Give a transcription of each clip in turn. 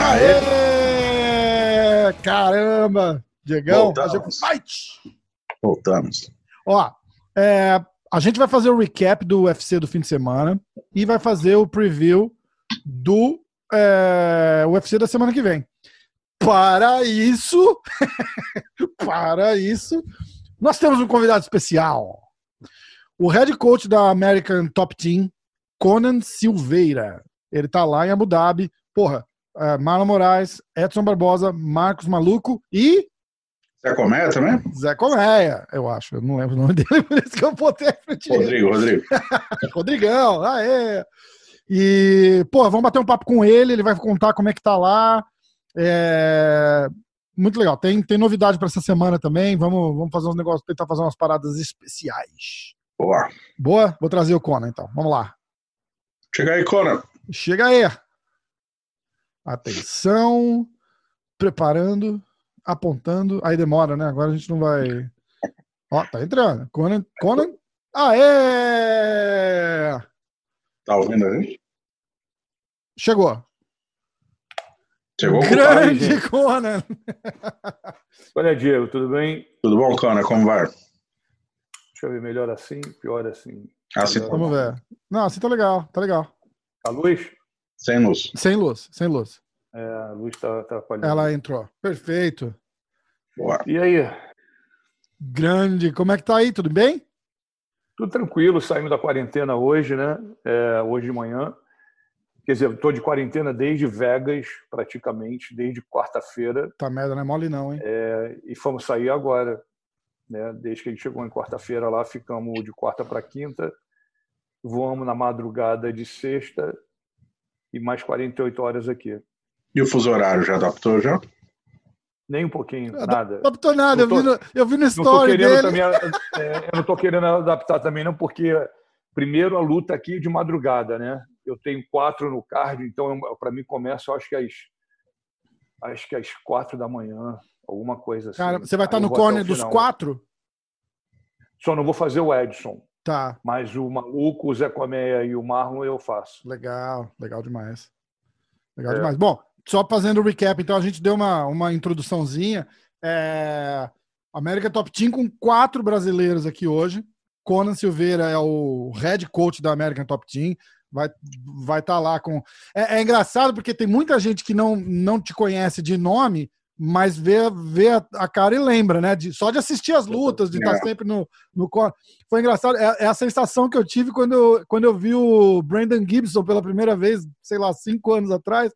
Aê! Caramba! Diegão, Voltamos. fight! Voltamos. Ó, é, a gente vai fazer o recap do UFC do fim de semana e vai fazer o preview do é, UFC da semana que vem. Para isso, para isso, nós temos um convidado especial. O head coach da American Top Team, Conan Silveira. Ele tá lá em Abu Dhabi. Porra, é, Marlon Moraes, Edson Barbosa, Marcos Maluco e Zé Comé também? Zé Colmeia, eu acho. Eu não lembro o nome dele, por isso que eu botei a frente. Rodrigo, Rodrigo. Rodrigão, aê! E, pô, vamos bater um papo com ele, ele vai contar como é que tá lá. É, Muito legal. Tem, tem novidade para essa semana também. Vamos, vamos fazer uns negócios, tentar fazer umas paradas especiais. Boa. Boa? Vou trazer o Conan então. Vamos lá. Chega aí, Conan. Chega aí. Atenção. Preparando. Apontando. Aí demora, né? Agora a gente não vai. Ó, tá entrando. Conan. Conan. Aê! Tá ouvindo a gente? Chegou. Chegou o Grande gente. Conan. Olha, Diego, tudo bem? Tudo bom, Conan? Como vai? Deixa eu ver, melhor assim, pior assim. Assim, Melhor. Vamos ver. Não, assim tá legal, tá legal. A luz? sem luz. Sem luz, sem luz. É, a luz tá atrapalhando. Ela entrou. Perfeito. Boa. E aí? Grande. Como é que tá aí? Tudo bem? Tudo tranquilo, saímos da quarentena hoje, né? É, hoje de manhã. Quer dizer, estou de quarentena desde Vegas, praticamente, desde quarta-feira, Tá merda, não é mole não, hein? é, e fomos sair agora. Né? Desde que a gente chegou em quarta-feira lá, ficamos de quarta para quinta, voamos na madrugada de sexta e mais 48 horas aqui. E o fuso horário já adaptou já? Nem um pouquinho, Não nada. adaptou nada. Eu Não vi tô- no, eu vi no Não tô story dele. também, é, eu não estou querendo adaptar também não, porque primeiro a luta aqui de madrugada, né? Eu tenho quatro no card, então para mim começa, acho que às acho que às quatro da manhã, alguma coisa assim. Cara, você vai estar Aí no corner dos quatro? Só não vou fazer o Edson, Tá. mas o Maluco, o Zé Comeia e o Marlon eu faço. Legal, legal demais. Legal É. demais. Bom, só fazendo o recap, então a gente deu uma, uma introduçãozinha. É... América Top Team com quatro brasileiros aqui hoje. Conan Silveira é o head coach da American Top Team. Vai vai estar lá com. É, é engraçado porque tem muita gente que não, não te conhece de nome, mas vê, vê a, a cara e lembra, né? De, só de assistir as lutas, de estar É. sempre no, no. Foi engraçado. É, é a sensação que eu tive quando eu, quando eu vi o Brandon Gibson pela primeira vez, sei lá, cinco anos atrás.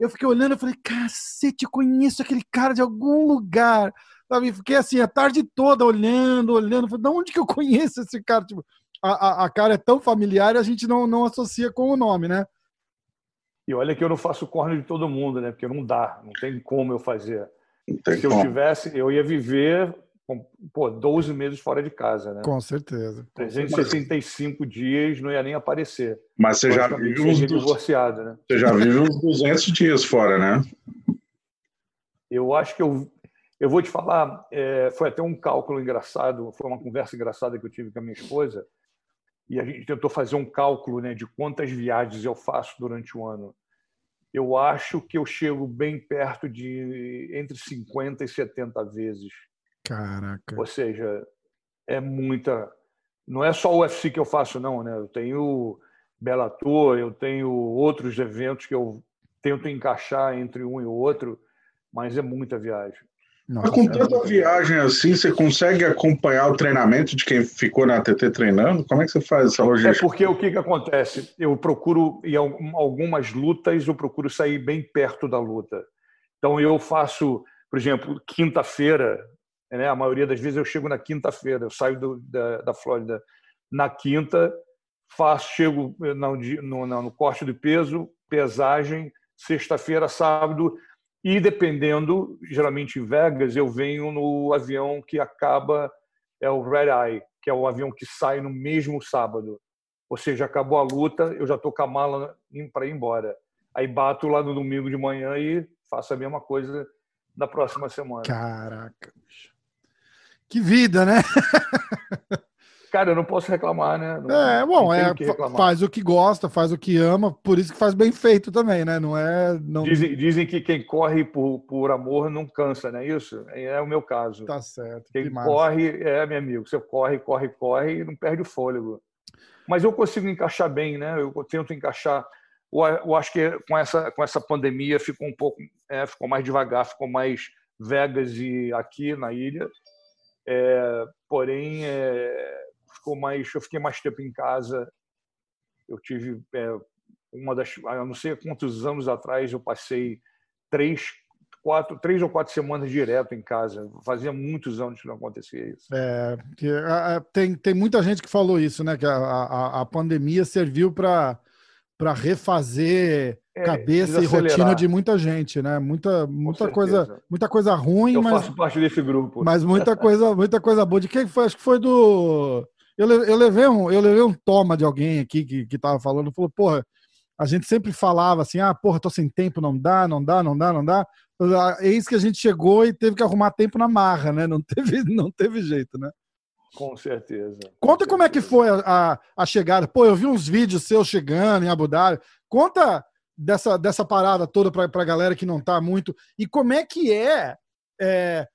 Eu fiquei olhando e falei, cacete, eu conheço aquele cara de algum lugar. Sabe? Fiquei assim, a tarde toda olhando, olhando. Falei, de onde que eu conheço esse cara? Tipo, a, a, a cara é tão familiar e a gente não, não associa com o nome, né? E olha que eu não faço corner de todo mundo, né? Porque não dá, não tem como eu fazer. Se eu tivesse, eu ia viver com, pô, 12 meses fora de casa, né? Com certeza. 365 dias não ia nem aparecer. Mas você já, vive uns, divorciado, né? você já vive uns 200 dias fora, né? Eu acho que eu, eu vou te falar, é, foi até um cálculo engraçado, foi uma conversa engraçada que eu tive com a minha esposa, e a gente tentou fazer um cálculo né, de quantas viagens eu faço durante o ano. Eu acho que eu chego bem perto de entre 50 e 70 vezes. Caraca. Ou seja, é muita. Não é só o UFC que eu faço, não, né? Eu tenho Bellator, eu tenho outros eventos que eu tento encaixar entre um e o outro, mas é muita viagem. Mas Nossa, com é tanta viagem assim, você consegue acompanhar o treinamento de quem ficou na TT treinando? Como é que você faz essa É logística? porque o que, que acontece? Eu procuro, em algum- algumas lutas, eu procuro sair bem perto da luta. Então, eu faço, por exemplo, quinta-feira, né? a maioria das vezes eu chego na quinta-feira, eu saio do- da, da Flórida na quinta, faço, chego no, di- no, no- no corte de peso, pesagem, sexta-feira, sábado, e dependendo, geralmente em Vegas, eu venho no avião que acaba, é o Red Eye, que é o avião que sai no mesmo sábado. Ou seja, acabou a luta, eu já estou com a mala para ir embora. Aí bato lá no domingo de manhã e faço a mesma coisa na próxima semana. Caraca. bicho. Que vida, né? Cara, eu não posso reclamar, né? Não, é, bom, é, faz o que gosta, faz o que ama, por isso que faz bem feito também, né? Não é. Não... Dizem, dizem que quem corre por, por amor não cansa, não é isso? É o meu caso. Tá certo. Quem que corre, é, meu amigo, você corre, corre, corre e não perde o fôlego. Mas eu consigo encaixar bem, né? Eu tento encaixar. Eu acho que com essa, com essa pandemia ficou um pouco. É, ficou mais devagar, ficou mais Vegas e aqui na ilha. É, porém, é, ficou mais, eu fiquei mais tempo em casa. Eu tive é, uma das, eu não sei quantos anos atrás eu passei três, quatro, três ou quatro semanas direto em casa. Fazia muitos anos que não acontecia isso. É, que, a, a, tem, tem muita gente que falou isso, né? Que a, a, a pandemia serviu para para refazer é, cabeça e rotina de muita gente, né? Muita, muita coisa, muita coisa ruim, eu mas faço parte desse grupo. Mas muita coisa, muita coisa boa. De quem foi? Acho que foi do eu, eu, levei um, eu levei um toma de alguém aqui que, que tava falando, falou, porra, a gente sempre falava assim, ah, porra, tô sem tempo, não dá, não dá, não dá, não dá. Eis que a gente chegou e teve que arrumar tempo na marra, né? Não teve, não teve jeito, né? Com certeza. Conta como é que foi a, a, a, chegada. Pô, eu vi uns vídeos seus chegando em Abu Dhabi. Conta dessa, dessa parada toda para a galera que não tá muito. E como é que é é,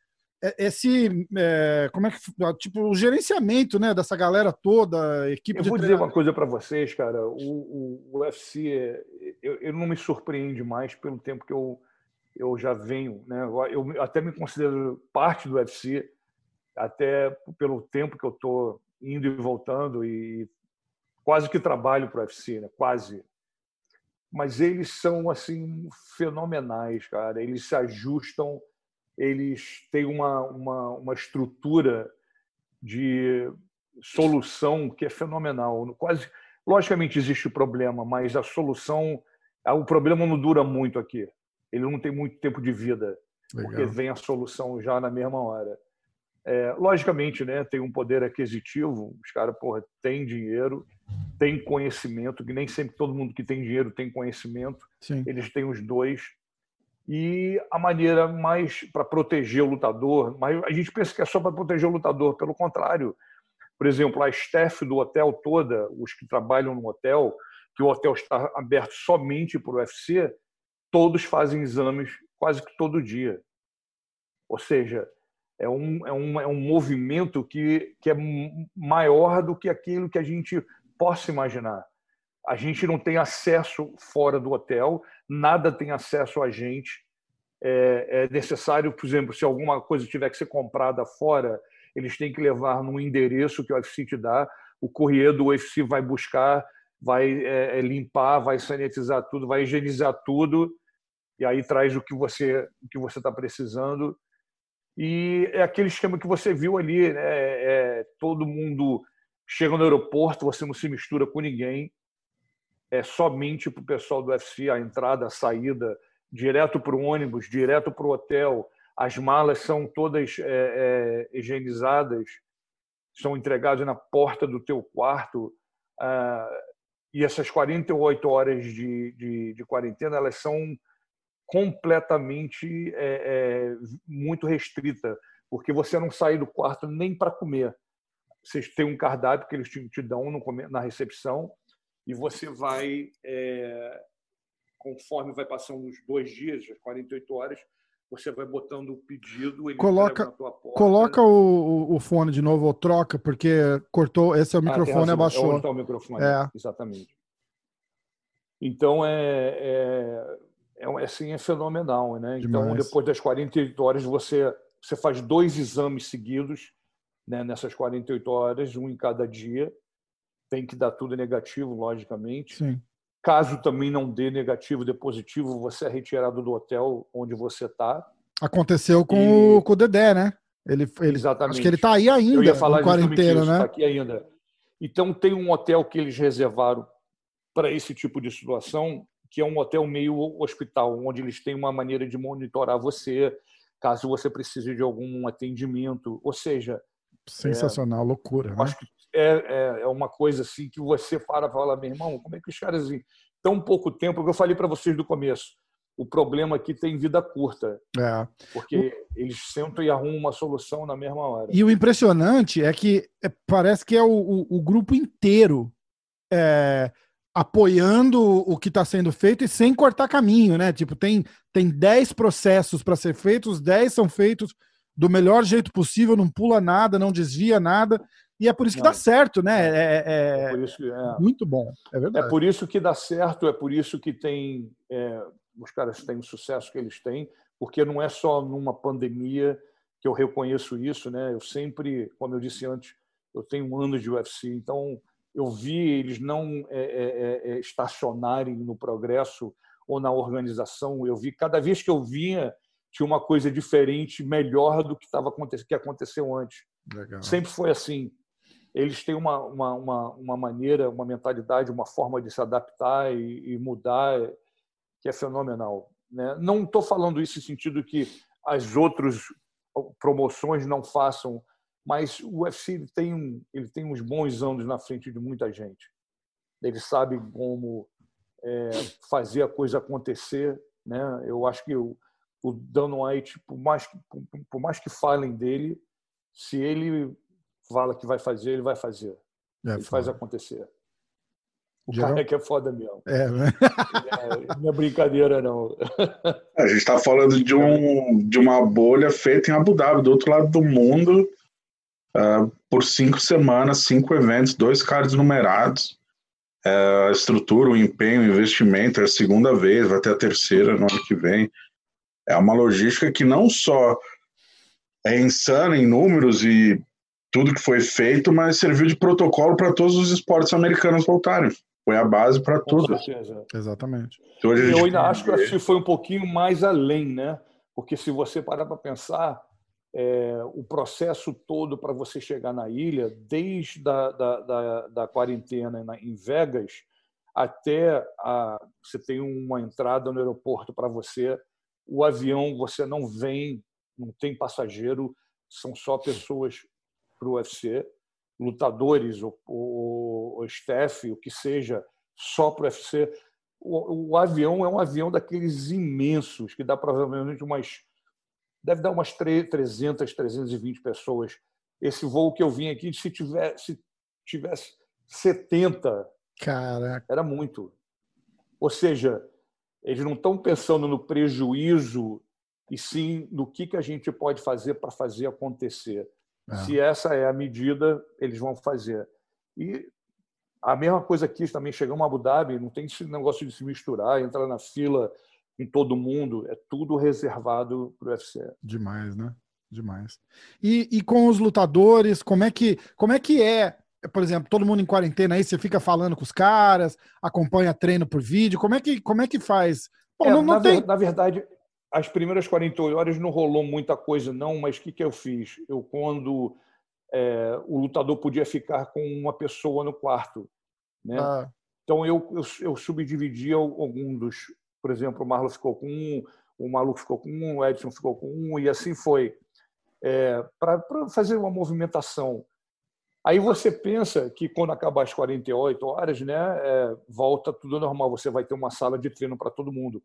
esse é, como é que tipo o gerenciamento né dessa galera toda equipe eu vou dizer uma coisa para vocês cara. O, o, o UFC é, eu, eu, não me surpreende mais pelo tempo que eu eu já venho né? Eu até me considero parte do UFC até pelo tempo que eu tô indo e voltando e quase que trabalho para o UFC né? Quase. Mas eles são assim fenomenais cara. Eles se ajustam eles têm uma, uma, uma estrutura de solução que é fenomenal. Quase, logicamente existe o problema, mas a solução, o problema não dura muito aqui. Ele não tem muito tempo de vida, Legal. porque vem a solução já na mesma hora. É, logicamente, né, tem um poder aquisitivo. Os caras, porra, têm dinheiro, têm conhecimento, que nem sempre todo mundo que tem dinheiro tem conhecimento. Sim. Eles têm os dois e a maneira mais para proteger o lutador, mas a gente pensa que é só para proteger o lutador, pelo contrário. Por exemplo, a staff do hotel toda, os que trabalham no hotel, que o hotel está aberto somente para o UFC, todos fazem exames quase que todo dia. Ou seja, é um, é um, é um movimento que, que é maior do que aquilo que a gente possa imaginar. A gente não tem acesso fora do hotel, nada tem acesso a gente. É, é, necessário, por exemplo, se alguma coisa tiver que ser comprada fora, eles têm que levar num endereço que o UFC te dá. O correio do UFC vai buscar, vai é, é, limpar, vai sanitizar tudo, vai higienizar tudo e aí traz o que você o que você está precisando. E é aquele esquema que você viu ali, né? É, todo mundo chega no aeroporto, você não se mistura com ninguém é somente para o pessoal do UFC a entrada, a saída, direto para o ônibus, direto para o hotel. As malas são todas é, é, higienizadas, são entregadas na porta do teu quarto. Ah, e essas 48 horas de, de, de quarentena, elas são completamente é, é, muito restrita, porque você não sai do quarto nem para comer. Vocês têm um cardápio que eles te, te dão no, na recepção e você vai, é, conforme vai passando os dois dias, as 48 horas, você vai botando o pedido, ele coloca, na tua porta. Coloca o, o fone de novo ou troca, porque cortou, esse é o ah, microfone, ah, abaixou. É o microfone, é. exatamente. Então, é, é, é, assim, é fenomenal, né? Então, depois das 48 horas, você, você faz dois exames seguidos, né, nessas 48 horas, um em cada dia, tem que dar tudo negativo, logicamente. Sim. Caso também não dê negativo, dê positivo, você é retirado do hotel onde você está. Aconteceu com, e... o, com o Dedé, né? Ele, ele, Exatamente. Acho que ele está aí ainda, Eu ia falar quarentena, né? Tá aqui ainda. Então, tem um hotel que eles reservaram para esse tipo de situação, que é um hotel meio hospital, onde eles têm uma maneira de monitorar você, caso você precise de algum atendimento. Ou seja, sensacional, é, loucura. Né? Acho que é, é, é uma coisa assim que você para fala, meu irmão, como é que os caras em tão pouco tempo, que eu falei para vocês do começo, o problema aqui tem vida curta. É. Porque eles sentam e arrumam uma solução na mesma hora. E o impressionante é que é, parece que é o, o, o grupo inteiro é, apoiando o que está sendo feito e sem cortar caminho, né? Tipo, tem, tem 10 processos para ser feitos, os 10 são feitos do melhor jeito possível, não pula nada, não desvia nada. E é por isso que não. dá certo, né? É, é, é isso, é, muito bom, é verdade. É por isso que dá certo, é por isso que tem é, os caras têm o sucesso que eles têm, porque não é só numa pandemia que eu reconheço isso, né? Eu sempre, como eu disse antes, eu tenho um ano de UFC, então eu vi eles não é, é, é, estacionarem no progresso ou na organização. Eu vi cada vez que eu vinha tinha uma coisa diferente, melhor do que estava que aconteceu antes. Legal. Sempre foi assim. Eles têm uma, uma, uma, uma, maneira, uma mentalidade, uma forma de se adaptar e, e mudar que é fenomenal. Né? Não estou falando isso no sentido que as outras promoções não façam, mas o UFC ele tem, ele tem uns bons anos na frente de muita gente. Ele sabe como é, fazer a coisa acontecer. Né? Eu acho que o, o Dan White, por mais, por, por mais que falem dele, se ele fala que vai fazer, ele vai fazer. É, ele faz acontecer. O Geral... cara é que é foda mesmo. É, né? é, não é brincadeira, não. A gente está falando de, um, de uma bolha feita em Abu Dhabi, do outro lado do mundo, uh, por cinco semanas, cinco eventos, dois caras numerados. Uh, a estrutura, o empenho, o investimento, é a segunda vez, vai ter a terceira no ano que vem. É uma logística que não só é insana em números e tudo que foi feito, mas serviu de protocolo para todos os esportes americanos voltarem foi a base para tudo. Certeza. Exatamente. Então, eu ainda acho que foi um pouquinho mais além, né? Porque se você parar para pensar, é, o processo todo para você chegar na ilha, desde da, da, da, da quarentena na, em Vegas até a, você tem uma entrada no aeroporto para você, o avião você não vem, não tem passageiro, são só pessoas para o UFC lutadores, o, o, o staff, o que seja, só para o UFC. O, o, avião é um avião daqueles imensos, que dá provavelmente umas. Deve dar umas 300, 320 pessoas. Esse voo que eu vim aqui, se tivesse, se tivesse 70, Caraca. era muito. Ou seja, eles não estão pensando no prejuízo, e sim no que, que a gente pode fazer para fazer acontecer. É. Se essa é a medida, eles vão fazer. E a mesma coisa aqui também, chegamos a Abu Dhabi, não tem esse negócio de se misturar, entrar na fila com todo mundo, é tudo reservado para o UFC. Demais, né? Demais. E, e com os lutadores, como é que como é que é? Por exemplo, todo mundo em quarentena aí, você fica falando com os caras, acompanha treino por vídeo, como é que como é que faz? Bom, é, não, não na, tem... na verdade, as primeiras 48 horas não rolou muita coisa, não, mas o que, que eu fiz? Eu, quando é, o lutador podia ficar com uma pessoa no quarto, né? Ah. Então, eu, eu, eu subdividia algum dos... Por exemplo, o Marlon ficou com um, o Maluco ficou com um, o Edson ficou com um, e assim foi. É, para fazer uma movimentação. Aí você pensa que quando acabar as 48 horas, né, é, volta tudo normal. Você vai ter uma sala de treino para todo mundo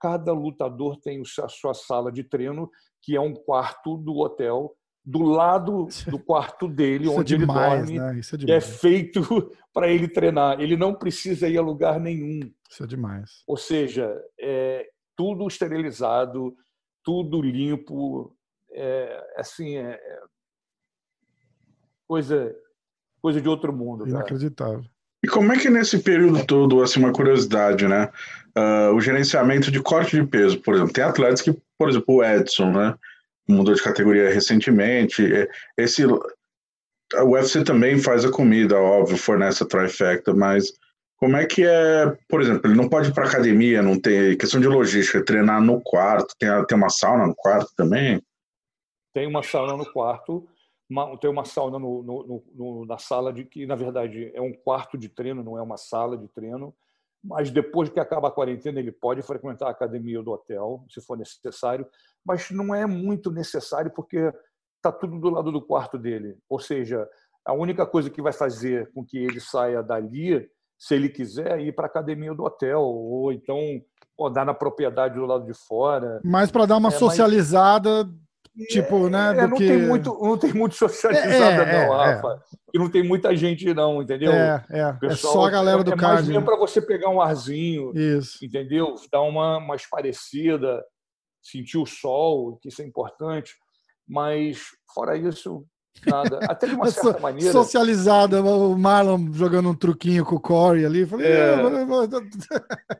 cada lutador tem a sua sala de treino, que é um quarto do hotel, do lado do quarto dele, é onde é demais, ele dorme, né? Isso é, é feito para ele treinar. Ele não precisa ir a lugar nenhum. Isso é demais. Ou seja, é tudo esterilizado, tudo limpo, é, assim, é, é coisa, coisa de outro mundo. Inacreditável. Cara. E como é que nesse período todo, assim, uma curiosidade, né? Uh, o gerenciamento de corte de peso, por exemplo, tem atletas que, por exemplo, o Edson, né? Mudou de categoria recentemente. Esse, o UFC também faz a comida, óbvio, fornece a trifecta, mas como é que é, por exemplo, ele não pode ir para academia, não tem questão de logística, treinar no quarto, tem, tem uma sauna no quarto também? Tem uma sauna no quarto, uma, tem uma sauna no, no, no, na sala de que na verdade é um quarto de treino, não é uma sala de treino. Mas depois que acaba a quarentena, ele pode frequentar a academia do hotel, se for necessário. Mas não é muito necessário porque está tudo do lado do quarto dele. Ou seja, a única coisa que vai fazer com que ele saia dali, se ele quiser, é ir para a academia do hotel ou então rodar na propriedade do lado de fora. Mas para dar uma é, socializada, mas... tipo, né? É, não, que... tem muito, não tem muito socializada, é, não, é, Rafa. E não tem muita gente, não, entendeu? É, é. Pessoal, é só a galera do é. É para você pegar um arzinho, Isso. entendeu? Dar uma mais parecida, sentir o sol, que isso é importante. Mas, fora isso, Nada. Até de uma certa maneira. Socializada, o Marlon jogando um truquinho com o Corey ali. Falei, é... é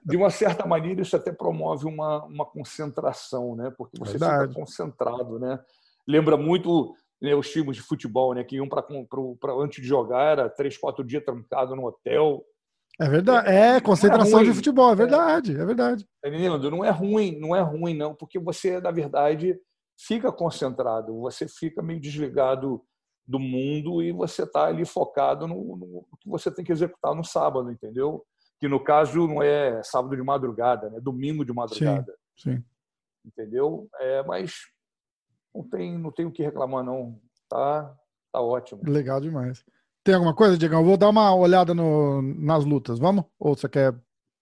de uma certa maneira, isso até promove uma, uma concentração, né? Porque você Verdade. fica concentrado, né? Lembra muito né, os times de futebol, né? Que iam para antes de jogar, era três, quatro dias trancado no hotel. É verdade, é, é concentração é de futebol, é verdade, é, é verdade. Tá entendendo? Não é ruim, não é ruim, não, porque você, na verdade, fica concentrado, você fica meio desligado do mundo e você está ali focado no, no, que você tem que executar no sábado, entendeu? Que no caso não é sábado de madrugada, né? Domingo de madrugada. Sim. sim. Entendeu? É, mas não tem, não tem o que reclamar não. Tá, tá ótimo. Legal demais. Tem alguma coisa, Diego? Eu vou dar uma olhada no, nas lutas, vamos? Ou você quer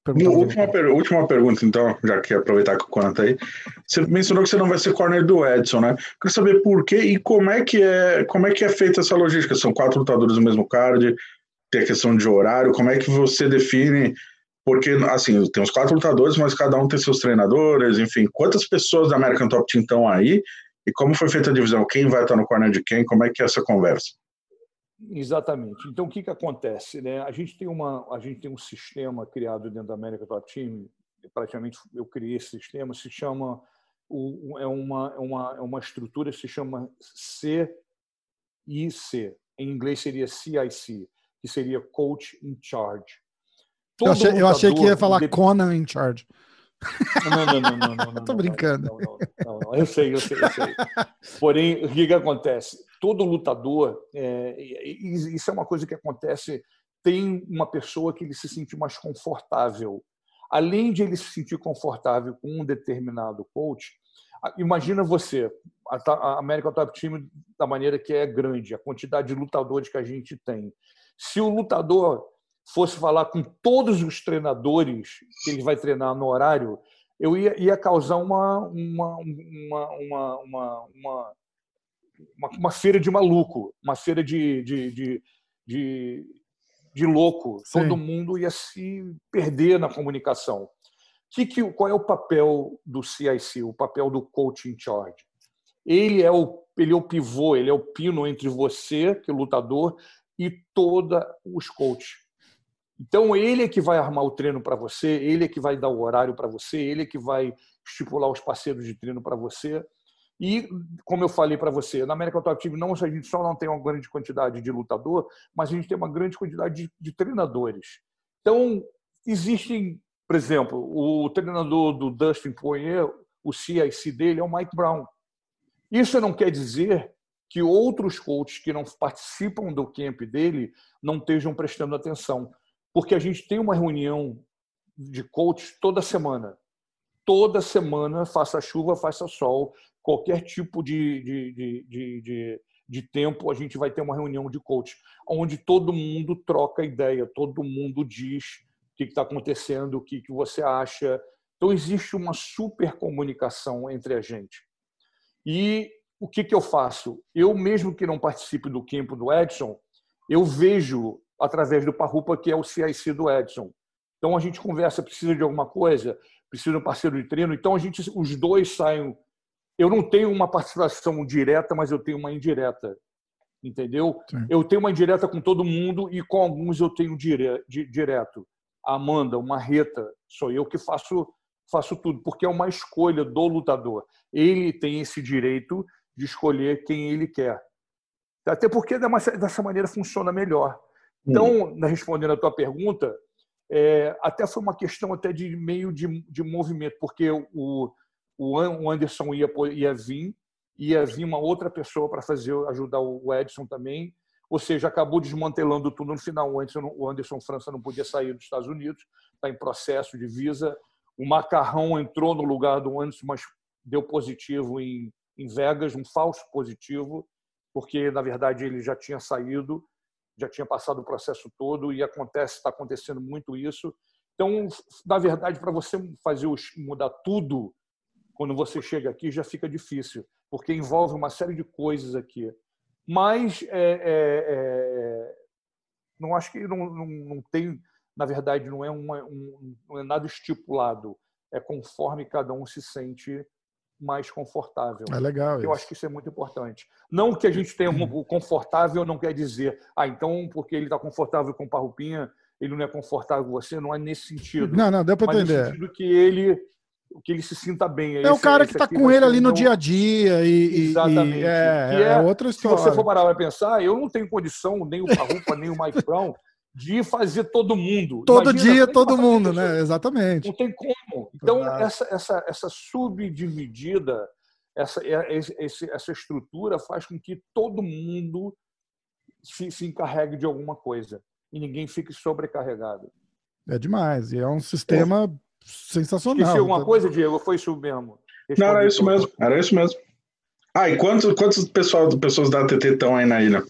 Última, per última pergunta, então, já que aproveitar que o Conan tá aí. Você mencionou que você não vai ser corner do Edson, né? Quero saber por quê e como é que é, como é que é feita essa logística. São quatro lutadores no mesmo card, tem a questão de horário, como é que você define? Porque, assim, tem os quatro lutadores, mas cada um tem seus treinadores, enfim. Quantas pessoas da American Top Team estão aí? E como foi feita a divisão? Quem vai estar no corner de quem? Como é que é essa conversa? Exatamente. Então, o que, que acontece? Né? A, gente tem uma, a gente tem um sistema criado dentro da América Top Team, praticamente eu criei esse sistema, se chama, é uma, é uma, é uma estrutura que se chama CIC, em inglês seria CIC, que seria Coach in Charge. eu achei, eu achei que ia falar de... Conan in Charge. Não, não, não, não, não. não Tô brincando. Não, não, não, Eu sei, eu sei, eu sei. Porém, o que, que acontece? Todo lutador, é, isso é uma coisa que acontece, tem uma pessoa que ele se sente mais confortável. Além de ele se sentir confortável com um determinado coach, imagina você, a América Top Team da maneira que é grande, a quantidade de lutadores que a gente tem. Se o lutador fosse falar com todos os treinadores que ele vai treinar no horário, eu ia, ia causar uma, uma, uma, uma, uma, uma, uma, feira de maluco, uma feira de, de, de, de, de louco. Sim. Todo mundo ia se perder na comunicação. Que, que, qual é o papel do CIC, o papel do coaching charge? Ele é o, ele é o pivô, ele é o pino entre você, que é o lutador, e todos os coaches. Então, ele é que vai armar o treino para você, ele é que vai dar o horário para você, ele é que vai estipular os parceiros de treino para você. E, como eu falei para você, na América Top Team não, a gente só não tem uma grande quantidade de lutador, mas a gente tem uma grande quantidade de, de treinadores. Então, existem, por exemplo, o treinador do Dustin Poirier, o CIC dele é o Mike Brown. Isso não quer dizer que outros coaches que não participam do camp dele não estejam prestando atenção porque a gente tem uma reunião de coach toda semana. Toda semana, faça chuva, faça sol, qualquer tipo de, de, de, de, de tempo, a gente vai ter uma reunião de coach, onde todo mundo troca ideia, todo mundo diz o que está acontecendo, o que, que você acha. Então, existe uma super comunicação entre a gente. E o que, que eu faço? Eu, mesmo que não participe do campo do Edson, eu vejo através do Parrupa, que é o CIC do Edson. Então a gente conversa, precisa de alguma coisa, precisa de um parceiro de treino. Então a gente, os dois saem. Eu não tenho uma participação direta, mas eu tenho uma indireta, entendeu? Sim. Eu tenho uma indireta com todo mundo e com alguns eu tenho dire, direto. A Amanda, o Marreta, sou eu que faço faço tudo, porque é uma escolha do lutador. Ele tem esse direito de escolher quem ele quer. Até porque dessa maneira funciona melhor. Então, hum. respondendo a tua pergunta, é, até foi uma questão até de meio de, de movimento, porque o, o Anderson ia, ia vir, ia vir uma outra pessoa para fazer ajudar o Edson também, ou seja, acabou desmantelando tudo no final. Anderson, o Anderson França não podia sair dos Estados Unidos, está em processo de visa. O Macarrão entrou no lugar do Anderson, mas deu positivo em, em Vegas, um falso positivo, porque na verdade ele já tinha saído já tinha passado o processo todo e acontece, está acontecendo muito isso. Então, na verdade, para você fazer mudar tudo, quando você chega aqui, já fica difícil, porque envolve uma série de coisas aqui. Mas é, é, é, não acho que não, não, não, tem, na verdade, não é, uma, um, não é nada estipulado. É conforme cada um se sente mais confortável. É legal. Eu acho que isso é muito importante. Não que a gente tenha o confortável não quer dizer, ah, então porque ele está confortável com parrupinha, ele não é confortável com você, não é nesse sentido. Não, não, deu para entender. No sentido que ele que ele se sinta bem. É esse, o cara que está com ele ali no dia a dia e exatamente. E, é, é, é, outra história. Se você for parar para pensar, eu não tenho condição nem o Parrupa nem o Mike Brown de fazer todo mundo. Todo Imagina, dia, todo mundo, né? Exatamente. Não tem como. Então, essa, essa, essa subdividida, essa, é, essa estrutura faz com que todo mundo se, se encarregue de alguma coisa e ninguém fique sobrecarregado. É demais. E é um sistema é. Sensacional. Esqueci alguma coisa, Diego? Foi isso mesmo? Não, era isso mesmo. Era isso mesmo. Ah, e quantos, quantos pessoal, pessoas da ATT estão aí na ilha?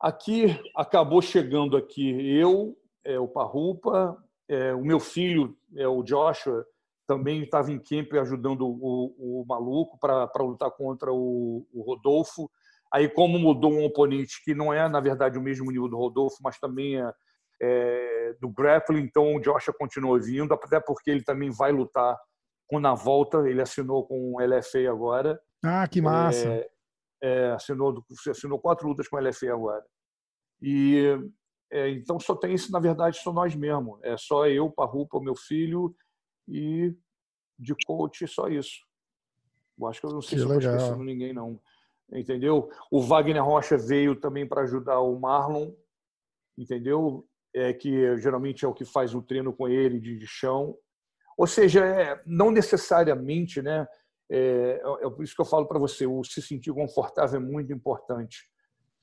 Aqui acabou chegando aqui eu, é, o Parrupa, é, o meu filho, é, o Joshua, também estava em camp ajudando o, o maluco para lutar contra o, o, Rodolfo. Aí, como mudou um oponente que não é, na verdade, o mesmo nível do Rodolfo, mas também é, é do grappling, então o Joshua continuou vindo, até porque ele também vai lutar com na volta, ele assinou com o LFA agora. Ah, que massa! É, é, assinou, assinou quatro lutas com o LFA agora. E é, então só tem isso, na verdade, só nós mesmos. É só eu, Parrupa, meu filho e de coach, só isso. Eu acho que eu não sei que se estou esquecendo ninguém, não. Entendeu? O Wagner Rocha veio também para ajudar o Marlon, entendeu? É que geralmente é o que faz o treino com ele de, de chão. Ou seja, é, não necessariamente, né? É, é, é por isso que eu falo para você, o se sentir confortável é muito importante.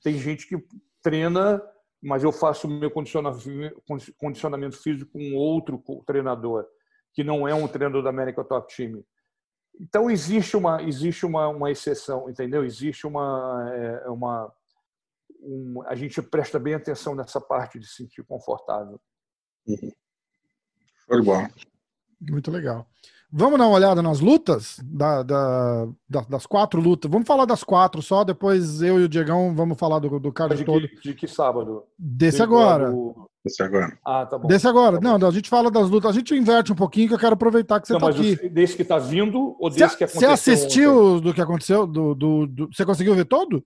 Tem gente que treina, mas eu faço meu condicionamento físico com outro treinador, que não é um treinador da América Top Team. Então existe uma existe uma, uma exceção, entendeu? Existe uma é, uma um, a gente presta bem atenção nessa parte de se sentir confortável. Uhum. Foi bom. Muito legal. Vamos dar uma olhada nas lutas? Da, da, da, das quatro lutas. Vamos falar das quatro só, depois eu e o Diegão vamos falar do, do cara de todo. Que, de que sábado? Desse agora. Do... Desse agora. Ah, tá bom. Desse agora. Tá não, a gente fala das lutas. A gente inverte um pouquinho, que eu quero aproveitar que você está aqui. Desse que está vindo ou desse cê, que aconteceu? Você assistiu ontem? do que aconteceu? Do, do, do, Você conseguiu ver todo?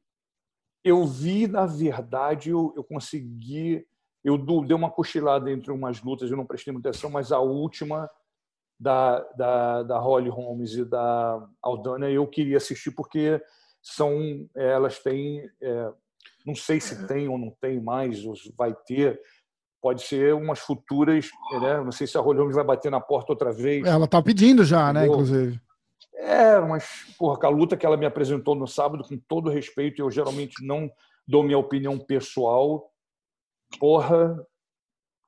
Eu vi, na verdade, eu, eu consegui. Eu dei uma cochilada entre umas lutas, eu não prestei muita atenção, mas a última da, da, da Holly Holmes e da Aldana eu queria assistir porque são elas têm é, não sei se tem ou não tem mais ou vai ter pode ser umas futuras né? não sei se a Holly Holmes vai bater na porta outra vez ela está pedindo já né, Entendeu? né inclusive é mas porra, a luta que ela me apresentou no sábado com todo respeito eu geralmente não dou minha opinião pessoal porra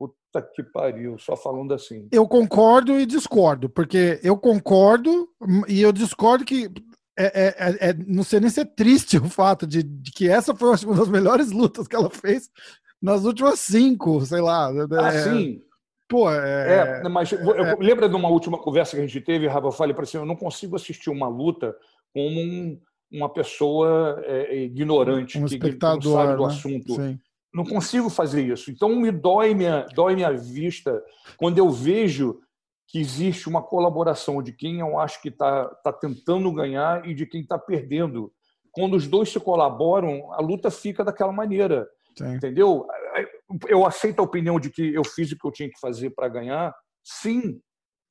Puta que pariu, só falando assim. Eu concordo e discordo, porque eu concordo e eu discordo que é, é, é, é não sei nem se é triste o fato de, de, que essa foi uma das melhores lutas que ela fez nas últimas cinco, sei lá. Ah, é, sim. Pô, é, é mas eu, é. lembra de uma última conversa que a gente teve, Rafa? Eu falei para você, eu não consigo assistir uma luta como um, uma pessoa ignorante um que, que não sabe do né? assunto. Sim não consigo fazer isso. Então me dói minha, dói minha vista quando eu vejo que existe uma colaboração de quem eu acho que está tá tentando ganhar e de quem está perdendo. Quando os dois se colaboram, a luta fica daquela maneira. Sim. Entendeu? Eu aceito a opinião de que eu fiz o que eu tinha que fazer para ganhar, sim.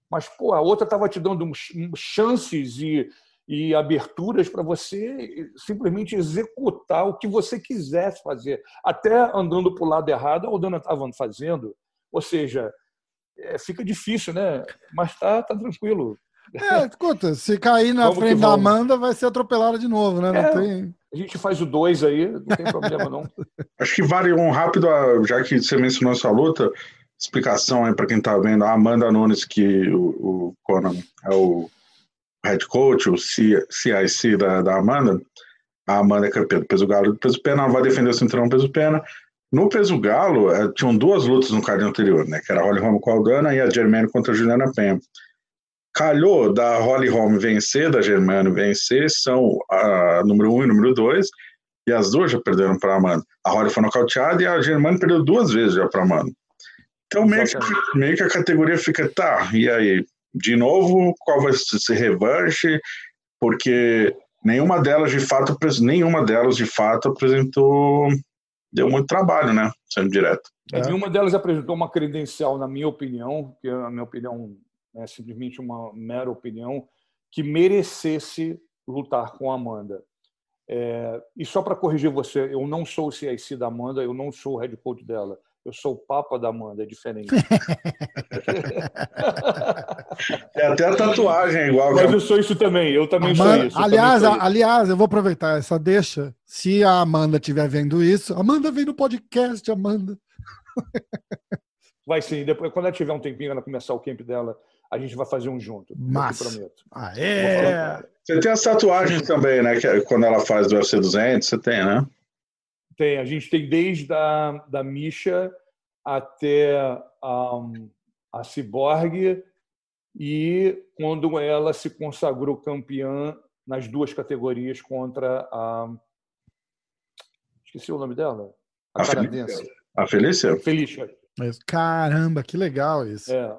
Mas, pô, a outra estava te dando chances e, e aberturas para você simplesmente executar o que você quisesse fazer. Até andando para o lado errado, a Aldana estava fazendo. Ou seja, é, fica difícil, né? Mas tá, tá tranquilo. É, escuta, se cair na vamos frente da Amanda, vai ser atropelada de novo, né? É, tem... A gente faz o dois aí, não tem problema não. Acho que vale um rápido, já que você mencionou essa luta, explicação aí para quem tá vendo. A Amanda Nunes, que o, o Conan é o head coach, o CIC da, da Amanda, a Amanda é campeã do peso galo do peso pena, ela vai defender o cinturão peso pena, No peso galo, é, tinham duas lutas no card anterior, né? Que era a Holly Holm com a Aldana e a Germaine contra a Juliana Penha. Calhou da Holly Holm vencer, da Germaine vencer, são a número um e número dois, e as duas já perderam para a Amanda. A Holly foi nocauteada e a Germaine perdeu duas vezes já para a Amanda. Então meio que, meio que a categoria fica, tá, e aí? De novo, qual vai ser revanche? Porque nenhuma delas de fato, nenhuma delas de fato apresentou deu muito trabalho, né? Sendo direto. É. Nenhuma delas apresentou uma credencial, na minha opinião, que a minha opinião é simplesmente uma mera opinião, que merecesse lutar com a Amanda. É, e só para corrigir você, eu não sou o CIC da Amanda, eu não sou o head coach dela. Eu sou o Papa da Amanda, é diferente. é até a tatuagem igual. Mas eu sou isso também, eu também Amanda, sou isso. Aliás, sou isso. aliás, eu vou aproveitar essa deixa. Se a Amanda estiver vendo isso, Amanda vem no podcast, Amanda. Vai sim, depois, quando ela tiver um tempinho, ela começar o camp dela, a gente vai fazer um junto. Mas, prometo. Ah, é. Você tem as tatuagens também, né? Que é quando ela faz do UFC 200, você tem, né? Tem, a gente tem desde a da Misha até um, a Cyborg e quando ela se consagrou campeã nas duas categorias contra a esqueci o nome dela a, a canadense a Felícia Felícia caramba que legal isso é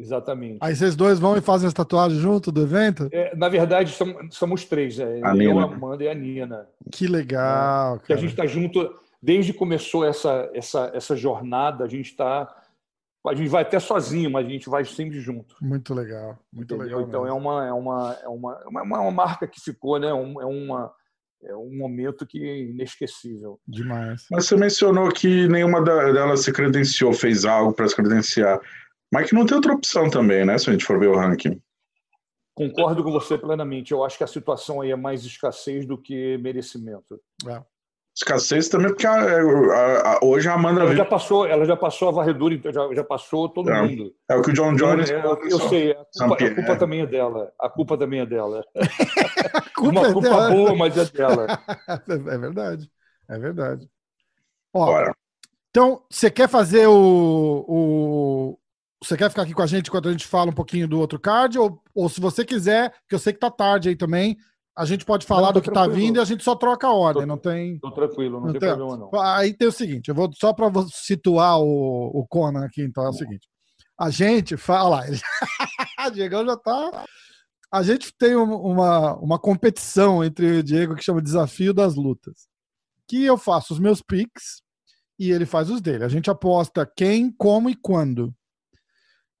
exatamente aí vocês dois vão e fazem as tatuagens junto do evento é, na verdade somos, somos três é, a eu a Amanda e a Nina que legal é, que a gente está junto desde que começou essa, essa, essa jornada, a gente está. A gente vai até sozinho, mas a gente vai sempre junto. Muito legal, muito Entendeu? legal. Então é uma, é, uma, é, uma, é uma, uma marca que ficou, né? Um, é, uma, é um momento que é inesquecível. Demais. Mas você mencionou que nenhuma delas se credenciou, fez algo para se credenciar. Mas que não tem outra opção também, né? Se a gente for ver o ranking. Concordo com você plenamente. Eu acho que a situação aí é mais escassez do que merecimento. É. Escassez também, porque a, a, a, hoje a Amanda. Ela já passou, ela já passou a varredura, então já, já passou todo é, mundo. É o que o John Jones. É, eu sei, a culpa, a culpa, também é dela. A culpa também é dela. culpa Uma é culpa dela. boa, mas é dela. é verdade. É verdade. Ó, Bora. Então, você quer fazer o, o. Você quer ficar aqui com a gente enquanto a gente fala um pouquinho do outro card? Ou, ou se você quiser, que eu sei que tá tarde aí também, a gente pode falar não, do que está vindo e a gente só troca a ordem, tô, não tem. Tô tranquilo, não, não tem, tem, problema não. Aí tem o seguinte, eu vou só para situar o, o Conan aqui, então é o seguinte. A gente fala, o Diego já tá. A gente tem uma, uma competição entre o Diego que chama Desafio das Lutas. Que eu faço os meus picks e ele faz os dele. A gente aposta quem, como e quando.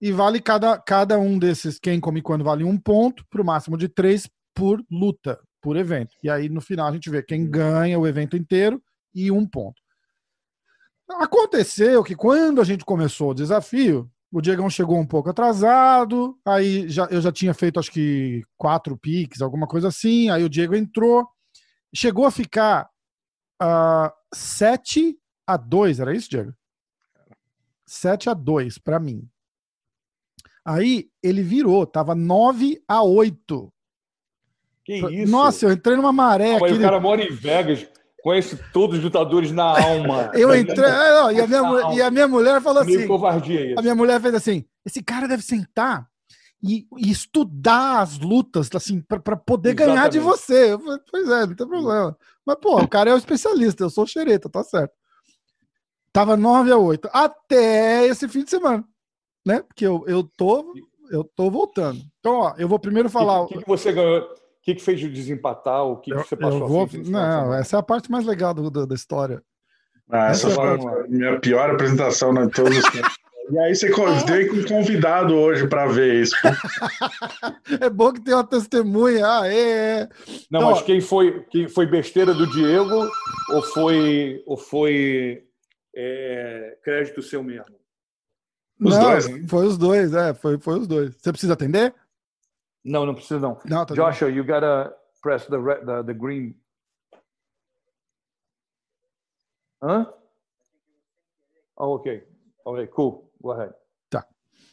E vale cada, cada um desses quem, como e quando vale um ponto, para o máximo de três por luta, por evento. E aí no final a gente vê quem ganha o evento inteiro e um ponto. Aconteceu que quando a gente começou o desafio, o Diegão chegou um pouco atrasado, aí já, eu já tinha feito acho que quatro piques, alguma coisa assim, aí o Diego entrou, chegou a ficar uh, ah, 7 a 2, era isso, Diego? 7 a 2 para mim. Aí ele virou, tava 9 a 8 que isso? Nossa, eu entrei numa maré. Mas aquele... o cara mora em Vegas, conhece todos os lutadores na alma. eu entrei. É, não, e, a minha, e a minha mulher falou assim. covardia isso. A minha mulher fez assim: esse cara deve sentar e, e estudar as lutas, assim, para poder Exatamente. ganhar de você. Eu falei, pois é, não tem problema. Mas, pô, o cara é o um especialista, eu sou xereta, tá certo. Tava 9 a 8, até esse fim de semana, né? Porque eu, eu tô. Eu tô voltando. Então, ó, eu vou primeiro falar. O que, que, que você ganhou? O que, que fez o desempatar? O que, eu, que você passou vou... Não, essa é a parte mais legal do, do, da história. Ah, essa, essa foi a minha pior apresentação de todos os tempos. E aí você veio com um convidado hoje para ver isso. é bom que tem uma testemunha. Ah, é, é. Não, então, mas quem foi, quem foi besteira do Diego ou foi, ou foi é, crédito seu mesmo? Os não, dois. Foi os dois, é, foi, foi os dois. Você precisa atender? Não, não precisa não. não tá Joshua, bem. you gotta press the, red, the, the green. Hã? Oh, ok. Ok, cool. Go ahead. Tá.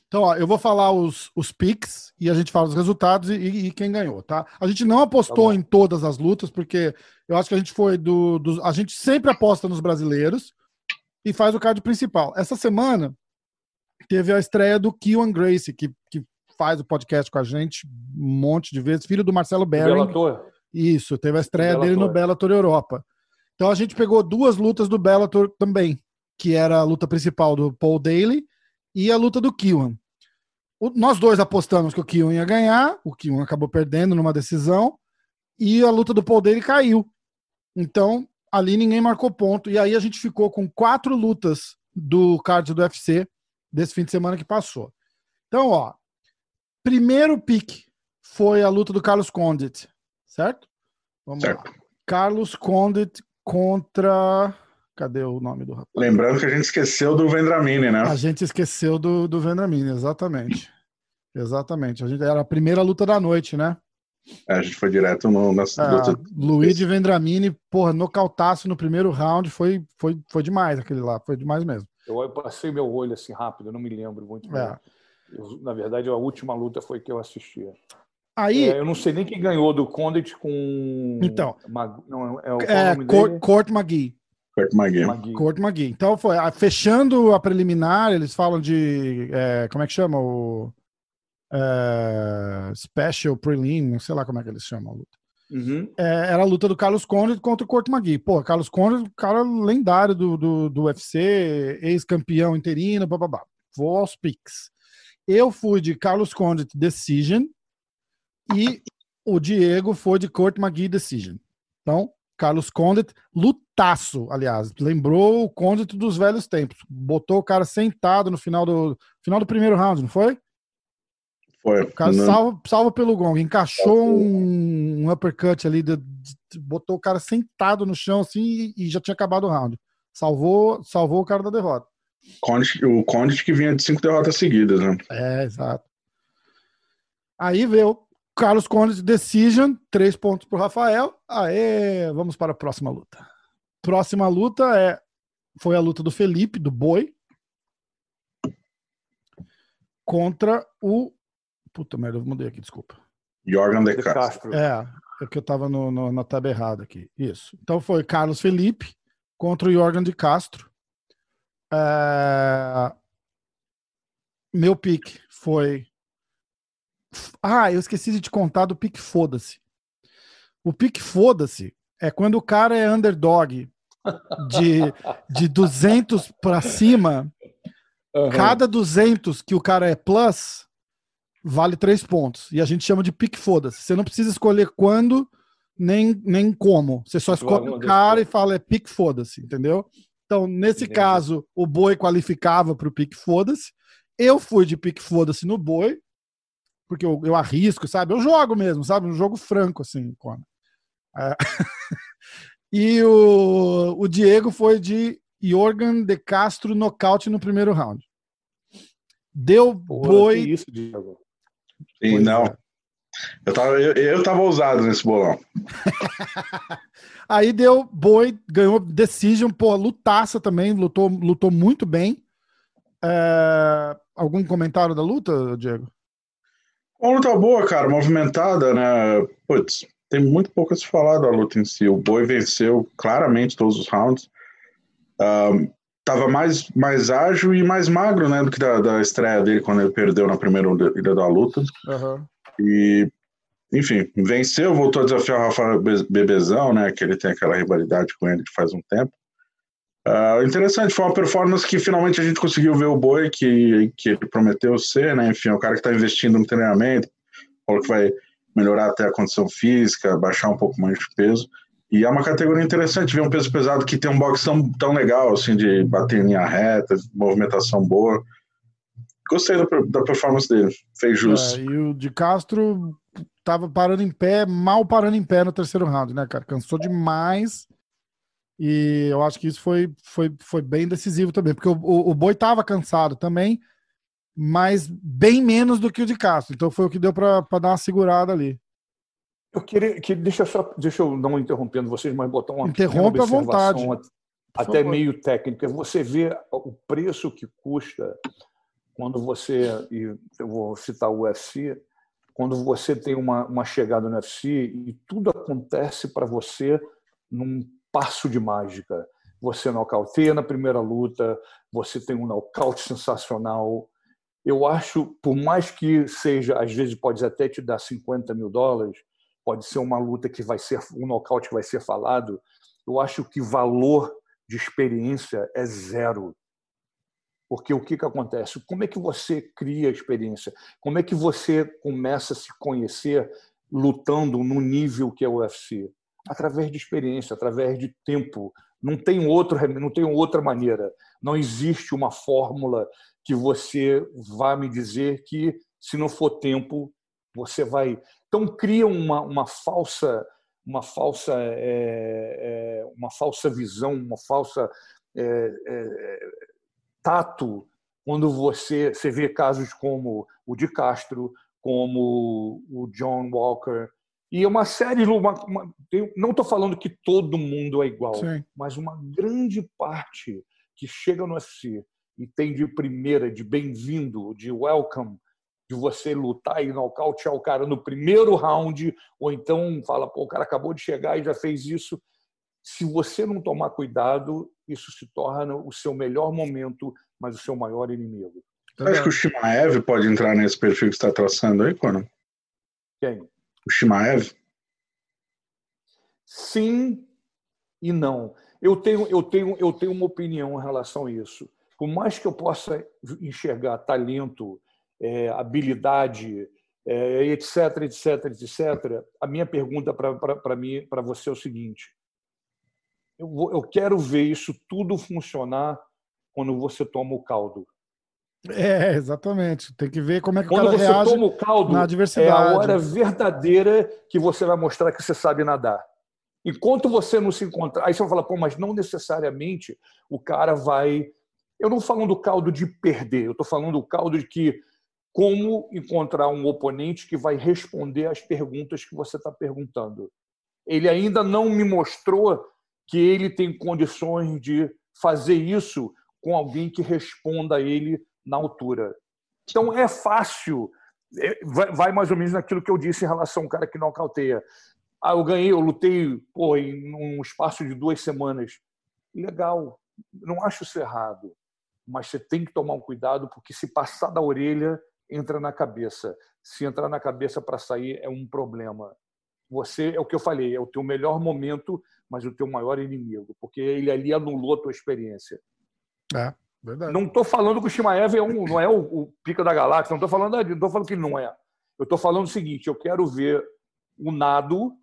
Então, ó, eu vou falar os, os picks e a gente fala os resultados e, e, e quem ganhou, tá? A gente não apostou tá em todas as lutas, porque eu acho que a gente foi do, do. A gente sempre aposta nos brasileiros. e faz o card principal. Essa semana teve a estreia do Keon Gracie, que, que faz o podcast com a gente um monte de vezes, filho do Marcelo Berry. Isso, teve a estreia dele no Bellator Europa. Então a gente pegou duas lutas do Bellator também, que era a luta principal do Paul Daly e a luta do Kiwan. Nós dois apostamos que o Kiwan ia ganhar, o Kiwan acabou perdendo numa decisão e a luta do Paul Daly caiu. Então ali ninguém marcou ponto e aí a gente ficou com quatro lutas do card do UFC desse fim de semana que passou. Então, ó, primeiro pick foi a luta do Carlos Condit, certo? Vamos certo. lá. Carlos Condit contra. Cadê o nome do rapaz? Lembrando que a gente esqueceu do Vendramini, né? A gente esqueceu do, do Vendramini, exatamente. Exatamente. A gente, era a primeira luta da noite, né? É, a gente foi direto no, na é, luta. Luiz Vendramini, porra, nocautaço no primeiro round, foi, foi, foi demais aquele lá, foi demais mesmo. Eu, eu passei meu olho assim rápido, eu não me lembro muito bem. É. Eu, na verdade, a última luta foi que eu assisti. Aí, é, eu não sei nem quem ganhou do Condit com. Então. Mag... Não, é o é, Court, Court McGee. Court McGee. Court McGee. Então, foi, fechando a preliminar, eles falam de. É, como é que chama? O. É, special Prelim, sei lá como é que eles chamam a luta. Uhum. É, era a luta do Carlos Condit contra o Court McGee. Pô, Carlos Condit, cara lendário do, do, do UFC, ex-campeão interino, bababá. Vou aos picks. Eu fui de Carlos Condit Decision e o Diego foi de Court McGee Decision. Então, Carlos Condit, lutaço, aliás, lembrou o Condit dos velhos tempos. Botou o cara sentado no final do final do primeiro round, não foi? Foi. O cara salvo, salvo pelo gong, encaixou um, um uppercut ali, de, de, botou o cara sentado no chão assim e, e, já tinha acabado o round. Salvou, salvou o cara da derrota. Condit, o Condit que vinha de cinco derrotas seguidas, né? É, exato. Aí veio Carlos Conde Decision, três pontos para o Rafael. Aê, vamos para a próxima luta. Próxima luta é foi a luta do Felipe, do Boi, contra o. Puta merda, eu mudei aqui, desculpa. Jorgen de Castro. É, é que eu tava no, no, na tab errada aqui. Isso. Então foi Carlos Felipe contra o Jorgen de Castro. É... Meu pick foi ah, eu esqueci de te contar do pique foda-se. O pique foda-se é quando o cara é underdog de, de 200 para cima. Uhum. Cada 200 que o cara é plus vale 3 pontos. E a gente chama de pique foda-se. Você não precisa escolher quando nem, nem como. Você só escolhe o cara e fala é pique foda-se, entendeu? Então, nesse Entendi. caso, o boi qualificava para o pique foda-se. Eu fui de pique foda-se no boi porque eu, eu arrisco, sabe? Eu jogo mesmo, sabe? Um jogo franco, assim, Conan. É. e o, o Diego foi de Jorgen de Castro nocaute no primeiro round. Deu Porra, boi. Isso, Diego? Sim, não. É. Eu tava, eu, eu tava ousado nesse bolão. Aí deu boi, ganhou decision, pô, lutaça também, lutou, lutou muito bem. É... Algum comentário da luta, Diego? Uma luta boa, cara, movimentada, né? Putz, tem muito pouco a se falar da luta em si. O Boi venceu claramente todos os rounds. Um, tava mais, mais ágil e mais magro, né, do que da, da estreia dele quando ele perdeu na primeira da luta. Uhum. E, enfim, venceu, voltou a desafiar o Rafa Bebezão, né, que ele tem aquela rivalidade com ele de faz um tempo. Uh, interessante, foi uma performance que finalmente a gente conseguiu ver o Boi, que, que ele prometeu ser, né? Enfim, é o cara que está investindo no treinamento, falou que vai melhorar até a condição física, baixar um pouco mais de peso. E é uma categoria interessante ver um peso pesado que tem um boxe tão, tão legal, assim, de bater em linha reta, movimentação boa. Gostei da, da performance dele, fez jus. É, e o de Castro tava parando em pé, mal parando em pé no terceiro round, né, cara? Cansou demais e eu acho que isso foi, foi, foi bem decisivo também, porque o, o, o Boi estava cansado também, mas bem menos do que o de Castro. Então foi o que deu para dar uma segurada ali. Eu queria que deixa só deixa eu não interrompendo vocês, mas botar uma interrompe à vontade, até meio técnica. Você vê o preço que custa quando você e eu vou citar o UFC, quando você tem uma, uma chegada no UFC e tudo acontece para você num passo de mágica. você nocauteia na primeira luta, você tem um nocaute sensacional. Eu acho, por mais que seja, às vezes pode até te dar 50 mil dólares, pode ser uma luta que vai ser, um nocaute que vai ser falado, eu acho que valor de experiência é zero. Porque o que, que acontece? Como é que você cria experiência? Como é que você começa a se conhecer lutando no nível que é o UFC? Através de experiência, através de tempo. Não tem, outro, não tem outra maneira. Não existe uma fórmula que você vá me dizer que, se não for tempo, você vai. Então, cria uma, uma falsa uma falsa é, é, uma falsa visão uma falsa é, é tato quando você, você vê casos como o de Castro, como o John Walker, e uma série. Uma, uma, não estou falando que todo mundo é igual, Sim. mas uma grande parte que chega no UFC e tem de primeira, de bem-vindo, de welcome, de você lutar e nocautear o cara no primeiro round, ou então fala, pô, o cara acabou de chegar e já fez isso se você não tomar cuidado, isso se torna o seu melhor momento, mas o seu maior inimigo. Você acha que o Shimaev pode entrar nesse perfil que você está traçando aí, Conan? Quem? O Shimaev? Sim e não. Eu tenho, eu, tenho, eu tenho uma opinião em relação a isso. Por mais que eu possa enxergar talento, é, habilidade, é, etc, etc, etc, a minha pergunta para mim, para você é o seguinte: eu, vou, eu quero ver isso tudo funcionar quando você toma o caldo. É, exatamente. Tem que ver como é que Quando o cara você toma o caldo, na diversidade. é a hora verdadeira que você vai mostrar que você sabe nadar. Enquanto você não se encontrar, aí você vai falar, pô, mas não necessariamente o cara vai. Eu não falando do caldo de perder, eu estou falando do caldo de que como encontrar um oponente que vai responder às perguntas que você está perguntando. Ele ainda não me mostrou que ele tem condições de fazer isso com alguém que responda a ele na altura. Então é fácil, é, vai mais ou menos naquilo que eu disse em relação ao cara que nocauteia. Ah, eu ganhei, eu lutei pô, em um espaço de duas semanas. Legal, não acho isso errado, mas você tem que tomar um cuidado, porque se passar da orelha, entra na cabeça. Se entrar na cabeça para sair, é um problema. Você, é o que eu falei, é o teu melhor momento mas o teu maior inimigo, porque ele ali anulou a tua experiência. É, verdade. Não estou falando que o Shimaev é um, não é o, o pica da galáxia, não estou falando, não estou falando que não é. Eu estou falando o seguinte: eu quero ver o nado,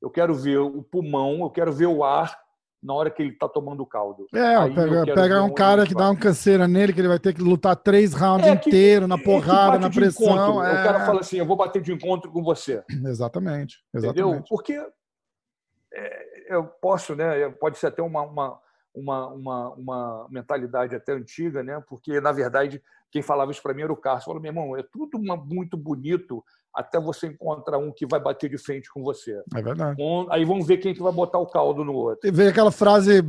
eu quero ver o pulmão, eu quero ver o ar na hora que ele está tomando o caldo. É, pega, pega um cara que dá uma canseira nele, que ele vai ter que lutar três rounds é, inteiros, na é porrada, na pressão. É... O cara fala assim: eu vou bater de encontro com você. Exatamente. exatamente. Entendeu? Porque é, eu posso, né? Pode ser até uma, uma, uma, uma, uma mentalidade até antiga, né? Porque na verdade quem falava isso para mim era o Carlos. Falou, meu irmão, é tudo uma, muito bonito até você encontrar um que vai bater de frente com você. É verdade. Um, aí vamos ver quem que vai botar o caldo no outro. E vem aquela frase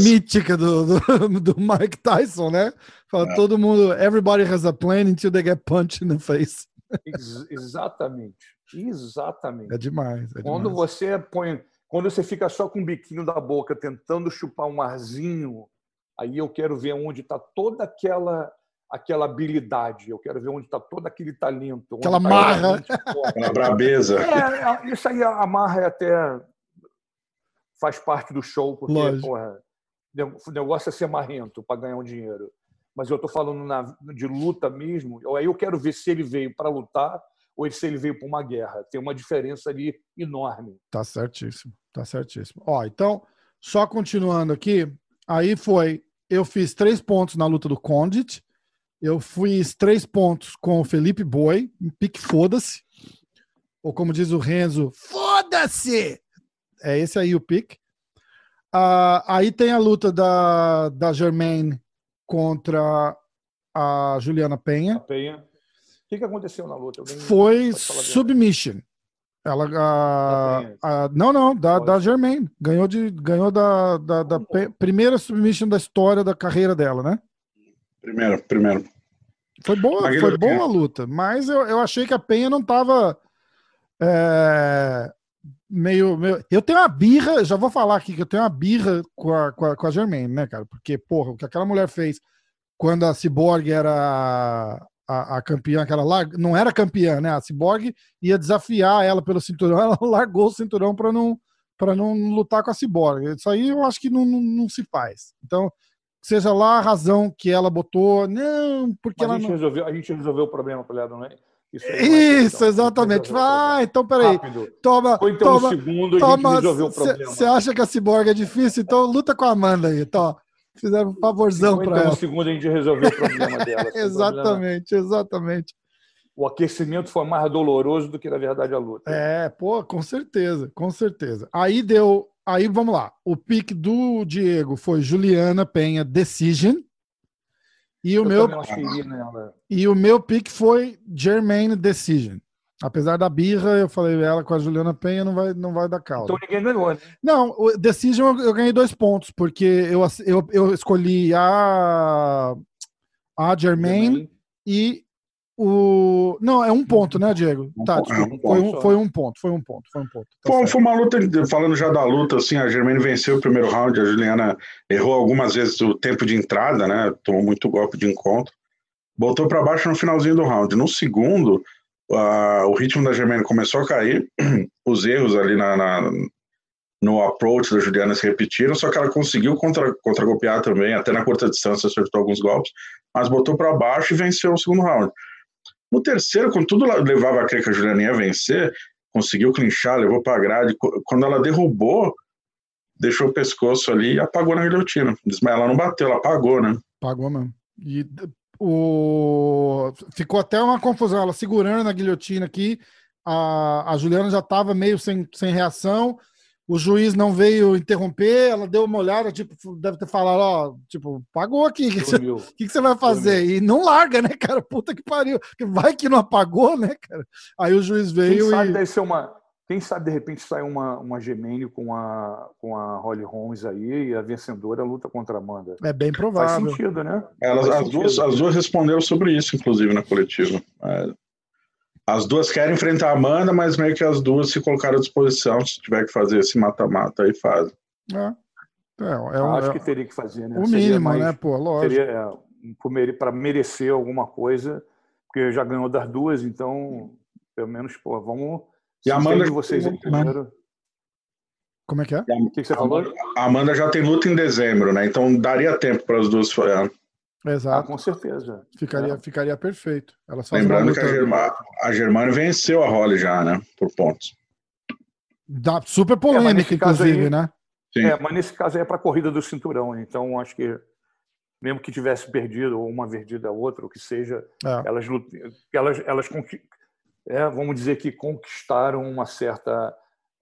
mítica do, do, do, Mike Tyson, né? Fala é. todo mundo, everybody has a plan until they get punched in the face. Ex exatamente. Exatamente. É demais. É Quando demais. você põe quando você fica só com o biquinho da boca tentando chupar um arzinho, aí eu quero ver onde está toda aquela aquela habilidade, eu quero ver onde está todo aquele talento. Aquela tá marra. Aquela brabeza. É, isso aí, a marra é até faz parte do show, porque porra, o negócio é ser marrento para ganhar um dinheiro. Mas eu estou falando na, de luta mesmo, aí eu quero ver se ele veio para lutar ou se ele veio para uma guerra. Tem uma diferença ali enorme. Tá certíssimo, tá certíssimo. Ó, então, só continuando aqui, aí foi, eu fiz três pontos na luta do Condit, eu fiz três pontos com o Felipe Boi, em pique foda-se, ou como diz o Renzo, foda-se! É esse aí o pique. Uh, aí tem a luta da, da Germaine contra a Juliana Penha. A Penha que, que aconteceu na luta? Foi submission. Ela, a, a, não, não, da, da Germaine. Ganhou, de, ganhou da, da, da primeira submission da história da carreira dela, né? Primeiro, primeiro. Foi boa, foi boa a luta, mas eu, eu achei que a Penha não estava. É, meio, meio. Eu tenho uma birra, já vou falar aqui que eu tenho uma birra com a, com a, com a Germaine, né, cara? Porque, porra, o que aquela mulher fez quando a Cyborg era a, a campeã, aquela lá, não era campeã, né? A Cyborg ia desafiar ela pelo cinturão, ela largou o cinturão para não para não lutar com a Cyborg. Isso aí eu acho que não, não, não, se faz. Então, seja lá a razão que ela botou, não, porque Mas ela a gente, não... resolveu, a gente resolveu o problema para ela, não é? Isso, Isso exatamente. Ah, então peraí. Rápido. Toma, Foi então toma, um segundo toma, a gente resolveu o problema. Você acha que a Cyborg é difícil? Então luta com a Amanda aí, tá? Fizeram um favorzão para ela. um segundo a gente resolveu o problema dela. exatamente, problema. exatamente. O aquecimento foi mais doloroso do que, na verdade, a luta. É, pô, com certeza, com certeza. Aí deu. Aí vamos lá. O pique do Diego foi Juliana Penha Decision. E o meu E o meu pique foi Germaine Decision. Apesar da birra, eu falei ela com a Juliana Penha não vai, não vai dar caldo. Então ninguém ganhou, né? Não, o Decision eu, ganhei dois pontos, porque eu, eu, eu escolhi a, a Germaine, e o. Não, é um ponto, né, Diego? Um tá, ponto, é um foi, um, ponto, foi um ponto, foi um ponto, foi um ponto. Tá Bom, foi uma luta, falando já da luta, assim, a Germaine venceu o primeiro round, a Juliana errou algumas vezes o tempo de entrada, né? Tomou muito golpe de encontro. Botou para baixo no finalzinho do round. No segundo, uh, o ritmo da Germaine começou a cair, os erros ali na, na, no approach da Juliana se repetiram, só que ela conseguiu contra, contra-golpear também, até na curta distância acertou alguns golpes, mas botou para baixo e venceu o segundo round. No terceiro, quando tudo levava a crer que a Juliana ia vencer, conseguiu clinchar, levou para a grade. Quando ela derrubou, deixou o pescoço ali e apagou na guilhotina. Ela não bateu, ela apagou, né? Apagou mesmo. E o... ficou até uma confusão. Ela segurando na guilhotina aqui, a, a Juliana já estava meio sem, sem reação o juiz não veio interromper, ela deu uma olhada, tipo, deve ter falado, ó, tipo, pagou aqui, o que, você, que, que você vai fazer? Dormiu. E não larga, né, cara? Puta que pariu. Vai que não apagou, né, cara? Aí o juiz veio quem sabe e... Deve ser uma, quem sabe, de repente, sai uma, uma Gemene com a, com a Holly Holmes aí e a vencedora luta contra a Amanda. É bem provável. Faz sentido, né? Elas, Faz as, sentido. Duas, as duas responderam sobre isso, inclusive, na coletiva. É, as duas querem enfrentar a Amanda, mas meio que as duas se colocaram à disposição. Se tiver que fazer esse mata-mata, aí faz. É. É, é um, Acho é, que teria que fazer, né? o Seria mínimo, mais- né, pô, lógico. Seria é, para merecer alguma coisa, porque já ganhou das duas, então, pelo menos, pô, vamos. E a Amanda- de vocês aí primeiro. Como é que é? O que, que você falou? A Amanda já tem luta em dezembro, né? Então daria tempo para as duas. é, Ah, Exato. com certeza. Ficaria, É. ficaria perfeito. Uma Lembrando que a, Germa, a Germana venceu a Holly já, né? Por pontos. Dá- super É, polêmica, caso inclusive, aí- né? Sim. É, mas nesse caso aí é para a corrida do cinturão, então acho que mesmo que tivesse perdido ou uma perdida a outra, o que seja, É. elas elas elas é, vamos dizer que conquistaram uma certa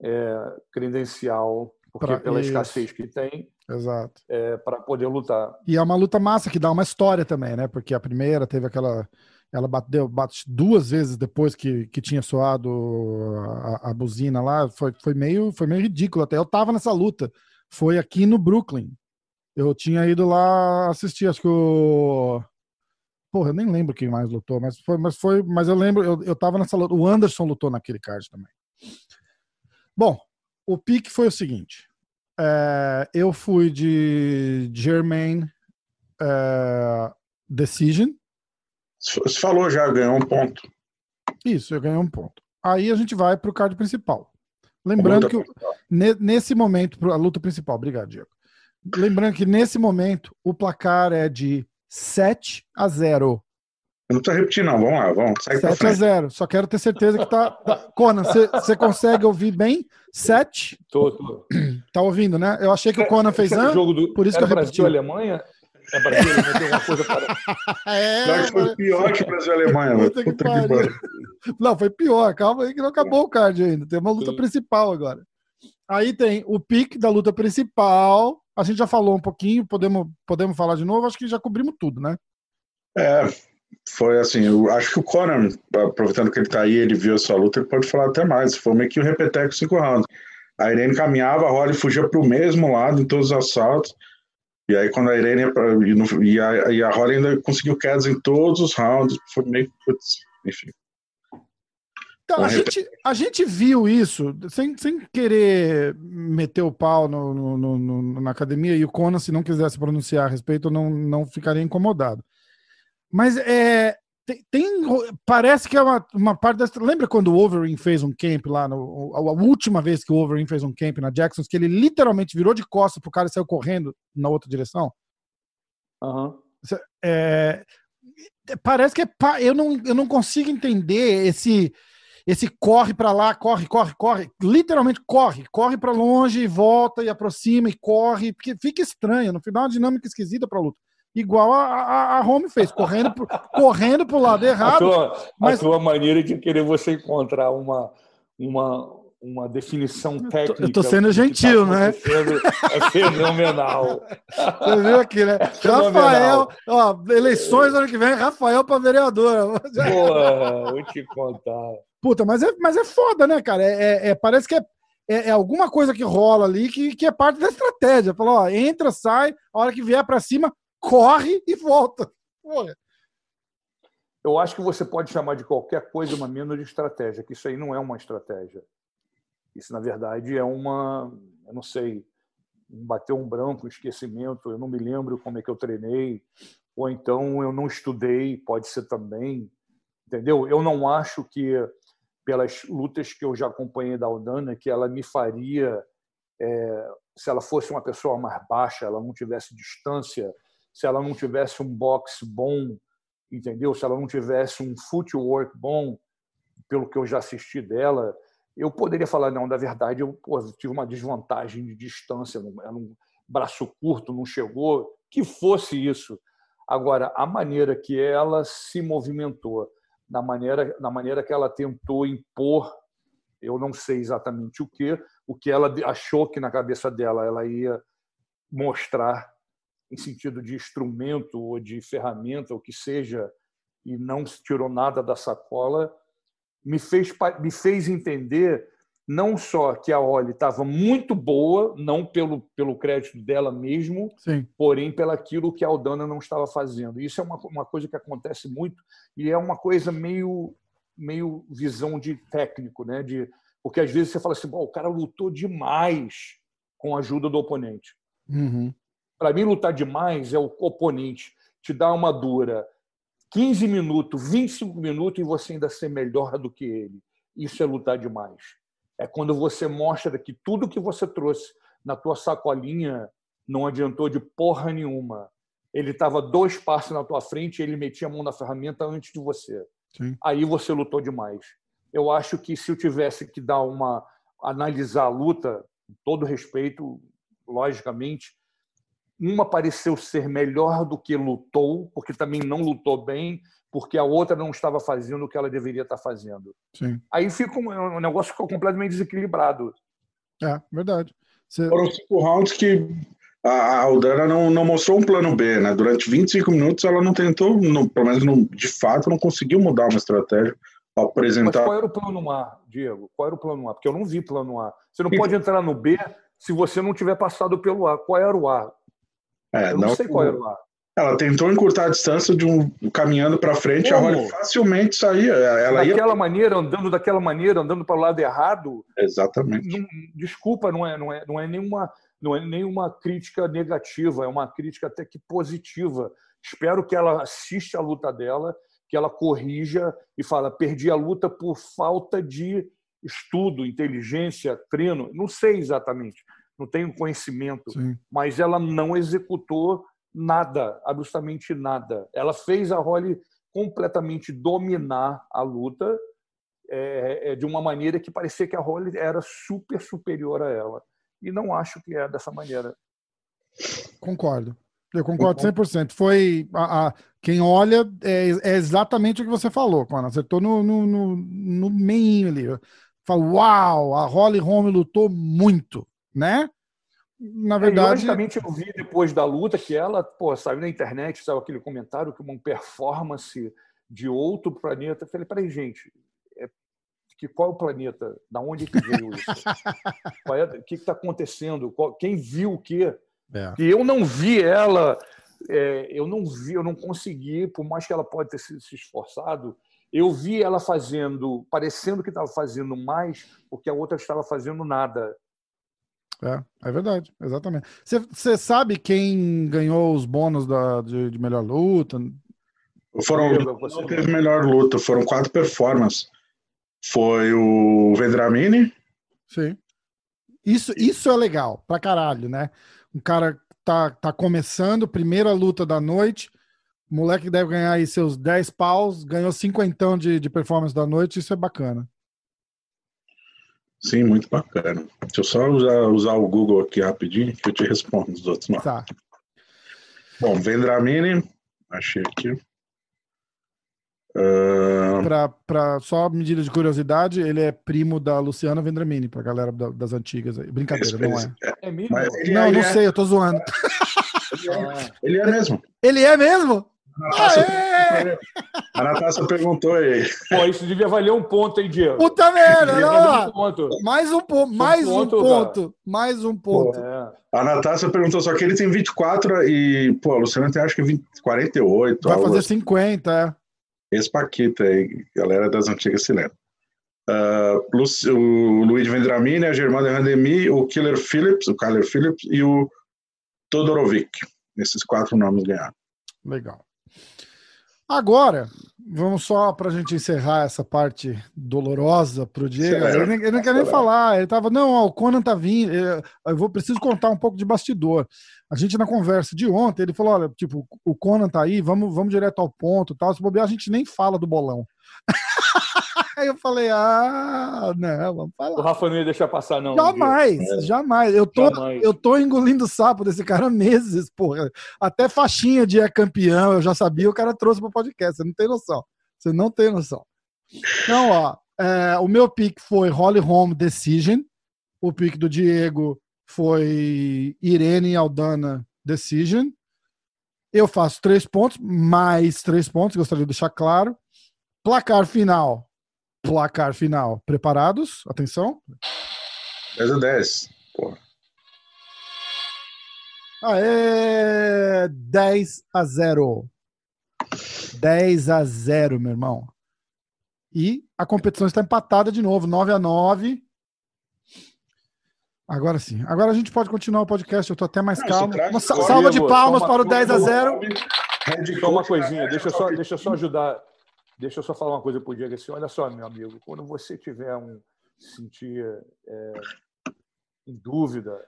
é, credencial porque Pra- pela isso. escassez que tem Exato. para poder lutar. E é uma luta massa que dá uma história também, né? Porque a primeira teve aquela. Ela bateu bate duas vezes depois que, que tinha soado a, a buzina lá. Foi, foi, meio, foi meio ridículo até. Eu tava nessa luta. Foi aqui no Brooklyn. Eu tinha ido lá assistir, acho que o. Porra, eu nem lembro quem mais lutou, mas foi, mas foi, mas eu lembro, eu, eu tava nessa luta. O Anderson lutou naquele card também. Bom, o pique foi o seguinte. É, eu fui de Germain é, Decision. Você falou já, ganhou um ponto. Isso, eu ganhei um ponto. Aí a gente vai para o card principal. Lembrando que ne- nesse momento, a luta principal, obrigado, Diego. Lembrando que nesse momento o placar é de 7 a 0. Eu não precisa repetir, não. Vamos lá, vamos. Segue pra 7 a frente. 0. Só quero ter certeza que tá. tá... Conan, você consegue ouvir bem? 7? Tô, tô. Tá ouvindo, né? Eu achei que o Conan fez Esse era o an. jogo do por isso que era eu repeti. Brasil Alemanha. É Brasil, Alemanha, tem alguma coisa para É, Eu acho que foi pior que o Brasil e Alemanha. Puta que Puta que pariu. pariu. Não, foi pior. Calma aí que não acabou o card ainda. Tem uma luta Sim. principal agora. Aí tem o pique da luta principal. A gente já falou um pouquinho, podemos, podemos falar de novo. Acho que já cobrimos tudo, né? É, foi assim, eu acho que o Conan, aproveitando que ele tá aí, ele viu essa luta, ele pode falar até mais. Foi meio que o repeteco cinco rounds. A Irene caminhava, a Holly fugia pro mesmo lado em todos os assaltos. E aí, quando a Irene e, a, e a Holly ainda conseguiu quedas em todos os rounds, foi meio. Putz, enfim. Então, a gente, a gente viu isso, sem, sem querer meter o pau no, no, no, na academia, e o Conan, se não quisesse pronunciar a respeito, não, não ficaria incomodado. Mas é, tem, tem, parece que é uma, uma parte dessa. Lembra quando o Wolverine fez um camp lá? No, a, a, última vez que o Wolverine fez um camp na Jacksons, que ele literalmente virou de costas pro cara e saiu correndo na outra direção? Uhum. É, parece que é, eu, não, eu não consigo entender esse esse corre para lá, corre, corre, corre, literalmente corre, corre para longe e volta e aproxima e corre, porque fica estranho, no final é uma dinâmica esquisita para luta igual a, a, a Home fez, correndo pro, correndo pro lado errado. A tua, mas... a tua maneira de querer você encontrar uma, uma, uma definição técnica. Eu tô sendo tá gentil, tá né? É fenomenal. Você viu aqui, né? Rafael, ó, eleições ano que vem, Rafael para vereador. Porra, vou te contar. Puta, mas é, mas é foda, né, cara? É, é, é parece que é, é, é, alguma coisa que rola ali que, que é parte da estratégia. Falou, ó, entra, sai, a hora que vier para cima, corre e volta. Porra. Eu acho que você pode chamar de qualquer coisa uma menos de estratégia, que isso aí não é uma estratégia. Isso, na verdade, é uma, eu não sei, bateu um branco, um esquecimento, eu não me lembro como é que eu treinei, ou então eu não estudei, pode ser também, entendeu? Eu não acho que, pelas lutas que eu já acompanhei da Aldana, que ela me faria, é, se ela fosse uma pessoa mais baixa, ela não tivesse distância, se ela não tivesse um boxe bom, entendeu? Se ela não tivesse um footwork bom, pelo que eu já assisti dela, eu poderia falar, não, na verdade, eu pô, tive uma desvantagem de distância, era um braço curto, não chegou, que fosse isso. Agora, a maneira que ela se movimentou, na maneira, na maneira que ela tentou impor, eu não sei exatamente o que, o que ela achou que na cabeça dela ela ia mostrar em sentido de instrumento ou de ferramenta, o que seja, e não tirou nada da sacola, me fez, me fez entender não só que a Oli estava muito boa, não pelo, pelo crédito dela mesmo, Sim. porém pelaquilo que a Aldana não estava fazendo. Isso é uma, uma coisa que acontece muito e é uma coisa meio, meio visão de técnico, né? De, porque às vezes você fala assim, o cara lutou demais com a ajuda do oponente. Uhum. Para mim, lutar demais é o oponente te dar uma dura 15 minutos, 25 minutos e você ainda ser melhor do que ele. Isso é lutar demais. É quando você mostra que tudo que você trouxe na tua sacolinha não adiantou de porra nenhuma. Ele estava dois passos na tua frente e ele metia a mão na ferramenta antes de você. Sim. Aí você lutou demais. Eu acho que se eu tivesse que dar uma analisar a luta, com todo respeito, logicamente, uma pareceu ser melhor do que lutou, porque também não lutou bem, porque a outra não estava fazendo o que ela deveria estar fazendo. Sim. Aí fica um, um negócio ficou completamente desequilibrado. É, verdade. Você... Foram cinco rounds que a Aldana não, não mostrou um plano B, né? Durante 25 minutos ela não tentou, não, pelo menos não, de fato, não conseguiu mudar uma estratégia para apresentar. Mas qual era o plano A, Diego? Qual era o plano A? Porque eu não vi plano A. Você não pode entrar no B se você não tiver passado pelo A. Qual era o A? É, eu não, não sei qual era o A. Ela tentou encurtar a distância de um caminhando para frente, Como? a Holly facilmente saía. Ela daquela ia... maneira, andando daquela maneira, andando para o lado errado. Exatamente. Não, desculpa, não é, não é, não é nenhuma, não é nenhuma crítica negativa, é uma crítica até que positiva. Espero que ela assista a luta dela, que ela corrija e fala: perdi a luta por falta de estudo, inteligência, treino. Não sei exatamente não tenho conhecimento, Sim. mas ela não executou nada, absolutamente nada. Ela fez a Holly completamente dominar a luta é, é, de uma maneira que parecia que a Holly era super superior a ela. E não acho que é dessa maneira. Concordo. Eu concordo 100%. Foi a, a quem olha é, é, exatamente o que você falou, quando acertou no, no, no, no meio ali. Fala, uau, a Holly Holm lutou muito né? Na verdade. É, logicamente, eu vi depois da luta que ela, pô, saiu na internet, saiu aquele comentário que uma performance de outro planeta. Eu falei, peraí, gente, é, que, qual é o planeta? Da onde que veio isso? é, o que está acontecendo? Qual, quem viu o quê? É. E eu não vi ela, é, eu não vi, eu não consegui, por mais que ela pode ter se, se esforçado, Eu vi ela fazendo, parecendo que estava fazendo mais, porque a outra estava fazendo nada. É, é verdade, exatamente. Você sabe quem ganhou os bônus da, de, de melhor luta? Foram, não teve melhor luta, foram quatro performances. Foi o Vendramini. Sim. Isso, isso é legal pra caralho, né? Um cara tá, tá começando, primeira luta da noite, o moleque deve ganhar aí seus 10 paus, ganhou cinquentão de, de performance da noite, isso é bacana. Sim, muito bacana. Deixa eu só usar, usar o Google aqui rapidinho que eu te respondo os outros nomes. Tá. Bom, Vendramini, achei aqui. Uh... Para só medida de curiosidade, ele é primo da Luciana Vendramini, para galera das antigas aí. Brincadeira, não é? É mesmo? Não, não é... sei, eu tô zoando. Ele é mesmo. Ele é mesmo? A Natasha perguntou aí. Pô, isso devia valer um ponto, hein, Diego? Puta merda, não. Um ponto. Mais um, po mais um ponto. ponto mais um ponto. É. A Natasha perguntou, só que ele tem 24 e, pô, a Luciana tem acho que 20, 48. Vai fazer assim. 50, é. Esse Paquita aí, galera das antigas se lembra. Uh, o Luiz Vendramini, a Germana Randemi, o Killer Phillips, o Kyler Phillips e o Todorovic. Esses quatro nomes ganharam. Legal. Agora, vamos só para a gente encerrar essa parte dolorosa para o Diego. Ele, ele, não quer nem falar. Ele tava, não, ó, o Conan tá vindo. Eu vou preciso contar um pouco de bastidor. A gente na conversa de ontem, ele falou, olha, tipo, o Conan tá aí, vamos, vamos direto ao ponto, tal. Se bobear, a gente nem fala do bolão. Aí eu falei, ah, não, vamos falar. O Rafa não ia deixar passar, não. Jamais, é. jamais. Eu tô, jamais. eu tô engolindo sapo desse cara há meses, porra. Até faixinha de é campeão, eu já sabia, o cara trouxe pro podcast. Você não tem noção. Você não tem noção. Então, ó, é, o meu pick foi Holly Home Decision. O pick do Diego foi Irene Aldana Decision. Eu faço três pontos, mais três pontos, gostaria de deixar claro. Placar final. Placar final. Preparados? Atenção. 10 a 10. Porra. Aê! 10 a 0. 10 a 0, meu irmão. E a competição está empatada de novo, 9 a 9. Agora sim. Agora a gente pode continuar o podcast. Eu estou até mais Não, calmo. Uma salva de palmas para o 10 a 0. Só uma coisinha, deixa eu só, deixa eu só ajudar Deixa eu só falar uma coisa para o Diego assim, olha só, meu amigo, quando você tiver um sentir é, em dúvida,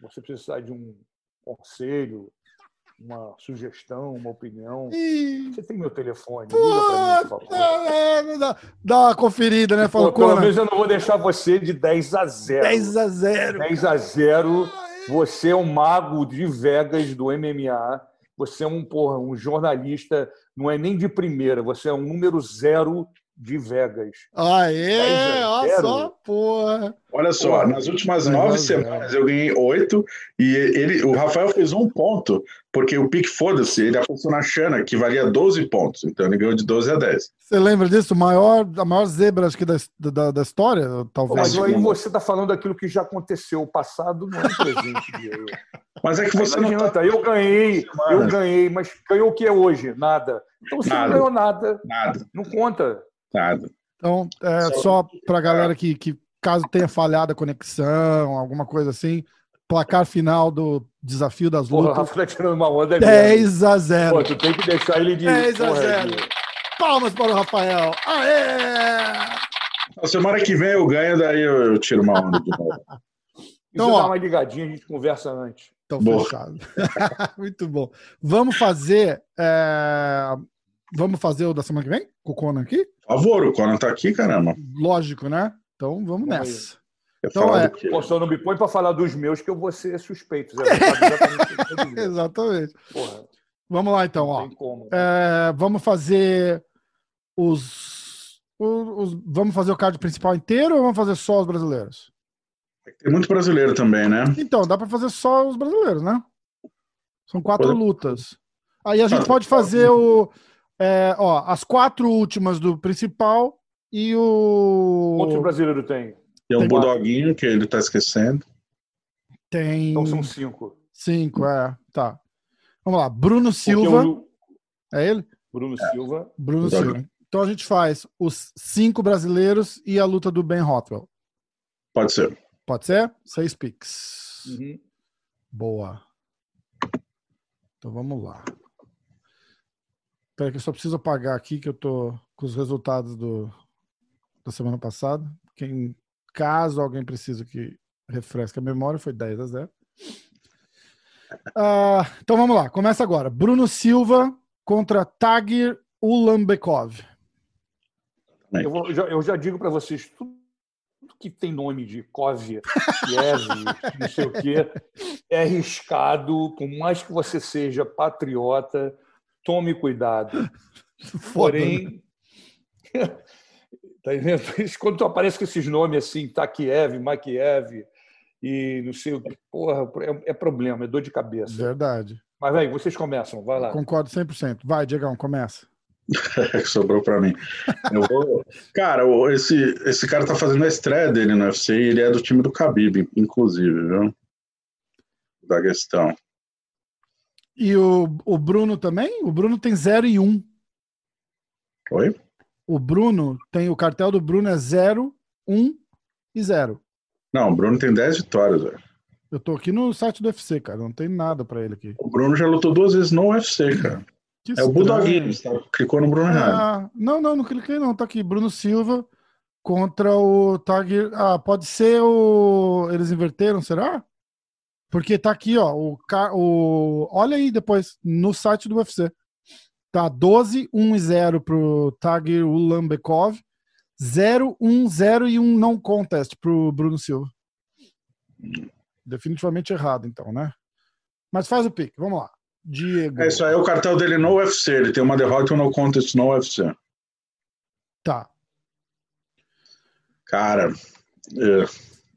você precisar de um conselho, uma sugestão, uma opinião, você tem meu telefone. Liga mim, dá, dá uma conferida, né? Falou, pelo menos eu não vou deixar você de 10 a 0. 10 a 0. 10 a 0. Você é um mago de Vegas do MMA. Você é um, porra, um jornalista não é nem de primeira, você é um número zero de Vegas. Aê, olha só, porra. Olha só, porra. nas últimas nove semanas eu ganhei oito e ele, o Rafael fez um ponto, porque o pique foda-se, ele apostou na Xana, que valia 12 pontos, então ele ganhou de 12 a 10. Você lembra disso? O maior, a maior zebra, acho que da, da, da história, talvez. Mas aí você está falando daquilo que já aconteceu, o passado não é presente. Mas é que você não, não adianta. Tá... Eu ganhei, eu ganhei, mas ganhou o que é hoje? Nada. Então você nada. não ganhou nada. Nada. Não conta. Nada. Então, é, só, só para a galera que, que, caso tenha falhado a conexão, alguma coisa assim, placar final do desafio das lutas. Porra, o Rafa tá tirando uma onda. 10 a 0. Pô, tu tem que deixar ele de 10 a 0. Palmas para o Rafael. Aê! Semana que vem eu ganho, daí eu tiro uma onda de novo. Então, ó, dá uma ligadinha, a gente conversa antes. Então, fechado. Muito bom. Vamos fazer. É... Vamos fazer o da semana que vem? Com o Conan aqui? Por favor, o Conan tá aqui, caramba. Lógico, né? Então vamos nessa. Então, é... Pô, só não me põe para falar dos meus que eu vou ser suspeito. exatamente. exatamente. Porra. Vamos lá, então. Ó. Como, é, vamos fazer os, os, os, Vamos fazer o card principal inteiro ou vamos fazer só os brasileiros? Tem muito brasileiro também, né? Então, dá para fazer só os brasileiros, né? São quatro Pode... lutas. Aí a gente pode fazer o. É, ó, as quatro últimas do principal e o. Quantos brasileiro tem? Tem um Bulldoguinho, que ele tá esquecendo. Tem. Então são cinco. Cinco, é. Tá. Vamos lá. Bruno Silva. É ele? Bruno Silva. Bruno Silva. Então a gente faz os cinco brasileiros e a luta do Ben Rothwell. Pode ser. Pode ser? Seis picks. Uhum. Boa. Então vamos lá. Espera que eu só preciso apagar aqui que eu tô com os resultados do, da semana passada. Quem, caso alguém precise que refresque a memória, foi 10 a 0. Ah, então vamos lá, começa agora. Bruno Silva contra Tagir Ulambekov. Eu, vou- já, eu já digo para vocês, tudo que tem nome de Kov, Kiev, não sei o quê, é arriscado, por mais que você seja patriota, tome cuidado. Foda, né? Porém, tá entendendo? Quando aparece com esses nomes assim, Takiev, Makiev e não sei o que, porra, é, é problema, é dor de cabeça. Verdade. Mas vai, vocês começam, vai lá. Concordo 100%. Vai, Diegão, começa. Sobrou pra mim. Eu vou... Cara, esse, esse cara tá fazendo a estreia dele no UFC e ele é do time do Khabib, inclusive, viu? Da questão. E o, o Bruno também? O Bruno tem 0 e 1. Um. Oi? O Bruno tem o cartel do Bruno é 0, 1 e 0. Não, o Bruno tem 10 vitórias, velho. Eu tô aqui no site do UFC, cara. Não tem nada pra ele aqui. O Bruno já lutou duas vezes no UFC, cara. Que É o estranho. Budoguinho, tá? clicou no Bruno errado. Ah, não, não, não cliquei não. Tá aqui, Bruno Silva contra o Tiger. Ah, pode ser o. Eles inverteram, será? Porque tá aqui, ó. O, o... Olha aí depois, no site do UFC. Tá 12, 1 e 0 pro Tiger Ulambekov. 0, 1, 0 e um não contest pro Bruno Silva. Definitivamente errado, então, né? Mas faz o pique, vamos lá. Diego. É isso aí, é o cartel dele no UFC. Ele tem uma derrota e um no contest no UFC. Tá. Cara, é,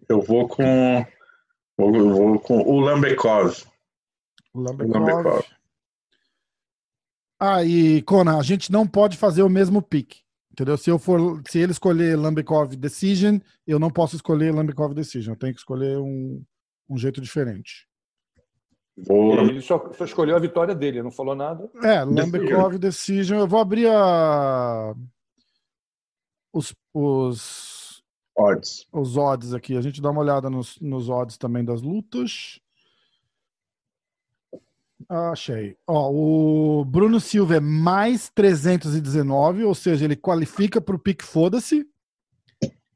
eu vou com. Eu vou com o Lambekov. Lambekov. Lambekov. Ah, e Conan, a gente não pode fazer o mesmo pick. Entendeu? Se eu for, se ele escolher Lambekov Decision, eu não posso escolher Lambekov Decision. Eu tenho que escolher um, um jeito diferente. Vou. Ele só, só escolheu a vitória dele, não falou nada. É, Lambekov Decision. Eu vou abrir a os, os, Odds. os odds aqui. A gente dá uma olhada nos, nos odds também das lutas. Ah, Achei. Ó, o Bruno Silva é mais 319, ou seja, ele qualifica para o pique foda-se.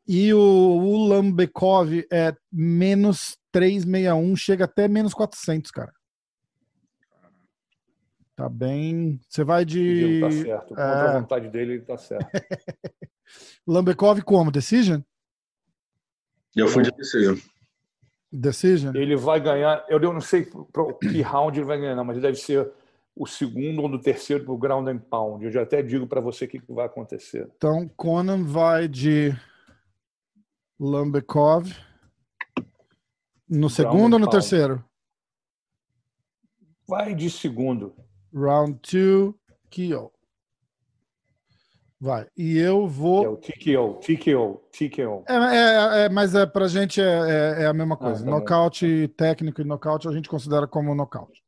E o Ulambekov é menos 361, chega até menos 400, cara. Tá bem. Você vai de. Tá certo. Contra é. a vontade dele, ele tá certo. Lambekov como? Decision? Eu fui de decision. Decision? Ele vai ganhar, eu não sei pro que round ele vai ganhar, mas deve ser o segundo ou no terceiro pro ground and pound. Eu já até digo para você o que, que vai acontecer. Então, Conan vai de Lambekov. No segundo ou no pound. terceiro? Vai de segundo. Round 2, Kyo. Vai. E eu que É vou. o TKO, TKO, TKO. É, é, é, mas é, pra gente é, é, é a mesma coisa. tá bom. nocaute técnico e nocaute a gente considera como nocaute.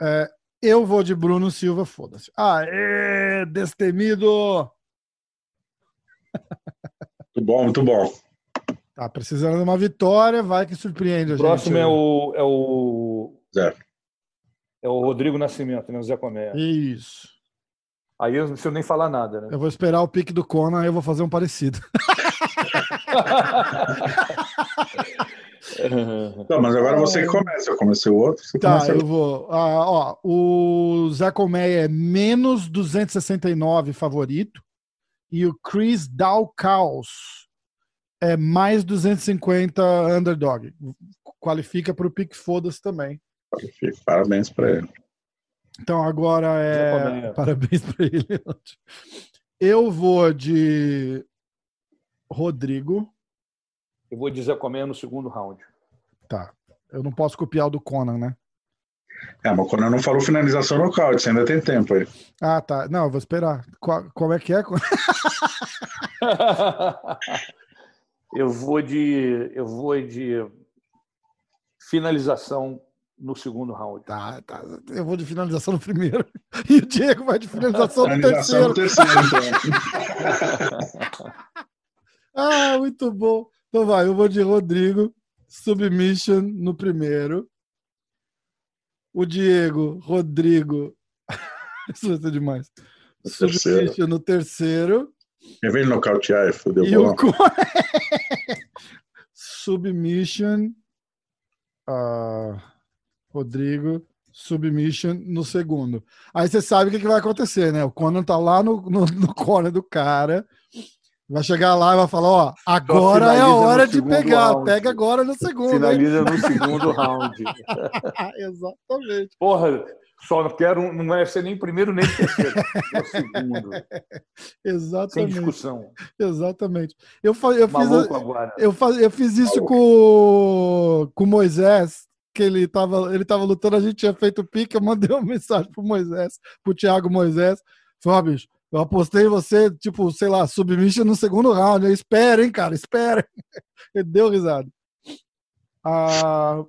É, eu vou de Bruno Silva, foda-se. Aê, destemido! Muito bom, muito bom. Tá precisando de uma vitória, vai que surpreende a O gente. próximo é o, é o. Zé. É o Rodrigo Nascimento, né? O Zé Comé. Isso. Aí eu não preciso nem falar nada, né? Eu vou esperar o pique do Conan e eu vou fazer um parecido. Não, mas agora você que começa. Eu comecei o outro. Você Tá, começa eu vou. Ah, ó, o Zé Colmeia é menos 269 favorito e o Chris Dalkaus é mais 250 underdog. Qualifica para o pique foda-se também. Parabéns pra ele. Então agora Zé é. Parabéns para ele. Eu vou de Rodrigo. Eu vou dizer Comé no segundo round. Tá. Eu não posso copiar o do Conan, né? É, mas quando eu não falou finalização nocaute, você ainda tem tempo aí. Ah, tá. Não, eu vou esperar. Qual, como é que é? eu vou de. Eu vou de finalização no segundo round. Tá, tá. Eu vou de finalização no primeiro. E o Diego vai de finalização no terceiro. terceiro então. ah, muito bom. Então vai, eu vou de Rodrigo, submission no primeiro. O Diego, Rodrigo. Isso vai ser demais. No submission terceiro. no terceiro. Em vez de nocautear, fodeu E o Submission. ah, Rodrigo. Submission no segundo. Aí você sabe o que, que vai acontecer, né? O Conan tá lá no, no, no corner do cara. Vai chegar lá e vai falar: Ó, agora é a hora de pegar. round. Pega agora no segundo. hein? Finaliza no segundo round. Exatamente. Porra, só não quero, não vai ser nem primeiro nem terceiro. É o segundo. Sem Exatamente. discussão. Exatamente. Eu, eu fiz. agora. Eu, eu fiz isso com, com o Moisés, que ele tava, ele tava lutando, a gente tinha feito pique, eu mandei uma mensagem pro Moisés, pro Thiago Moisés. Falei, ó, bicho, eu apostei você, tipo, sei lá, submission no segundo round. Eu, espera, hein, cara, espera. Ele deu risada. Ah,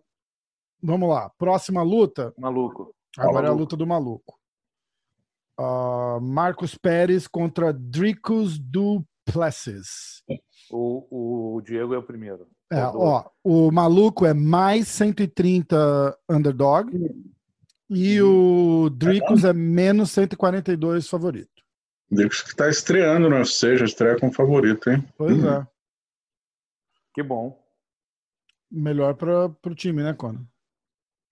vamos lá, próxima luta. Maluco. Agora é a luta do maluco. Ah, Marcos Pérez contra Dricus Duplessis. O, o Diego é o primeiro. É, ó, o maluco é mais 130 underdog e o Dricos é menos 142 favorito. Dricos que tá estreando no UFC, já estreia como favorito, hein? Pois Uhum. é. Que bom. Melhor para o time, né, Conan?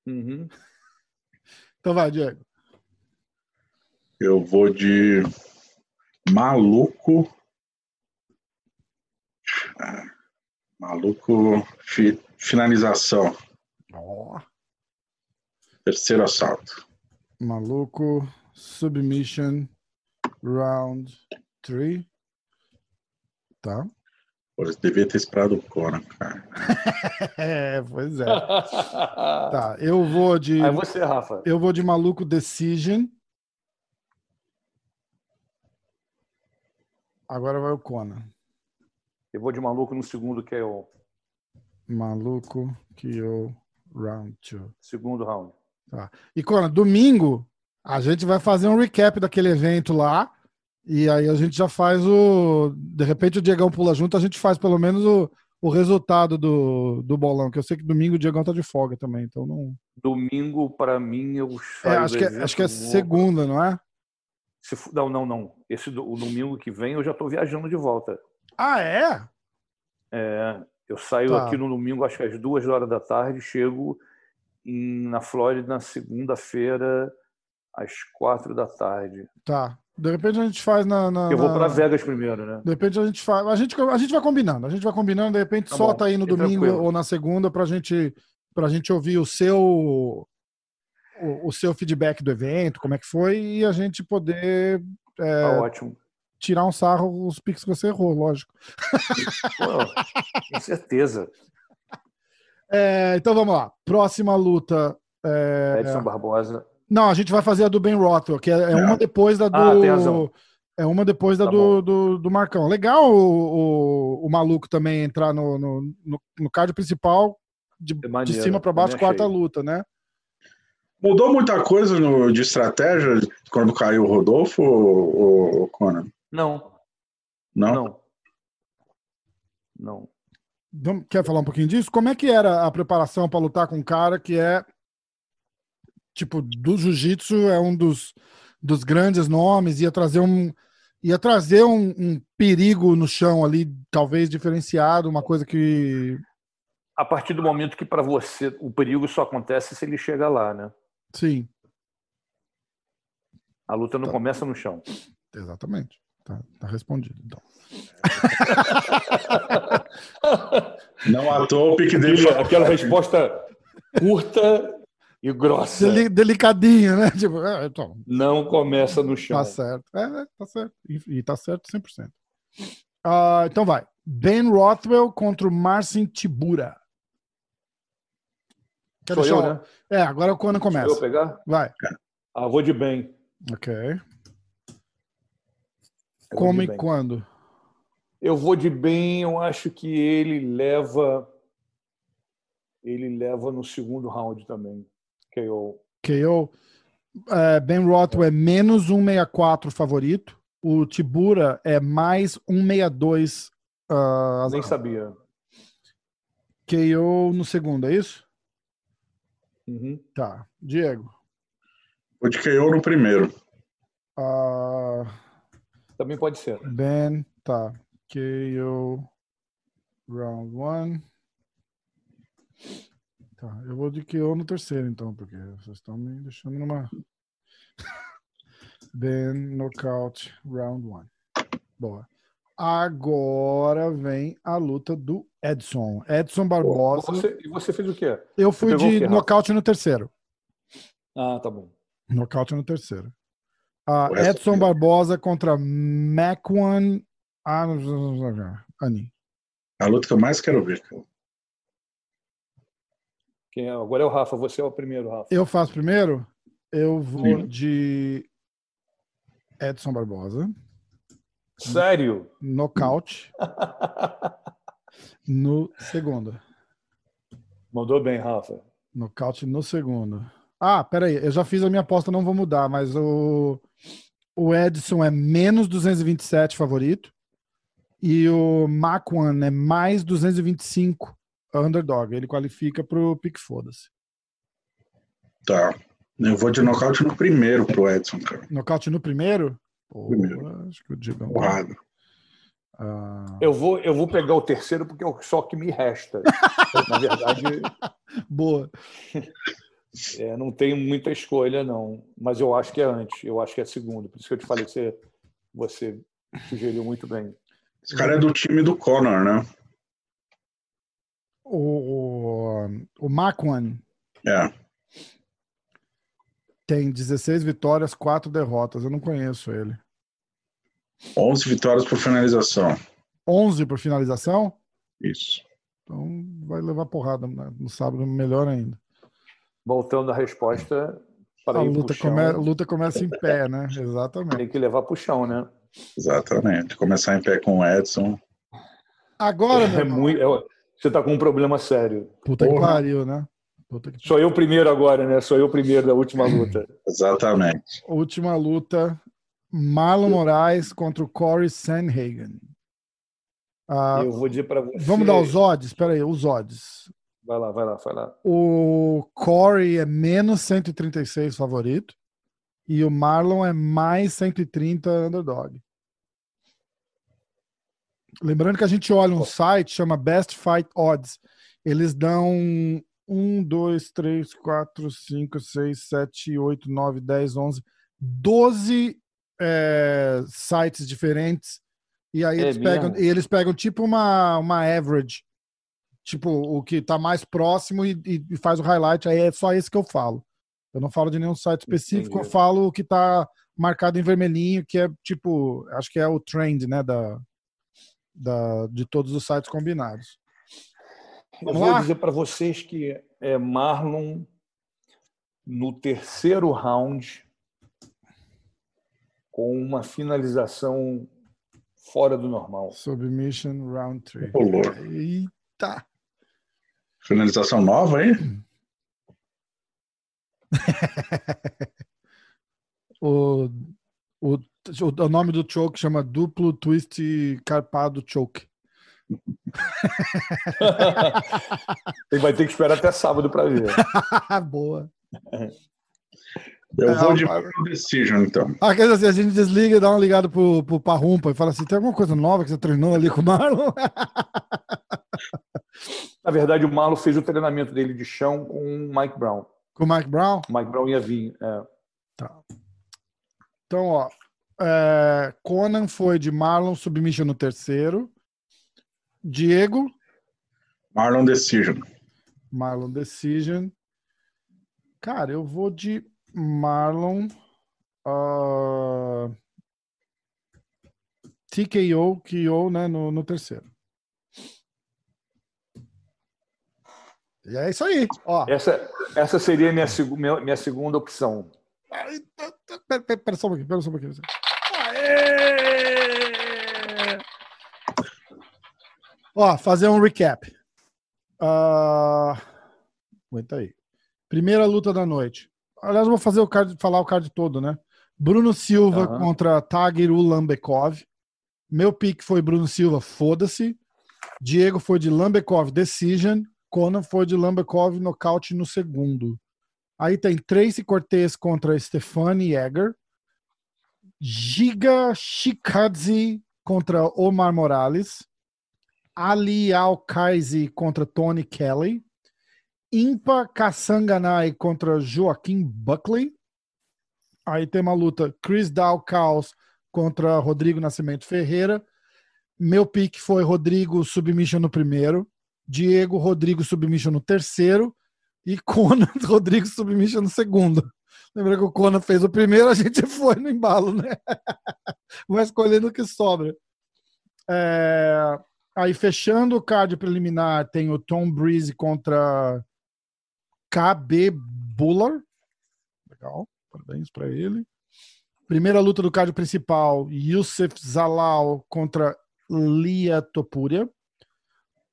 Uhum. Então vai, Diego. Eu vou de maluco. Ah, Maluco fi- finalização. Ó, Terceiro assalto. maluco, submission, round 3. Tá. Pô, eu devia ter esperado o Conan, cara. É, pois é. Tá, eu vou de Aí você, Rafa. eu vou de maluco decision. Agora vai o Conan. Eu vou de maluco no segundo, que é o Maluco que eu round 2. segundo round. E Conan, domingo a gente vai fazer um recap daquele evento lá. E aí a gente já faz o. De repente o Diegão pula junto, a gente faz pelo menos o, o resultado do, do bolão, que eu sei que domingo o Diegão tá de folga também, então não. Domingo, para mim, eu É, acho, que é, acho que é vou- segunda, não é? Se Não, não, não. Esse o domingo que vem eu já estou viajando de volta. Ah, é? É, eu saio Tá. aqui no domingo, acho que às duas horas da tarde, chego em- na Flórida na segunda-feira, às quatro da tarde. Tá. De repente a gente faz na. na- Eu vou para Vegas primeiro, né? De repente a gente faz. A gente, a gente vai combinando. A gente vai combinando, de repente Tá solta bom, aí no domingo tranquilo. ou na segunda pra gente, pra gente ouvir o seu. O, o seu feedback do evento, como é que foi, e a gente poder é, Tá ótimo. Tirar um sarro os piques que você errou, lógico. Pô, com certeza. É, então vamos lá. Próxima luta. é, Edson Barbosa. Não, a gente vai fazer a do Ben Rothwell, que é, é uma depois da do. Ah, tem razão. É uma depois da Tá do, do, do Marcão. Legal o, o, o maluco também entrar no, no, no, no card principal de, É de maneiro, cima para baixo, quarta luta, né? Mudou muita coisa no, de estratégia quando caiu o Rodolfo, ou, Conan? Não, Não? não. Não. Quer falar um pouquinho disso? Como é que era a preparação para lutar com um cara que é tipo do jiu-jitsu é um dos, dos grandes nomes ia trazer um ia trazer um, um perigo no chão ali talvez diferenciado uma coisa que A partir do momento que para você o perigo só acontece se ele chega lá, né? sim A luta não Tá. começa no chão. exatamente tá, tá respondido então Não à toa o pique dele aquela resposta curta e grossa. Deli- delicadinho né tipo é, então Não começa no chão. Tá certo. É, tá certo. E, e tá certo 100%. Ah, então vai. Ben Rothwell contra o Marcin Tibura. Quer Sou deixar eu, o- né? É, agora é quando Sou eu começa. pegar? Vai. Ah, vou de bem. Ok. Vou Como e bem. quando? Eu vou de bem, eu acho que ele leva. Ele leva no segundo round também. KO. KO. é, Ben Rothwell é menos 164 favorito. O Tibura é mais 162. Uh, Nem sabia. KO no segundo, é isso? Uhum. Tá. Diego. O de KO no primeiro. Uh, Também pode ser. ben, tá. KO round one. Tá, eu vou de KO no terceiro, então, porque vocês estão me deixando numa. ben, knockout, round one. Boa. Agora vem a luta do Edson. Edson Barbosa. Você, e você fez o quê? eu fui de quê, nocaute no terceiro. Ah, tá bom. Nocaute no terceiro. Ah, Edson foi- Barbosa contra Macwan. Ah. Ani. A luta que eu mais quero ver. cara. Quem é? Agora é o Rafa. Você é o primeiro, Rafa. Eu faço primeiro? Eu vou Sim. de Edson Barbosa. Sério? Nocaute no segundo. Mandou bem, Rafa. Nocaute no segundo. Ah, peraí. Eu já fiz a minha aposta, não vou mudar, mas o, o Edson é menos 227 favorito. E o Macwan é mais 225 underdog. Ele qualifica pro pique foda-se. Tá. Eu vou de nocaute no primeiro pro Edson, cara. Nocaute no primeiro? Pô, Primeiro. acho que o Digão. Porrada. Ah, Eu vou, eu vou pegar o terceiro porque é o só que me resta. Na verdade, boa. É, não tenho muita escolha, não. Mas eu acho que é antes. Eu acho que é segundo. Por isso que eu te falei que você, você sugeriu muito bem. Esse cara é do time do Conor, né? O, o, o Macwan É. tem 16 vitórias, 4 derrotas. Eu não conheço ele. 11 vitórias por finalização. 11 por finalização? Isso. Então vai levar porrada né? no sábado, melhor ainda. Voltando à resposta, para A luta, come- a luta começa em pé, né? Exatamente. tem que levar para o chão, né? Exatamente. Começar em pé com o Edson. Agora, É muito, é- você está com um problema sério. puta que Porra. pariu, né? Puta que... Sou eu primeiro agora, né? Sou eu primeiro da última luta. Exatamente. Última luta: Marlon Moraes contra o Corey Sanhagen. Ah, eu vou dizer para você. vamos dar os odds? Espera aí, os odds. Vai lá, vai lá, vai lá. O Corey é menos 136 favorito e o Marlon é mais 130 underdog. Lembrando que a gente olha um site chama Best Fight Odds. Eles dão 1, 2, 3, 4, 5, 6, 7, 8, 9, 10, 11, 12 é, sites diferentes. E aí É eles pegam, e eles pegam tipo uma, uma average tipo, o que está mais próximo e, e- faz o highlight, aí é só esse que eu falo. Eu não falo de nenhum site específico, Entendi. eu falo o que está marcado em vermelhinho, que é tipo, acho que é o trend, né, da, da, de todos os sites combinados. Eu Vamos vou lá? dizer para vocês que é Marlon no terceiro round com uma finalização fora do normal. Submission round 3. Rolou. Eita! Finalização nova, hein? O, o, o nome do choke chama duplo twist carpado choke. Ele vai ter que esperar até sábado para ver. Boa. Eu É, vou de a- Decision, então. Ah, quer dizer, a gente desliga e dá uma ligada pro, pro Parrumpa e fala assim: tem alguma coisa nova que você treinou ali com o Marlon? Na verdade, o Marlon fez o treinamento dele de chão com o Mike Brown. com o Mike Brown? Mike Brown ia vir. é. Então, ó. é, Conan foi de Marlon Submission no terceiro. Diego, Marlon Decision. Marlon Decision. Cara, eu vou de Marlon. ah, TKO, KO, né, no, no terceiro. E é isso aí. Ó, Essa, essa seria minha, minha, minha segunda opção. Pera, pera, pera só um pouquinho, pera só um pouquinho. Aê! Ó, fazer um recap. Ah, Aguenta aí. Primeira luta da noite. aliás, eu vou fazer o card, falar o card todo, né? Bruno Silva Aham. contra Tagiru Lambekov. Meu pick foi Bruno Silva, foda-se. Diego foi de Lambekov, decision. Conan foi de Lambekov, nocaute no segundo. Aí tem Tracy Cortez contra Stefani Jäger. Giga Shikadze contra Omar Morales. Ali Alkaisi contra Tony Kelly. Impa Kassanganai contra Joaquim Buckley. Aí tem uma luta Chris Dalcaus contra Rodrigo Nascimento Ferreira. Meu pick foi Rodrigo Submission no primeiro, Diego Rodrigo Submission no terceiro e Conan Rodrigo Submission no segundo. Lembra que o Conan fez o primeiro, a gente foi no embalo, né? Vai escolhendo o que sobra. É, Aí fechando o card preliminar tem o Tom Breeze contra KB Buller. Legal, parabéns para ele. Primeira luta do card principal, Yusuf Zalal contra Lia Topuria.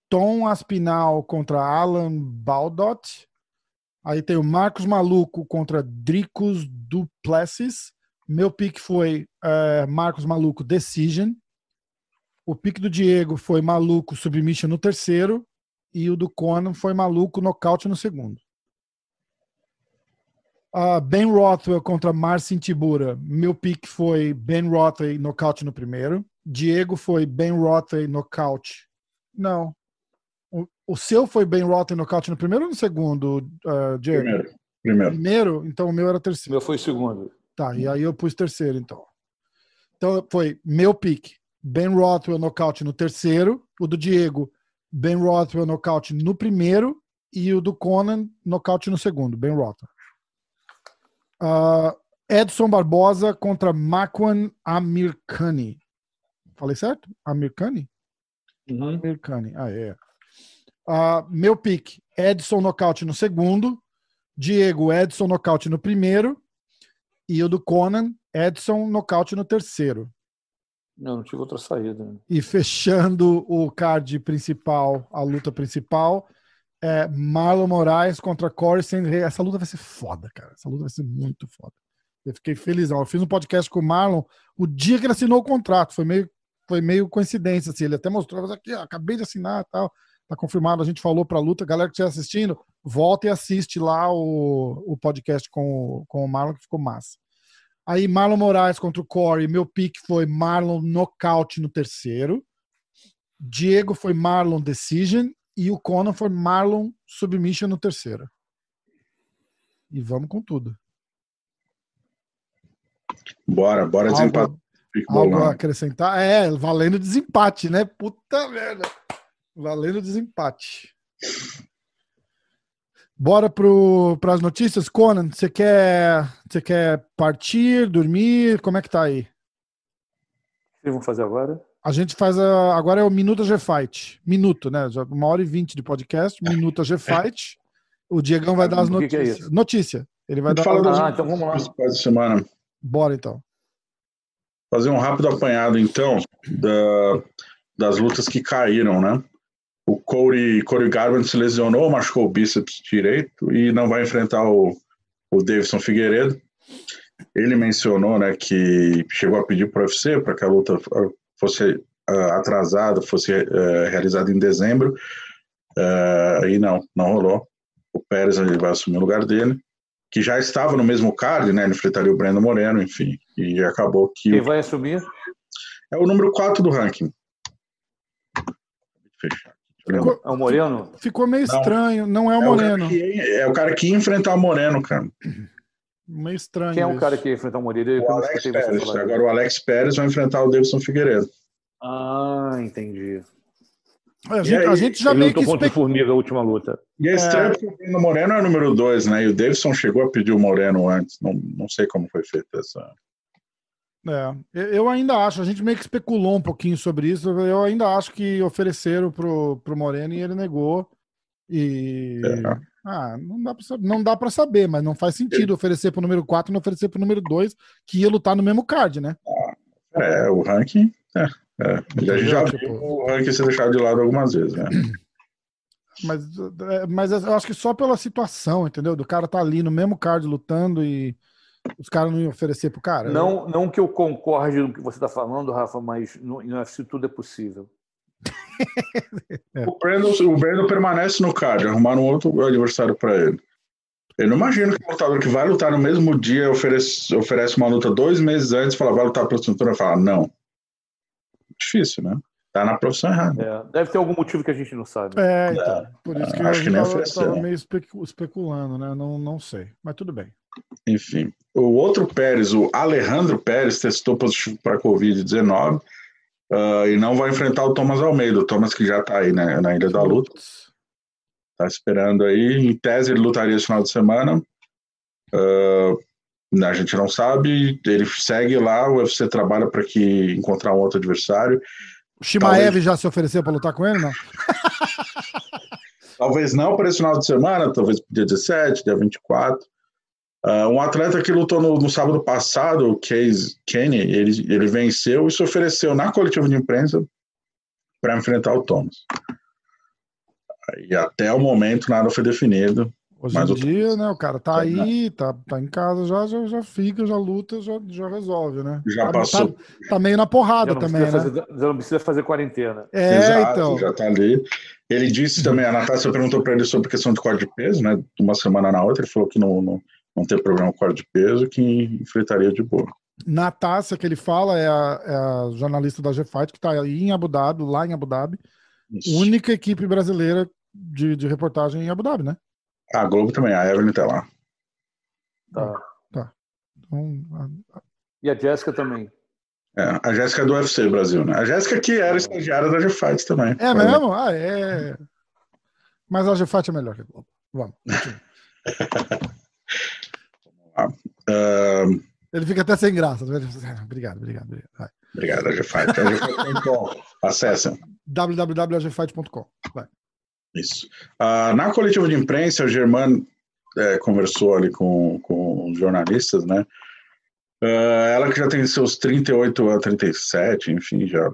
Tom Aspinal contra Alan Baldot. Aí tem o Marcos Maluco contra Dricos Duplessis. Meu pick foi eh, Marcos Maluco Decision. O pick do Diego foi Maluco Submission no terceiro. E o do Conan foi Maluco Nocaute no segundo. Ah, ben Rothwell contra Marcin Tibura. Meu pick foi Ben Rothwell nocaute no primeiro. Diego foi Ben Rothwell nocaute. Não. O, o seu foi Ben Rothwell nocaute no primeiro ou no segundo, ah, Diego? Primeiro. Primeiro. Primeiro? Então o meu era O terceiro. meu foi segundo. Tá, e aí eu pus terceiro, então. Então foi meu pick. Ben Rothwell nocaute no terceiro. O do Diego, Ben Rothwell nocaute no primeiro. E o do Conan, nocaute no segundo. Ben Rothwell. Ah, Edson Barbosa contra Makwan Amirkani. Falei certo? Amirkani? Uhum. Amirkani. Ah, é. Ah, meu pick, Edson nocaute no segundo. Diego, Edson nocaute no primeiro. E o do Conan, Edson nocaute no terceiro. Não, não tive outra saída. E fechando o card principal, a luta principal, é Marlon Moraes contra Corey Sandhagen. Essa luta vai ser foda, cara. Essa luta vai ser muito foda. Eu fiquei felizão. Eu fiz um podcast com o Marlon o dia que ele assinou o contrato. Foi meio, foi meio coincidência. Assim. Ele até mostrou, mas aqui, ó, acabei de assinar e tal. Tá confirmado, a gente falou pra luta. Galera que estiver assistindo, volta e assiste lá o, o podcast com, o- com o Marlon, que ficou massa. Aí Marlon Moraes contra o Corey. Meu pick foi Marlon nocaute no terceiro. Diego foi Marlon decision. E o Conan foi Marlon submission no terceiro. E vamos com tudo. Bora, bora desempatar. Algo, Fica algo a acrescentar? É, valendo desempate, né? Puta merda. Valendo desempate. Bora para as notícias. Conan, você quer, você quer partir, dormir? Como é que tá aí? O que vocês vão fazer agora? A gente faz a, agora é o Minuta G-Fight. Minuto, né? Já uma hora e vinte de podcast. Minuta G-Fight. O Diegão vai dar as O que que é notícias. isso? Notícia. Ele vai dar. Fala das Ah, então vamos lá. principais da semana. Bora então. Fazer um rápido apanhado, então, da- das lutas que caíram, né? O Corey, Corey Garbrandt se lesionou, machucou o bíceps direito e não vai enfrentar o, o Davidson Figueiredo. Ele mencionou né, que chegou a pedir para o UFC para que a luta fosse ah, atrasada, fosse eh, realizada em dezembro. Ah, e não, não rolou. O Pérez ele vai assumir o lugar dele, que já estava no mesmo card, né? Ele enfrentaria o Breno Moreno, enfim. E acabou que Quem o vai assumir? é o número 4 do ranking. Fechar. Ficou- É o Moreno? Ficou meio Não. estranho. Não é o É o, cara Moreno. que, é o cara que ia enfrentar o Moreno, cara. Meio estranho. Quem é o isso. cara que ia enfrentar o Moreno? Eu O Alex Pérez. falar. Agora o Alex Pérez vai enfrentar o Davidson Figueiredo. Ah, entendi. A gente, aí, a gente já meio que contra espe... Formiga a última luta. E é estranho porque o Moreno é o número 2, né? E o Davidson chegou a pedir o Moreno antes. Não, não sei como foi feita essa. É, eu- ainda acho, a gente meio que especulou um pouquinho sobre isso. Eu ainda acho que ofereceram pro, pro Moreno e ele negou. E. É. Ah, não dá, pra, não dá pra saber, mas não faz sentido oferecer pro número 4 e não oferecer pro número 2, que ia lutar no mesmo card, né? É, o ranking. É, é. A gente já Tipo- viu o ranking ser deixado de lado algumas vezes, né? Mas, é, mas eu acho que só pela situação, entendeu? Do cara tá ali no mesmo card lutando e os caras não iam oferecer pro cara. Não, não que eu concorde com o que você tá falando, Rafa, mas no, no UFC tudo é possível. é. O, Brandon, o Brandon permanece no card, arrumaram um outro adversário para ele. Eu não imagino que o lutador que vai lutar no mesmo dia oferece, oferece uma luta dois meses antes e fala, vai lutar pela cintura e fala, não. Difícil, né? Tá na profissão errada. É, deve ter algum motivo que a gente não sabe. É, então. É, por isso que acho eu que estava meio especulando, né? Não, não sei. Mas tudo bem. Enfim. O outro Pérez, o Alejandro Pérez, testou positivo para Covid-19 uh, e não vai enfrentar o Thomas Almeida. O Thomas que já está aí né, na Ilha da Luta. Tá esperando aí. Em tese, ele lutaria esse final de semana. Uh, a gente não sabe. Ele segue lá. O UFC trabalha para que encontrar um outro adversário. O Shimaev talvez... já se ofereceu para lutar com ele, não? talvez não para esse final de semana, talvez dia 17, dia 24. Uh, um atleta que lutou no, no sábado passado, o Case Kenny, ele, ele venceu e se ofereceu na coletiva de imprensa para enfrentar o Thomas. E até o momento nada foi definido. Hoje em dia, né, o cara tá é, aí, né? tá, tá em casa, já, já, já fica, já luta, já, já resolve, né? Já tá, passou. Tá, tá meio na porrada também, né? Fazer, já não precisa fazer quarentena. É, Exato, então. Já tá ali. Ele disse também, a Natácia perguntou para ele sobre a questão de corte de peso, né? Uma semana na outra, ele falou que não, não, não tem problema com corte de peso, que enfrentaria de boa. Natácia, que ele fala, é a, é a jornalista da G-Fight, que tá aí em Abu Dhabi, lá em Abu Dhabi. Isso. Única equipe brasileira de, de reportagem em Abu Dhabi, né? A Globo também, a Evelyn tá lá. Tá. tá. Então, a... E a Jéssica também. É, a Jéssica é do UFC Brasil, né? A Jéssica que era estagiária da GFight também. É mesmo? Ah, é. Mas a GFight é melhor que a Globo. Vamos. Uh... Ele fica até sem graça. Obrigado, obrigado. Obrigado, Vai. obrigado a GFight. Acessem. www.agfight.com. Isso. Uh, na coletiva de imprensa, o Germano é, conversou ali com, com os jornalistas, né? Uh, ela que já tem seus 38 a 37, enfim, já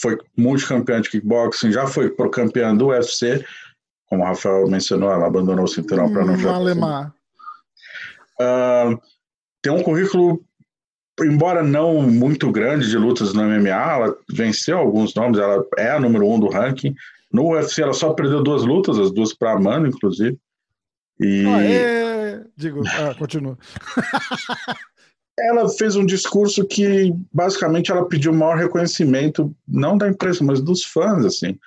foi multicampeã de kickboxing, já foi pro campeã do UFC, como o Rafael mencionou, ela abandonou o cinturão para não jogar. Alemar. Uh, tem um currículo, embora não muito grande de lutas no MMA, ela venceu alguns nomes, ela é a número um do ranking, no UFC ela só perdeu duas lutas, as duas para Amanda, inclusive. E... Ah, é... Digo, ah, continua. ela fez um discurso que basicamente ela pediu maior reconhecimento, não da imprensa, mas dos fãs, assim.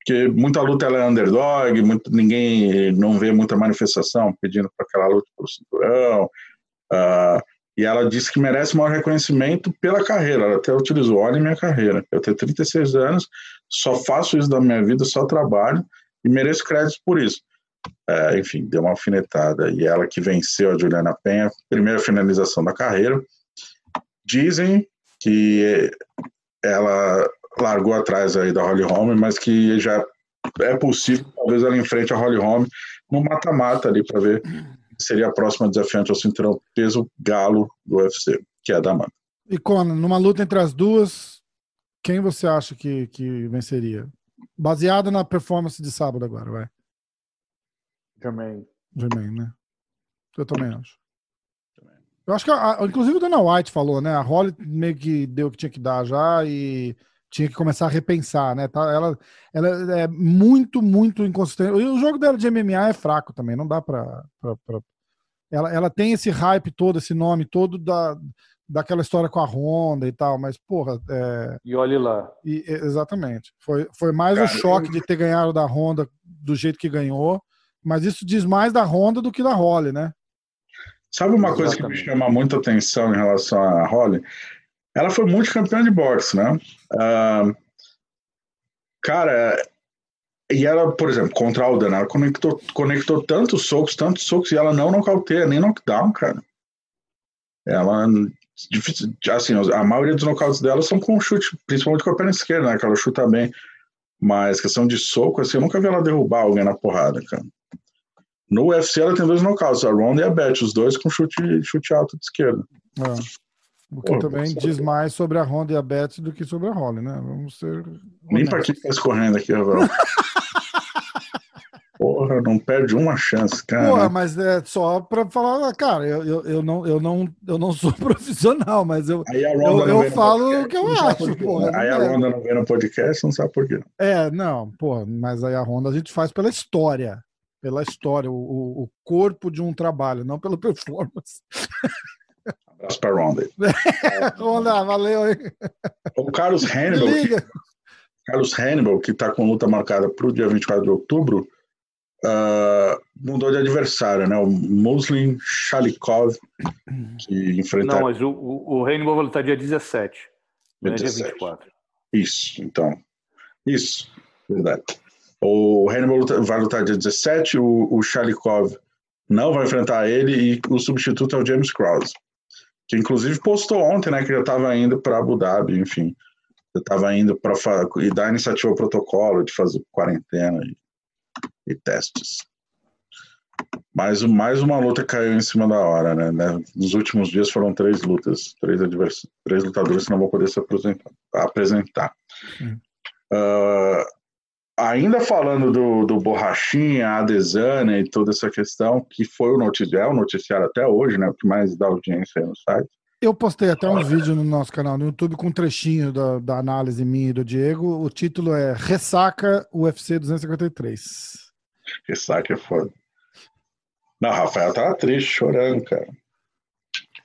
Porque muita luta ela é underdog, muito, ninguém não vê muita manifestação pedindo para aquela luta pelo cinturão. Uh, e ela disse que merece maior reconhecimento pela carreira. Ela até utilizou: olha minha carreira. Eu tenho 36 anos, só faço isso da minha vida, só trabalho e mereço crédito por isso. É, enfim, deu uma alfinetada. E ela que venceu a Juliana Penha, primeira finalização da carreira. Dizem que ela largou atrás aí da Holly Holm, mas que já é possível, talvez ela enfrente a Holly Holm no mata-mata ali para ver seria a próxima desafiante ao cinturão peso galo do UFC, que é a da Amanda. E Conan, numa luta entre as duas, quem você acha que, que venceria? Baseado na performance de sábado agora, vai. Também. Também, né? Eu também acho. Eu acho que, a, inclusive, o Dana White falou, né? A Holly meio que deu o que tinha que dar já e tinha que começar a repensar, né? Tá, ela, ela é muito, muito inconsistente. E o jogo dela de MMA é fraco também, não dá pra. pra, pra... Ela, ela tem esse hype todo, esse nome todo da, daquela história com a Honda e tal, mas, porra. É... E olhe lá. E, exatamente. Foi, foi mais o um choque de ter ganhado da Honda do jeito que ganhou, mas isso diz mais da Honda do que da Holly, né? Sabe uma Exatamente. coisa que me chama muita atenção em relação à Holly? Ela foi multicampeã de boxe, né? Uh, cara, e ela, por exemplo, contra a Aldana, ela conectou, conectou tantos socos, tantos socos, e ela não nocauteia, nem knockdown, cara. Ela, assim, a maioria dos nocautes dela são com chute, principalmente com a perna esquerda, né? Que ela chuta bem. Mas questão de soco, assim, eu nunca vi ela derrubar alguém na porrada, cara. No UFC ela tem dois nocautes, a Ronda e a Beth, os dois com chute, chute alto de esquerda. É. O que Pô, também diz mais sobre a Honda e a Beth do que sobre a Holly, né? Vamos ser. Nem para que tá escorrendo aqui, Ravel. porra, não perde uma chance, cara. Porra, mas é só pra falar, cara, eu, eu, eu, não, eu, não, eu não sou profissional, mas eu, eu, eu falo o que eu acho, porra. Aí a Ronda não vem no podcast, não sabe por quê. É, não, porra, mas aí a Ronda a gente faz pela história. Pela história, o, o corpo de um trabalho, não pela performance. Abraço pra Ronda. Ronda, valeu. Hein? O Carlos Hannibal. Carlos Hannibal, que está com luta marcada para o dia 24 de outubro, uh, mudou de adversário, né? O Muslim Shalikov, que enfrenta. Não, mas o, o, Hannibal vai lutar dia 17, dia, 17. dia 24. Isso, então. Isso, verdade. O Hannibal vai lutar dia 17, o, o Shalikov não vai enfrentar ele e o substituto é o James Krause, que inclusive postou ontem, né, que já estava indo para Abu Dhabi, enfim eu estava indo para e dar iniciativa ao protocolo de fazer quarentena e, e, testes. Mais, mais uma luta caiu em cima da hora, né? Nos últimos dias foram três lutas, três, advers, três lutadores que não vão poder se apresentar. apresentar. Uh, ainda falando do, do Borrachinha, a Desana e toda essa questão, que foi o noticiário, é o noticiário até hoje, né? O que mais dá audiência aí no site. Eu postei até um vídeo no nosso canal no YouTube com um trechinho da, da análise minha e do Diego. O título é Ressaca UFC 253. Ressaca é foda. Não, Rafael tava triste, chorando, cara.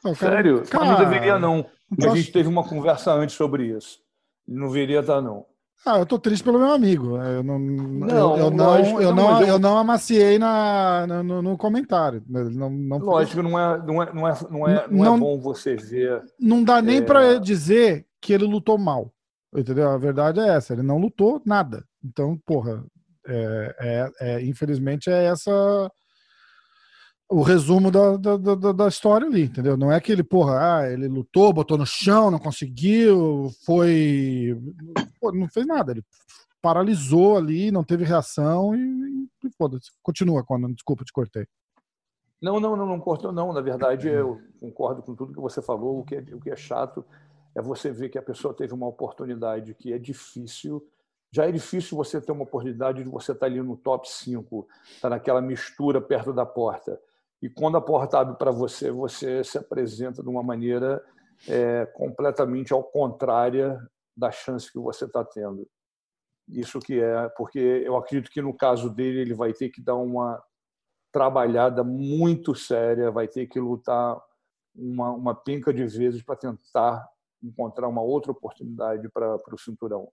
cara Sério? Cara, não deveria não. A gente teve uma conversa antes sobre isso. Não deveria estar, não. Ah, eu tô triste pelo meu amigo. Eu não, não, eu, eu não, eu não, eu... eu não amaciei na, no, no comentário. Não, não lógico, não é, não é, não é, não é, não é bom você ver. Não dá nem é... para dizer que ele lutou mal. Entendeu? A verdade é essa. Ele não lutou nada. Então, porra, é, é, é infelizmente é essa o resumo da, da, da, da, história ali, entendeu? Não é que ele, porra, ah, ele lutou, botou no chão, não conseguiu, foi. Pô, não fez nada, ele paralisou ali, não teve reação e, e foda-se. Continua, quando desculpa, te cortei. Não, não, não, não cortou, não. Na verdade, eu concordo com tudo que você falou. O que, é, o que é chato é você ver que a pessoa teve uma oportunidade que é difícil. Já é difícil você ter uma oportunidade de você estar ali no top 5, estar naquela mistura perto da porta. E quando a porta abre para você, você se apresenta de uma maneira é, completamente ao contrária da chance que você está tendo. Isso que é, porque eu acredito que no caso dele ele vai ter que dar uma trabalhada muito séria, vai ter que lutar uma, uma penca de vezes para tentar encontrar uma outra oportunidade para o cinturão.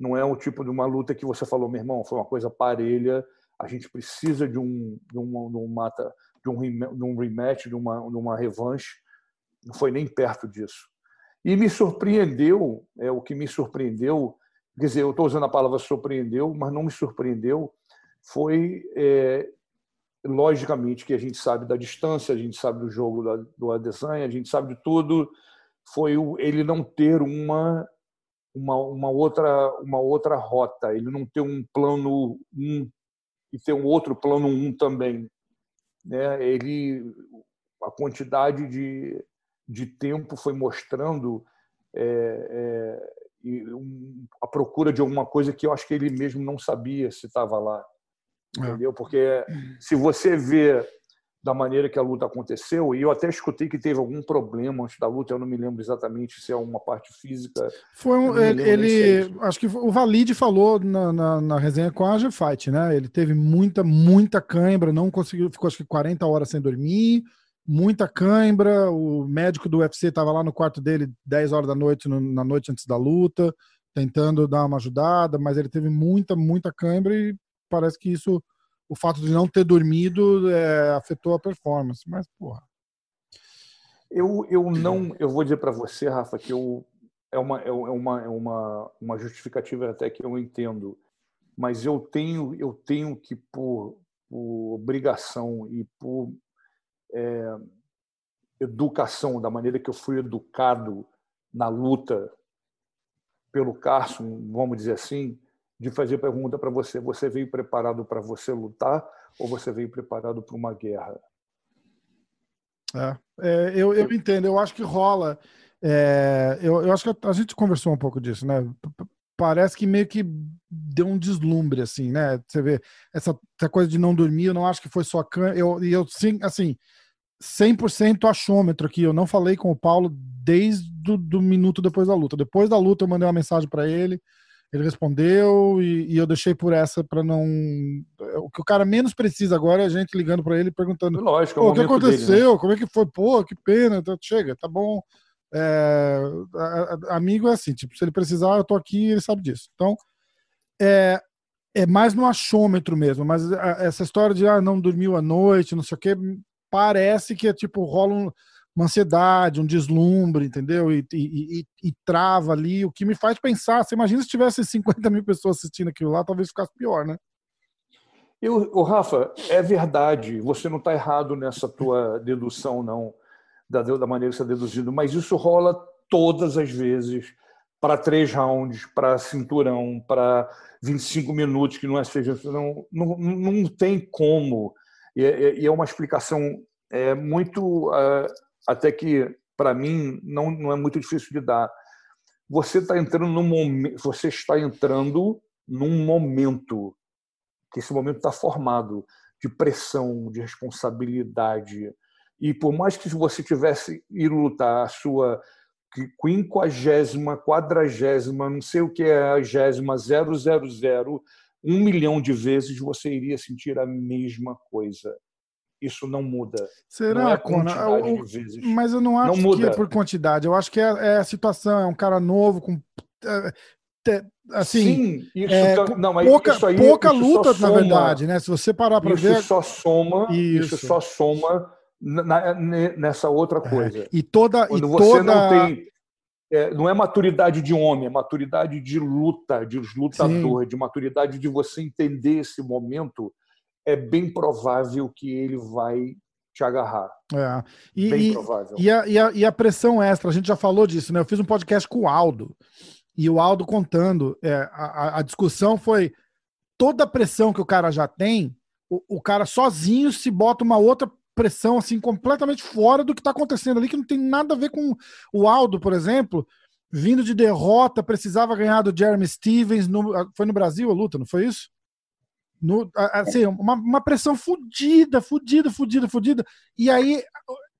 Não é o tipo de uma luta que você falou, meu irmão, foi uma coisa parelha, a gente precisa de um, de um, de um mata de um, de um rematch, de uma, de uma revanche. Não foi nem perto disso. E me surpreendeu, é o que me surpreendeu, quer dizer, eu estou usando a palavra surpreendeu, mas não me surpreendeu, foi, é, logicamente, que a gente sabe da distância, a gente sabe do jogo da, do Adesanya, a gente sabe de tudo, foi o, ele não ter uma, uma, uma, outra, uma outra rota, ele não ter um plano um e ter um outro plano um também né, ele a quantidade de, de tempo foi mostrando é, é, um, a procura de alguma coisa que eu acho que ele mesmo não sabia se estava lá, é. entendeu? Porque se você vê da maneira que a luta aconteceu, e eu até escutei que teve algum problema antes da luta, eu não me lembro exatamente se é uma parte física. Foi um, ele, ele acho que o Valide falou na, na, na resenha com a G-Fight, né? Ele teve muita, muita cãibra, não conseguiu, ficou acho que 40 horas sem dormir, muita cãibra, o médico do UFC estava lá no quarto dele 10 horas da noite, no, na noite antes da luta, tentando dar uma ajudada, mas ele teve muita, muita cãibra e parece que isso o fato de não ter dormido é, afetou a performance, mas porra. Eu, eu não, eu vou dizer para você, Rafa, que eu é uma é uma é uma uma justificativa até que eu entendo, mas eu tenho eu tenho que por, por obrigação e por é, educação da maneira que eu fui educado na luta pelo Carson, vamos dizer assim, de fazer pergunta para você: você veio preparado para você lutar ou você veio preparado para uma guerra? É, é, eu, eu entendo, eu acho que rola. É, eu, eu acho que a gente conversou um pouco disso, né? parece que meio que deu um deslumbre, assim, né? Você vê, essa, essa coisa de não dormir, eu não acho que foi só can... eu E eu, sim, assim, 100% achômetro aqui. Eu não falei com o Paulo desde do, do minuto depois da luta. Depois da luta, eu mandei uma mensagem para ele ele respondeu e, e eu deixei por essa para não. O que o cara menos precisa agora é a gente ligando para ele perguntando: Lógico, é o, o que aconteceu? Dele, né? Como é que foi? Pô, que pena. Tá, chega, tá bom. É, a, a, amigo é assim: tipo, se ele precisar, eu tô aqui ele sabe disso. Então, é, é mais no achômetro mesmo. Mas essa história de ah, não dormiu à noite, não sei o que, parece que é tipo, rola um uma ansiedade, um deslumbre, entendeu? E, e, e, e, trava ali, o que me faz pensar. Você imagina se tivesse 50 mil pessoas assistindo aquilo lá, talvez ficasse pior, né? Eu, o Rafa, é verdade, você não está errado nessa tua dedução, não, da, da maneira que você está deduzindo, mas isso rola todas as vezes para três rounds, para cinturão, para 25 minutos, que não é seja. Não, não, não tem como. E é, é, é uma explicação é, muito. Uh, até que para mim não, não é muito difícil de dar. Você está entrando num momento, você está entrando num momento que esse momento está formado de pressão, de responsabilidade. E por mais que você tivesse ido lutar a sua quinquagésima, quadragésima, não sei o que é a gésima, zero, zero, zero, um milhão de vezes você iria sentir a mesma coisa isso não muda. Será, não é Conan? Mas eu não acho não que é por quantidade. Eu acho que é, é, a situação. É um cara novo com é, assim, Sim, isso é, tá, não, mas pouca, isso aí, pouca isso luta na verdade, né? Se você parar para ver, isso só soma, isso, isso só soma na, nessa outra é, coisa. E toda quando e você toda... não tem é, não é maturidade de homem, é maturidade de luta, de lutador, Sim. de maturidade de você entender esse momento é bem provável que ele vai te agarrar. É. E, bem e, provável. E a, e, a, e a pressão extra, a gente já falou disso, né? Eu fiz um podcast com o Aldo, e o Aldo contando, é, a, a discussão foi toda a pressão que o cara já tem, o, o cara sozinho se bota uma outra pressão assim completamente fora do que está acontecendo ali, que não tem nada a ver com o Aldo, por exemplo, vindo de derrota, precisava ganhar do Jeremy Stevens, no, foi no Brasil a luta, não foi isso? No, assim, uma, uma pressão fodida, fodida, fodida, fodida. E aí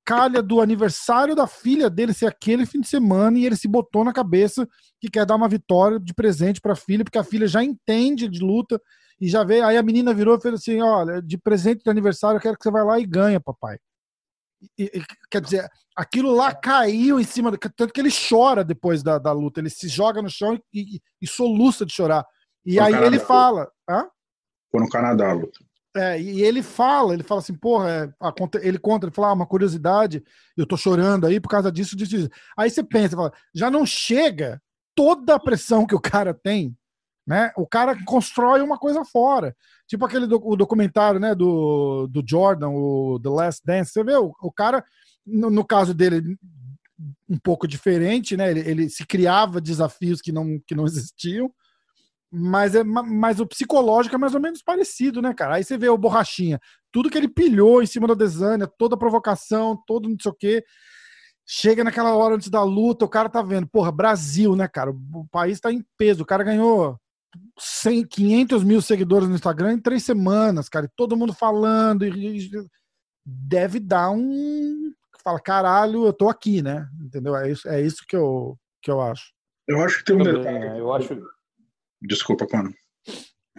calha do aniversário da filha dele ser aquele fim de semana e ele se botou na cabeça que quer dar uma vitória de presente para a filha, porque a filha já entende de luta e já vê. Aí a menina virou e fez assim: Olha, de presente de aniversário, eu quero que você vá lá e ganha, papai. E, e, quer dizer, aquilo lá caiu em cima, do, tanto que ele chora depois da, da luta, ele se joga no chão e, e soluça de chorar. E aí ele fala. Hã? Foi no Canadá a luta. É, e ele fala, ele fala assim, porra, é, ele conta, ele fala, ah, uma curiosidade, eu tô chorando aí por causa disso, disso, disso. Aí você pensa, fala, já não chega toda a pressão que o cara tem, né? O cara constrói uma coisa fora. Tipo aquele do, o documentário, né, do, do Jordan, o The Last Dance, você vê, o, o cara, no, no, caso dele, um pouco diferente, né? Ele, ele se criava desafios que não, que não existiam, mas, é, mas o psicológico é mais ou menos parecido, né, cara? Aí você vê o Borrachinha, tudo que ele pilhou em cima da Desânia, toda a provocação, todo não sei o quê. Chega naquela hora antes da luta, o cara tá vendo, porra, Brasil, né, cara? O país tá em peso. O cara ganhou 100, 500 mil seguidores no Instagram em três semanas, cara. E todo mundo falando. E, deve dar um. Fala, caralho, eu tô aqui, né? Entendeu? É isso, é isso que, eu, que eu acho. Eu acho que tem um detalhe. Eu acho Desculpa, Conan.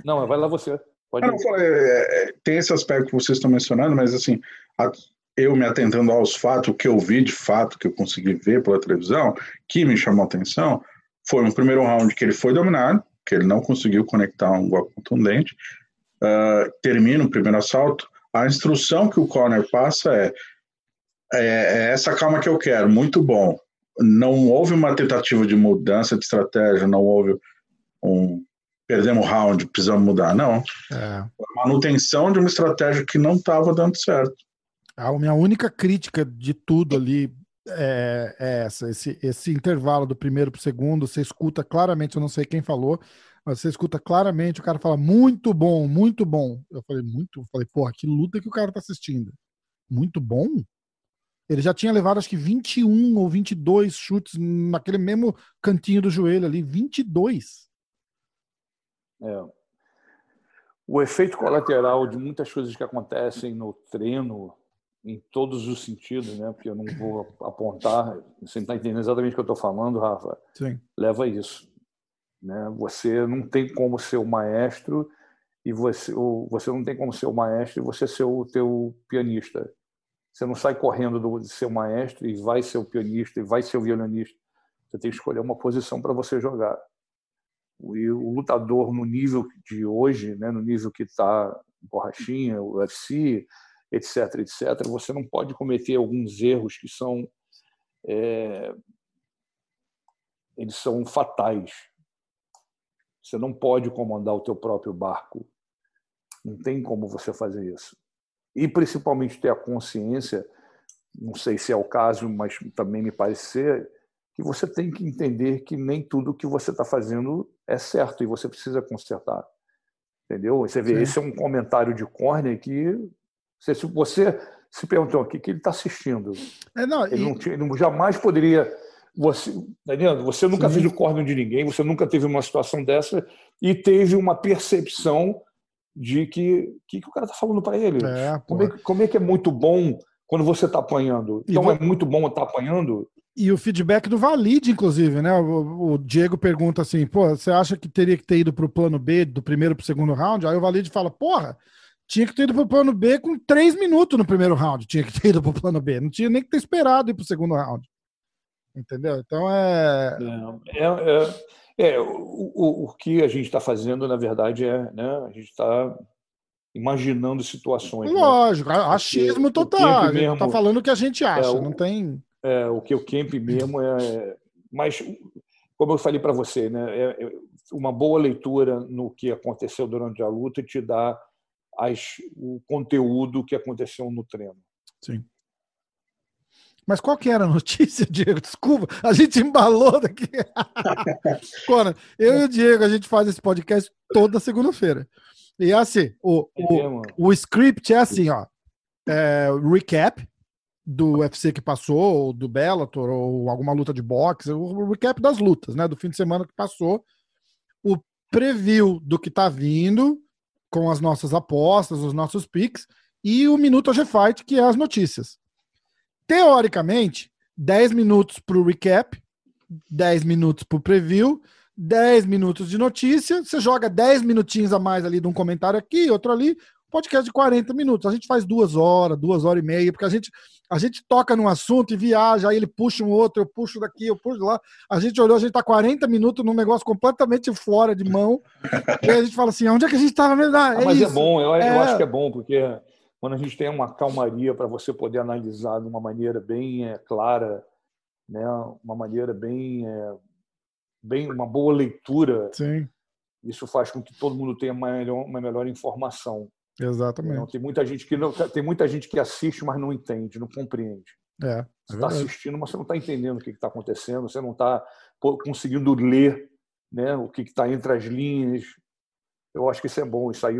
Não, vai lá você. Pode ah, não, é, é, tem esse aspecto que vocês estão mencionando, mas assim, a, eu me atentando aos fatos, o que eu vi de fato, que eu consegui ver pela televisão, que me chamou a atenção, foi um primeiro round que ele foi dominado, que ele não conseguiu conectar um golpe contundente, uh, termina o primeiro assalto, a instrução que o corner passa é, é, é essa calma que eu quero, muito bom. Não houve uma tentativa de mudança de estratégia, não houve um perdemos o round, precisamos mudar. Não. É. Manutenção de uma estratégia que não estava dando certo. A minha única crítica de tudo ali é, é essa. Esse, esse intervalo do primeiro para o segundo, você escuta claramente, eu não sei quem falou, mas você escuta claramente o cara fala muito bom, muito bom. Eu falei, muito? Eu falei, porra, que luta que o cara tá assistindo. Muito bom? Ele já tinha levado acho que 21 ou 22 chutes naquele mesmo cantinho do joelho ali, 22. É. O efeito colateral de muitas coisas que acontecem no treino, em todos os sentidos, né? Porque eu não vou apontar, você está entendendo exatamente o que eu estou falando, Rafa? Sim. Leva a isso. Né? Você não tem como ser o maestro e você, você não tem como ser o maestro e você ser o teu pianista. Você não sai correndo do, de ser o maestro e vai ser o pianista e vai ser o violinista. Você tem que escolher uma posição para você jogar. O lutador no nível de hoje, né, no nível que está borrachinha, UFC, etc, etc, você não pode cometer alguns erros que são é, eles são fatais. Você não pode comandar o teu próprio barco. Não tem como você fazer isso. E principalmente ter a consciência, não sei se é o caso, mas também me parece ser, que você tem que entender que nem tudo que você está fazendo é certo e você precisa consertar. Entendeu? Você vê, Sim. esse é um comentário de Corner que você, se você se perguntou o que, que ele está assistindo. É, não, ele, e... não tinha, ele jamais poderia. Você, tá entendendo? você nunca Sim. fez o corner de ninguém, você nunca teve uma situação dessa e teve uma percepção de que que, que o cara está falando para ele. É, como, é, como, é, que é muito bom quando você está apanhando? Então é muito bom estar tá apanhando. E o feedback do Valide, inclusive, né? O, o, Diego pergunta assim: pô, você acha que teria que ter ido para o plano B, do primeiro para o segundo round? Aí o Valide fala: porra, tinha que ter ido para o plano B com três minutos no primeiro round. Tinha que ter ido para o plano B. Não tinha nem que ter esperado ir para o segundo round. Entendeu? Então é. É, é, é o, o, o que a gente está fazendo, na verdade, é. Né, a gente está imaginando situações. Né? Lógico, né? achismo total. Mesmo, tá falando o que a gente acha, é, não tem. É, o que o Kemp mesmo é. Mas, como eu falei para você, né, é, é, uma boa leitura no que aconteceu durante a luta te dá as, o conteúdo que aconteceu no treino. Sim. Mas qual que era a notícia, Diego? Desculpa, a gente embalou daqui. Cona, eu e o Diego, a gente faz esse podcast toda segunda-feira. E é assim, o, o, o script é assim, ó. É, recap, do UFC que passou, ou do Bellator, ou alguma luta de boxe, o recap das lutas, né? Do fim de semana que passou. O preview do que tá vindo, com as nossas apostas, os nossos picks, e o Minuto G-Fight, que é as notícias. Teoricamente, 10 minutos para o recap, 10 minutos para o preview, 10 minutos de notícia, você joga 10 minutinhos a mais ali de um comentário aqui, outro ali, podcast de 40 minutos. A gente faz duas horas, duas horas e meia, porque a gente, a gente toca num assunto e viaja, aí ele puxa um outro, eu puxo daqui, eu puxo lá. A gente olhou, a gente tá 40 minutos num negócio completamente fora de mão. e aí a gente fala assim, onde é que a gente tava? Ah, é mas é isso. é bom, eu, é... eu acho que é bom, porque quando a gente tem uma calmaria para você poder analisar de uma maneira bem é, clara, né, uma maneira bem, é, bem uma boa leitura, Sim. isso faz com que todo mundo tenha uma melhor, uma melhor informação. Exatamente. Então, tem muita gente que não, tem muita gente que assiste, mas não entende, não compreende. É, é você está assistindo, mas você não está entendendo o que está acontecendo, você não está conseguindo ler né, o que está entre as linhas. Eu acho que isso é bom, isso aí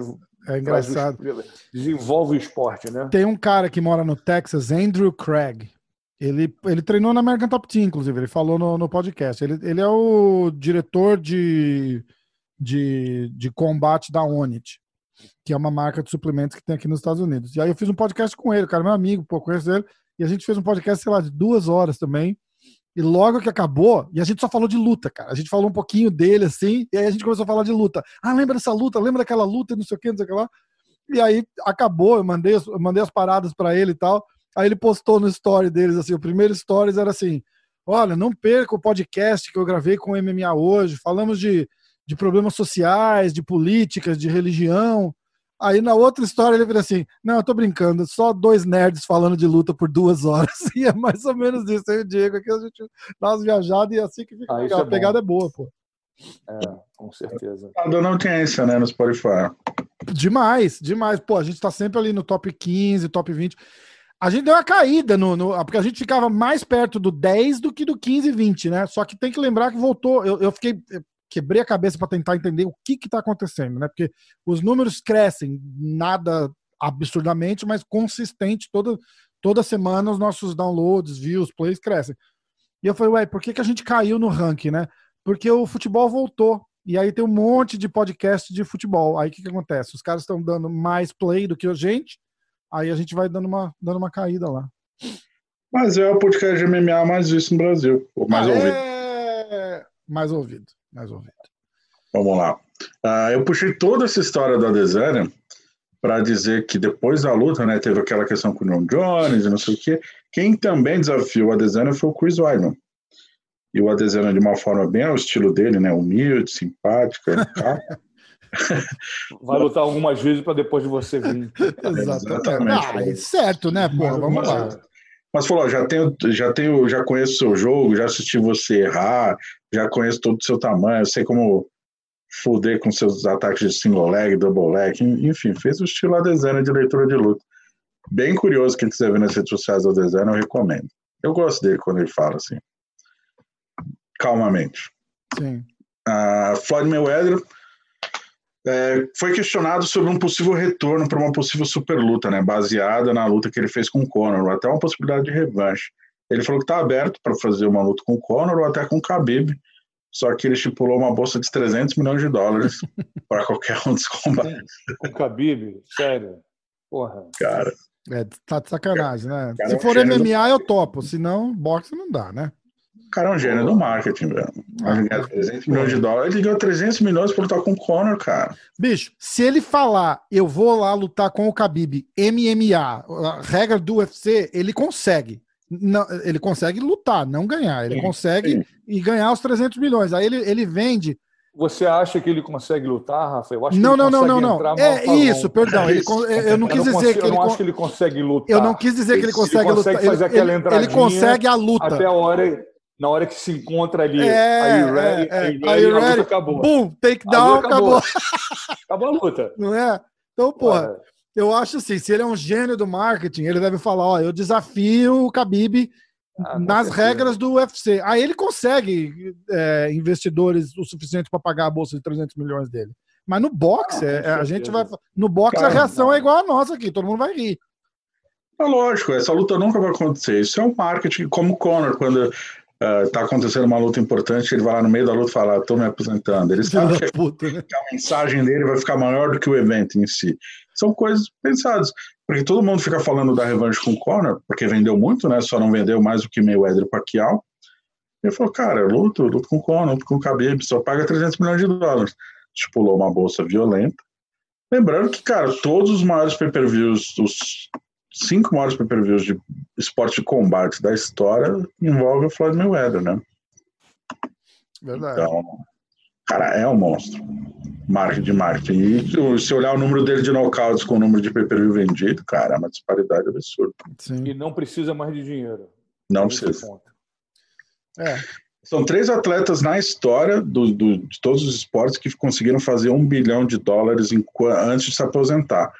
é engraçado. desenvolve o esporte, né? Tem um cara que mora no Texas, Andrew Craig. Ele, ele treinou na American Top Team, inclusive, ele falou no, no podcast. Ele, ele é o diretor de, de, de combate da Onit que é uma marca de suplementos que tem aqui nos Estados Unidos. E aí eu fiz um podcast com ele, cara meu amigo, pô, conheço ele, e a gente fez um podcast, sei lá, de duas horas também. E logo que acabou, e a gente só falou de luta, cara. A gente falou um pouquinho dele, assim, e aí a gente começou a falar de luta. Ah, lembra dessa luta? Lembra daquela luta, não sei o que, não sei o que lá. E aí acabou, eu mandei, eu mandei as paradas para ele e tal. Aí ele postou no story deles, assim, o primeiro stories era assim, olha, não perca o podcast que eu gravei com o MMA hoje, falamos de de problemas sociais, de políticas, de religião. Aí na outra história ele vira assim: Não, eu tô brincando, só dois nerds falando de luta por duas horas. E é mais ou menos isso. Aí o Diego aqui a gente dá umas viajadas e é assim que fica. Ah, a pegada é boa, pô. É, com certeza. Tá dando audiência, né, no Spotify. Demais, demais. Pô, a gente tá sempre ali no top 15, top 20. A gente deu uma caída no, no, Porque a gente ficava mais perto do 10 do que do 15 e 20, né? Só que tem que lembrar que voltou. Eu, eu fiquei quebrei a cabeça para tentar entender o que está acontecendo, né? Porque os números crescem, nada absurdamente, mas consistente toda, toda semana os nossos downloads, views, plays crescem. E eu falei, ué, por que, que a gente caiu no ranking, né? Porque o futebol voltou. e aí tem um monte de podcast de futebol. Aí o que, que acontece? Os caras estão dando mais play do que a gente, aí a gente vai dando uma, dando uma caída lá. Mas é o podcast de MMA mais visto no Brasil, mais Ah, ouvido. é... Mais ouvido, mais ouvido. Vamos lá. Ah, eu puxei toda essa história da Adesanya para dizer que depois da luta, né, teve aquela questão com o John Jones e não sei o quê. Quem também desafiou o Adesanya foi o Chris Weidman. E o Adesanya, de uma forma bem ao estilo dele, né, humilde, simpática, tá? Vai lutar algumas vezes para depois de você vir. Exatamente. Ah, é certo, né, porra? Vamos lá. Mas falou, já tenho, já tenho, já conheço o seu jogo, já assisti você errar, já conheço todo o seu tamanho, sei como foder com seus ataques de single leg, double leg, enfim, fez o estilo Adesanya de leitura de luta. Bem curioso, quem quiser ver nas redes sociais do Adesanya, eu recomendo. Eu gosto dele quando ele fala assim, calmamente. Sim. Uh, Floyd Mayweather é, foi questionado sobre um possível retorno para uma possível super luta, né, baseada na luta que ele fez com o Conor, ou até uma possibilidade de revanche. Ele falou que está aberto para fazer uma luta com o Conor ou até com o Khabib, só que ele estipulou uma bolsa de 300 milhões de dólares para qualquer um dos combates. Com o Khabib? Sério? Porra. Cara. É, tá de sacanagem, né? Cara, Se for MMA, eu topo. Se não, boxe não dá, né? O cara é um gênio do marketing, velho. Ele ganha 300 milhões de dólares, ele ganhou 300 milhões para lutar com o Conor, cara. Bicho, se ele falar, eu vou lá lutar com o Khabib, MMA, a regra do UFC, ele consegue. Não, ele consegue lutar, não ganhar. Ele Sim, consegue sim. e ganhar os 300 milhões. Aí ele, ele vende. Você acha que ele consegue lutar, Rafa? Eu acho que Não, ele não, não, consegue não, entrar não. É isso, perdão. Ele, con- eu não Eu quis não, dizer que eu ele. não con- acho que ele consegue lutar. Eu não quis dizer que ele Ele consegue consegue lutar. fazer Ele, aquela ele- consegue a luta. Até a hora, na hora que se encontra ali. É, are you ready? é, é. Are you ready? Acabou. Boom, A takedown, luta acabou. Acabou a luta. Não é? Então, porra, Porra. eu acho assim, se ele é um gênio do marketing, ele deve falar, ó, eu desafio o Khabib Ah, nas regras do UFC. Aí ele consegue é, investidores o suficiente para pagar a bolsa de 300 milhões dele. Mas no boxe, Ah, é, a gente vai. No boxe, a reação não. é igual a nossa aqui, todo mundo vai rir. É lógico, essa luta nunca vai acontecer. Isso é um marketing, como o Conor, quando está acontecendo uma luta importante, ele vai lá no meio da luta e fala: estou me aposentando. Ele sabe que puta, né? a mensagem dele vai ficar maior do que o evento em si. São coisas pensadas. Porque todo mundo fica falando da revanche com o Conor, porque vendeu muito, né? Só não vendeu mais do que Mayweather e Pacquiao. Ele falou, cara, eu luto, luto com o Conor, luto com o Khabib, só paga 300 milhões de dólares. Estipulou uma bolsa violenta. Lembrando que, cara, todos os maiores pay-per-views, os cinco maiores pay-per-views de esporte de combate da história envolvem o Floyd Mayweather, né? Verdade. Então, cara, é um monstro. Marketing de marketing. E se olhar o número dele de knockouts com o número de pay-per-view vendido, cara, é uma disparidade absurda. Sim. E não precisa mais de dinheiro. Não Esse precisa. É. São três atletas na história do, do- de todos os esportes que conseguiram fazer um bilhão de dólares em antes de se aposentar.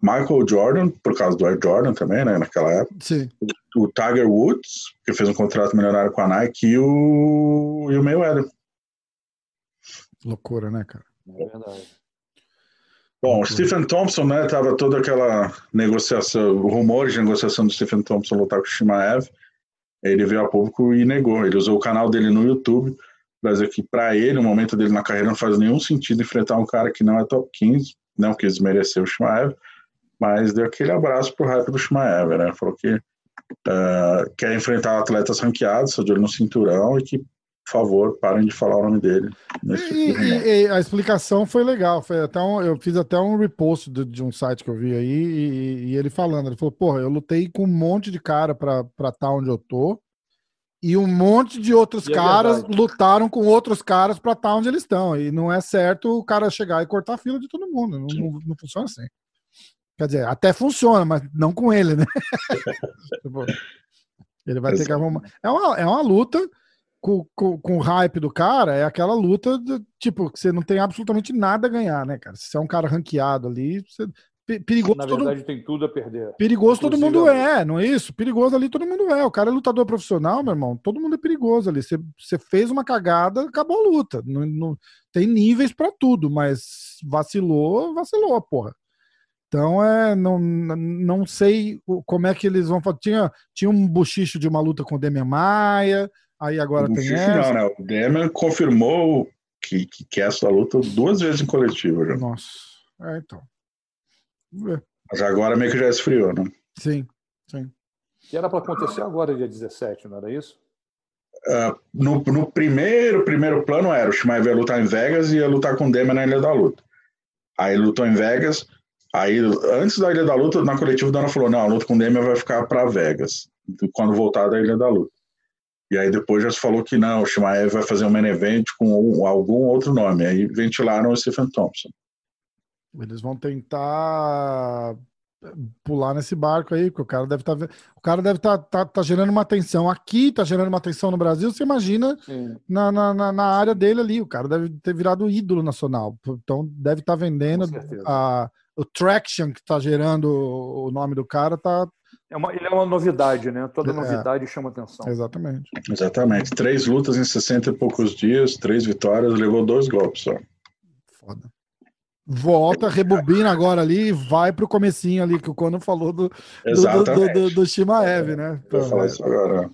Michael Jordan, por causa do Air Jordan também, né, naquela época. Sim. O Tiger Woods, que fez um contrato milionário com a Nike, e o, e o Mayweather. Loucura, né, cara? É verdade. Bom, o Stephen Thompson, né, tava toda aquela negociação, rumores de negociação do Stephen Thompson lutar com o Shimaev. Ele veio a público e negou. Ele usou o canal dele no YouTube para dizer que para ele, o momento dele na carreira não faz nenhum sentido enfrentar um cara que não é top 15, não quis desmerecer o Shimaev, mas deu aquele abraço pro hype do Shimaev, né? Falou que ah, quer enfrentar atletas ranqueados, de olho no cinturão e que, por favor, parem de falar o nome dele. E, rumor. e- e a explicação foi legal. Foi até um- eu fiz até um repost de, de um site que eu vi aí e, e ele falando. Ele falou: Porra, eu lutei com um monte de cara pra estar onde eu tô. E um monte de outros E é caras verdade. lutaram com outros caras pra estar onde eles estão. E não é certo o cara chegar e cortar a fila de todo mundo. Não, não- não funciona assim. Quer dizer, até funciona, mas não com ele, né? Tipo, ele vai ter que arrumar. É uma, é uma luta com, com, com o hype do cara, é aquela luta, do, tipo, que você não tem absolutamente nada a ganhar, né, cara? Se você é um cara ranqueado ali, você, pe- perigoso, Na todo, verdade, tem tudo a perder. perigoso todo inclusive mundo a é, não é isso? Perigoso ali todo mundo é. O cara é lutador profissional, meu irmão, todo mundo é perigoso ali. Você, fez uma cagada, acabou a luta. Não, não- tem níveis pra tudo, mas vacilou, vacilou, porra. Então, é, não, não sei como é que eles vão fazer. Tinha, tinha um bochicho de uma luta com o Demian Maia, aí agora O tem essa. não, né? O Demian confirmou que, que quer essa luta duas vezes em coletivo já. Nossa. É, então. Mas agora meio que já esfriou, né? Sim, sim. E era para acontecer agora, dia 17, não era isso? Uh, no, no, primeiro primeiro plano era o Shimaev ia lutar em Vegas e ia lutar com o Demian na Ilha da Luta. Aí lutou em Vegas, aí antes da Ilha da Luta, na coletiva, o Dana falou, não, a luta com o Demian vai ficar para Vegas, quando voltar da Ilha da Luta. E aí depois já se falou que não, o Shimaev vai fazer um main event com algum outro nome. Aí ventilaram o Stephen Thompson. Eles vão tentar pular nesse barco aí, porque o cara deve estar tá, o cara deve estar tá, tá, tá, gerando uma atenção aqui, tá gerando uma atenção no Brasil, você imagina na, na, na, área dele ali, o cara deve ter virado ídolo nacional, então deve estar tá vendendo a, o traction que está gerando o nome do cara tá é uma, ele é uma novidade, né? Toda é. novidade é, chama atenção. Exatamente. Exatamente. Três lutas em 60 e poucos dias, três vitórias, levou dois golpes só. Foda volta, rebobina agora ali e vai pro comecinho ali, que o Conan falou do, do, do, do, do Shimaev, né? Vou falar isso agora.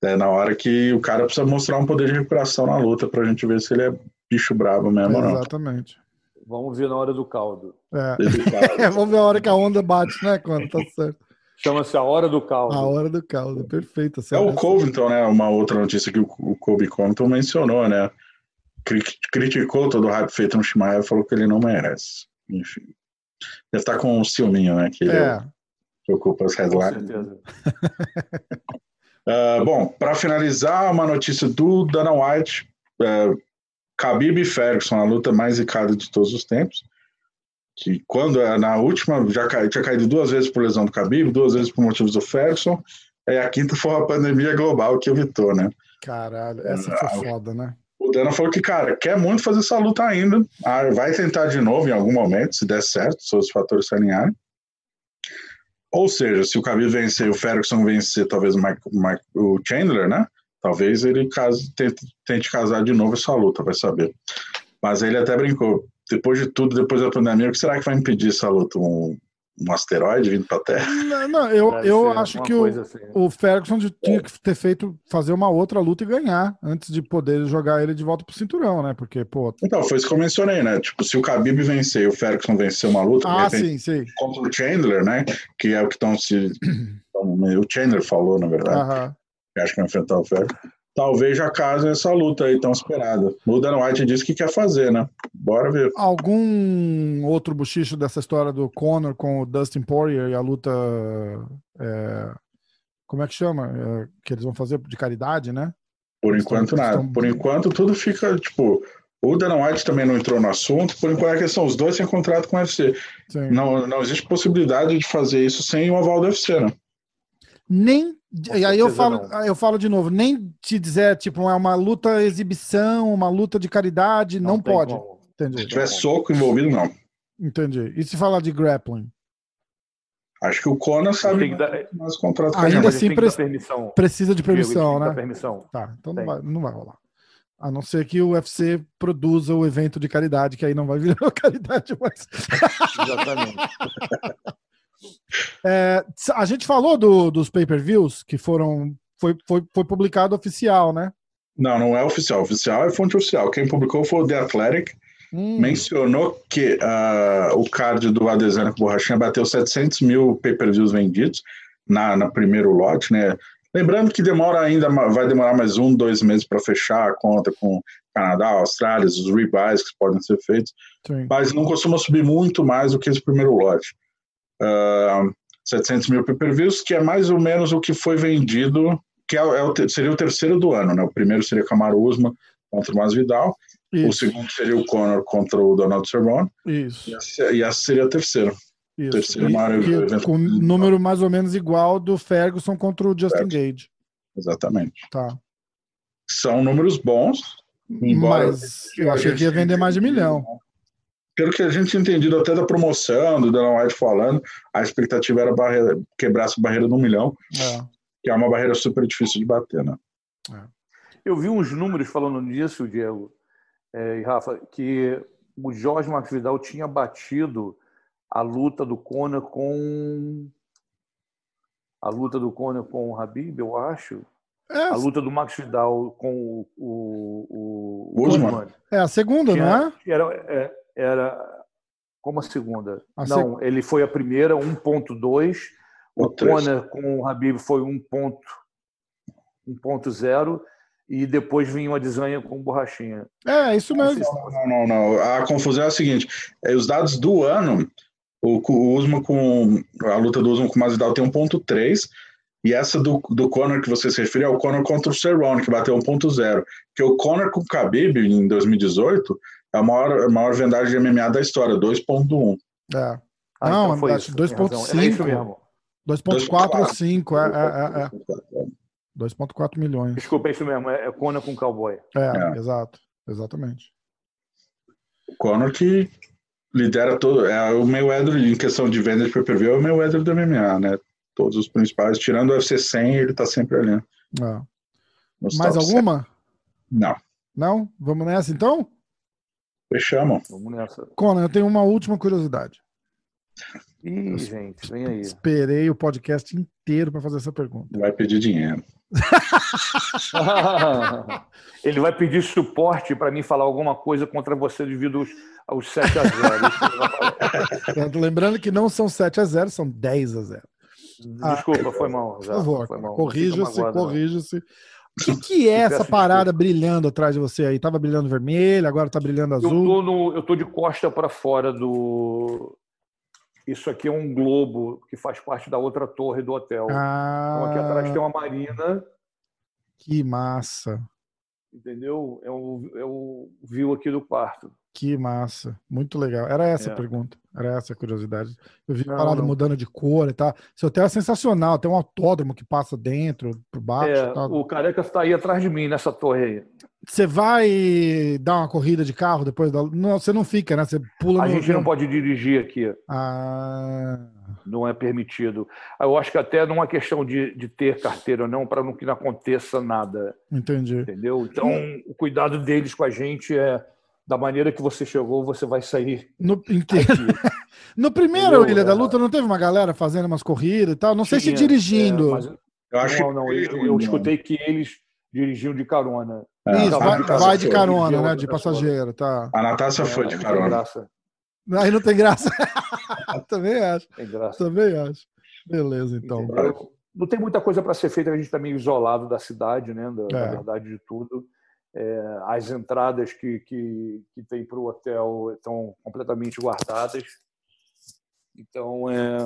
É na hora que o cara precisa mostrar um poder de recuperação na luta pra gente ver se ele é bicho bravo mesmo ou não. Exatamente. Vamos ver na hora do caldo. É. Vamos ver a hora que a onda bate, né, quando tá certo. Chama-se A Hora do Caldo. A Hora do Caldo, perfeito. É o Covington, né? Uma outra notícia que o, o Kobe Covington mencionou, né? Criticou todo o hype feito no Shimaev e falou que ele não merece. Enfim. Deve estar com um ciúminho, né? Que ele é. ocupa as headlines. uh, bom, para finalizar, uma notícia do Dana White. Uh, Khabib e Ferguson, a luta mais zicada de todos os tempos. Que quando é, na última já cai, tinha caído duas vezes por lesão do Khabib, duas vezes por motivos do Ferguson. Aí a quinta foi a pandemia global que evitou, né? Caralho, essa foi uh, foda, né? O Dana falou que, cara, quer muito fazer essa luta ainda. Ah, vai tentar de novo em algum momento, se der certo, se os fatores se alinharem. Ou seja, se o Khabib vencer o Ferguson vencer, talvez o, Mike, Mike, o Chandler, né? Talvez ele case, tente, tente casar de novo essa luta, vai saber. Mas ele até brincou. Depois de tudo, depois da pandemia, o que será que vai impedir essa luta? Um, um asteroide vindo para a Terra? Não, não eu, eu acho que o, assim. o Ferguson tinha que ter feito fazer uma outra luta e ganhar antes de poder jogar ele de volta pro cinturão, né? Porque, pô. Então, foi isso que eu mencionei, né? Tipo, se o Khabib vencer e o Ferguson vencer uma luta, ah, repente, sim, sim. contra o Chandler, né? Que é o que estão se. o Chandler falou, na verdade. Aham. Acho que vai enfrentar o Ferguson talvez já case essa luta aí tão esperada. O Dan White disse que quer fazer, né? Bora ver. Algum outro bochicho dessa história do Conor com o Dustin Poirier e a luta. É, como é que chama? É, que eles vão fazer de caridade, né? Por enquanto, estão, nada. Por enquanto, tudo fica, tipo. O Dan White também não entrou no assunto, por enquanto a questão, os dois têm contrato com o UFC. Não, não existe possibilidade de fazer isso sem o aval do UFC, né? Nem e aí eu falo, eu falo de novo, nem te dizer, tipo, é uma luta exibição, uma luta de caridade, não, não pode. Como. Entendi. Se tiver soco envolvido, não. Entendi. E se falar de grappling? Acho que o Conan sabe dar... mais contrato Ainda assim pre... permissão. precisa de permissão, né? Permissão. Tá, então não vai, não vai rolar. A não ser que o UFC produza o evento de caridade, que aí não vai virar caridade mais. Exatamente. É, a gente falou do, dos pay-per-views que foram. Foi, foi, foi publicado oficial, né? Não, não é oficial. Oficial é fonte oficial. Quem publicou foi o The Athletic. Hum. Mencionou que uh, o card do Adesanya com borrachinha bateu 700 mil pay-per-views vendidos na, na primeiro lote, né? Lembrando que demora ainda, vai demorar mais um, dois meses para fechar a conta com Canadá, Austrália, os rebuys que podem ser feitos, Sim. mas não costuma subir muito mais do que esse primeiro lote uh, 700 mil pay-per-views, que é mais ou menos o que foi vendido, que é, é o, seria o terceiro do ano, né? O primeiro seria Camaro Usman contra o Masvidal, Isso. o segundo seria o Conor contra o Donald Cerrone, Isso. E, essa, e essa seria a terceira. Isso. Terceiro maior evento. Com número mais ou menos igual do Ferguson contra o Justin Gage. Exatamente. Tá. São números bons, embora Mas eu achei que ia vender mais de milhão pelo que a gente tinha entendido até da promoção, do Dana White falando, a expectativa era barreira, quebrar essa barreira do um milhão, é. que é uma barreira super difícil de bater, né? É. Eu vi uns números falando disso, Diego é, e Rafa, que o Jorge Masvidal tinha batido a luta do Conor com a luta do Conor com o Habib, eu acho. É, A luta do Max Vidal com o, o, o Usman. Usman. é a segunda, não é? Era, é- era como a segunda. A não, ele foi a primeira, 1.2. O. Conor com o Habib foi 1.0 e depois vinha uma desanha com borrachinha. É, isso mesmo. Não, não, não. A confusão é a seguinte: é, os dados do ano, o, o Usman com a luta do Usman com o Masvidal tem 1.3 e essa do, do Conor que você se refere é o Conor contra o Cerrone, que bateu 1.0. Que o Conor com o Khabib em 2018 é a maior, a maior vendagem de MMA da história, 2.1. É. Ah, Não, então foi acho isso, tem 2.5. razão. É isso mesmo. 2.45, é, é, é, é. 2.4 milhões. Desculpa, é isso mesmo. É é Conor com Cowboy. É, É. exato. Exatamente. O Conor que lidera todo. É o Mayweather em questão de venda de pay-per-view, é o Mayweather do MMA, né? Todos os principais, tirando o UFC 100, ele tá sempre ali. É. nos Mais alguma? 100. Não. Não? Vamos nessa então? Fechamos. Vamos nessa. Conan, eu tenho uma última curiosidade. Ih, gente, vem aí. Esperei o podcast inteiro para fazer essa pergunta. Vai pedir dinheiro. Ele vai pedir suporte para mim falar alguma coisa contra você devido aos, aos 7 a 0. Isso que ele vai falar. Portanto, Lembrando que não são 7 a 0 são 10 a 0 Desculpa, foi mal. Por Zé, favor, foi mal. Não corrija-se, não. corrija-se. O que, que é Eu essa peço parada brilhando atrás de você aí? Tava brilhando vermelho, agora tá brilhando Eu azul. tô, no, eu tô de costa para fora do. Isso aqui é um globo que faz parte da outra torre do hotel. Então aqui atrás Ah, tem uma marina, que massa. entendeu? É o, é o view aqui do quarto. Que massa. Muito legal. Era essa a É. pergunta. Era essa a curiosidade. Eu vi Não, parada não. mudando de cor e tal. Esse hotel é sensacional. Tem um autódromo que passa dentro, por baixo. É, o careca está aí atrás de mim nessa torre aí. Você vai dar uma corrida de carro depois da. Não, você não fica, né? Você pula A no. gente não pode dirigir aqui, Ah, não é permitido. Eu acho que até não é questão de, de ter carteira ou não, para não que não aconteça nada, entendi. entendeu? Então, o cuidado deles com a gente é da maneira que você chegou, você vai sair No, inteiro. no primeiro Entendeu? Ilha da É. Luta não teve uma galera fazendo umas corridas e tal. Não sei se Tinha, dirigindo. é, mas Eu acho não, não, que- eu, eu escutei que eles dirigiam de carona. É, Isso, vai, vai de carona, né? De passageiro, tá. A Natácia foi É, de não carona. Tem graça, Aí não tem graça. também acho, tem graça. também acho. Beleza, então. Entendeu? Não tem muita coisa para ser feita, a gente está meio isolado da cidade, né? Da, da É. verdade de tudo. É, as entradas que, que, que tem para o hotel estão completamente guardadas. Então, é,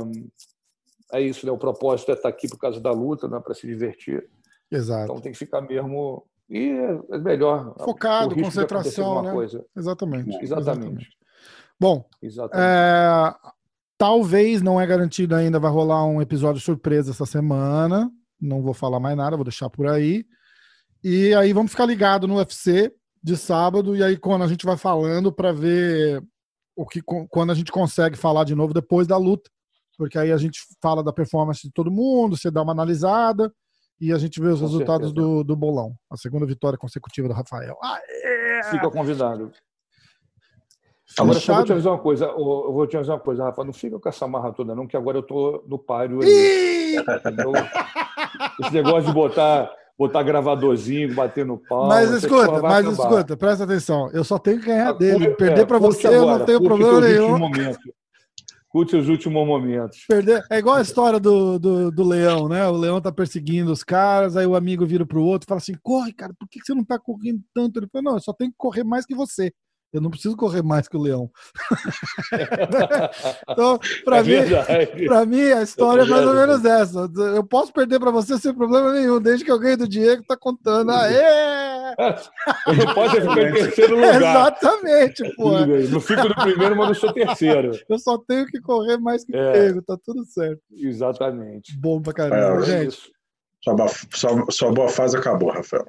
é isso, né? O propósito é estar aqui por causa da luta, né? para se divertir. Exato. Então, tem que ficar mesmo. E é melhor. Focado, concentração, né? Coisa. Exatamente. Exatamente. Bom, Exatamente. é, talvez não é garantido ainda, vai rolar um episódio surpresa essa semana. Não vou falar mais nada, vou deixar por aí. E aí vamos ficar ligado no UFC de sábado e aí quando a gente vai falando para ver o que quando a gente consegue falar de novo depois da luta, porque aí a gente fala da performance de todo mundo, você dá uma analisada e a gente vê os Com resultados certeza. do, do bolão. A segunda vitória consecutiva do Rafael. Aê! Fica convidado. Agora, só vou te avisar uma coisa, eu vou te avisar uma coisa, Rafa, não fica com essa marra toda, não, que agora eu tô no páreo? Esse negócio de botar, botar gravadorzinho, bater no pau. Mas escuta, mas acabar. escuta, presta atenção. Eu só tenho que ganhar Ah, dele. curte- Perder é, pra curte você, eu não agora, tenho problema nenhum. Curte os últimos momentos. Perder é igual a história do, do, do leão, né? O leão tá perseguindo os caras, aí o amigo vira pro outro e fala assim: corre, cara, por que que você não tá correndo tanto? Ele fala: não, eu só tenho que correr mais que você. Eu não preciso correr mais que o leão. então, pra é mim. Pra mim, a história é mais ou menos essa. Eu posso perder pra você sem problema nenhum, desde que eu ganhe do Diego, tá contando. Aê! Não pode ficar em terceiro lugar. Exatamente, pô. Não fico no primeiro, mas não sou terceiro. Eu só tenho que correr mais que o É. Diego, tá tudo certo. Exatamente. Bom pra caramba, É, gente. Isso. Sua, sua- sua boa fase acabou, Rafael.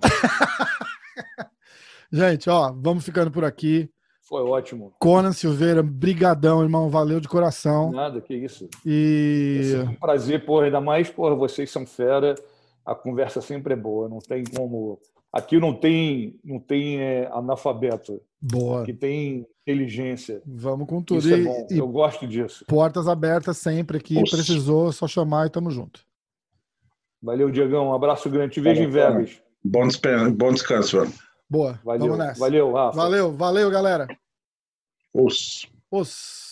Gente, ó, vamos ficando por aqui. Foi ótimo. Conan Silveira, brigadão, irmão, valeu de coração. Nada, que isso. E É um prazer, porra, ainda mais, porra, vocês são fera, a conversa sempre é boa, não tem como. Aqui não tem, não tem é, analfabeto, boa. aqui tem inteligência. Vamos com tudo. Isso é E- bom, e eu gosto disso. portas abertas sempre aqui. Nossa. Precisou, é só chamar e tamo junto. Valeu, Diegão. Um abraço grande. Te vejo em Vegas. Bom, bom descanso, mano. Boa. Valeu. Vamos nessa. Valeu, Rafa. Valeu, valeu, galera. Os. Os.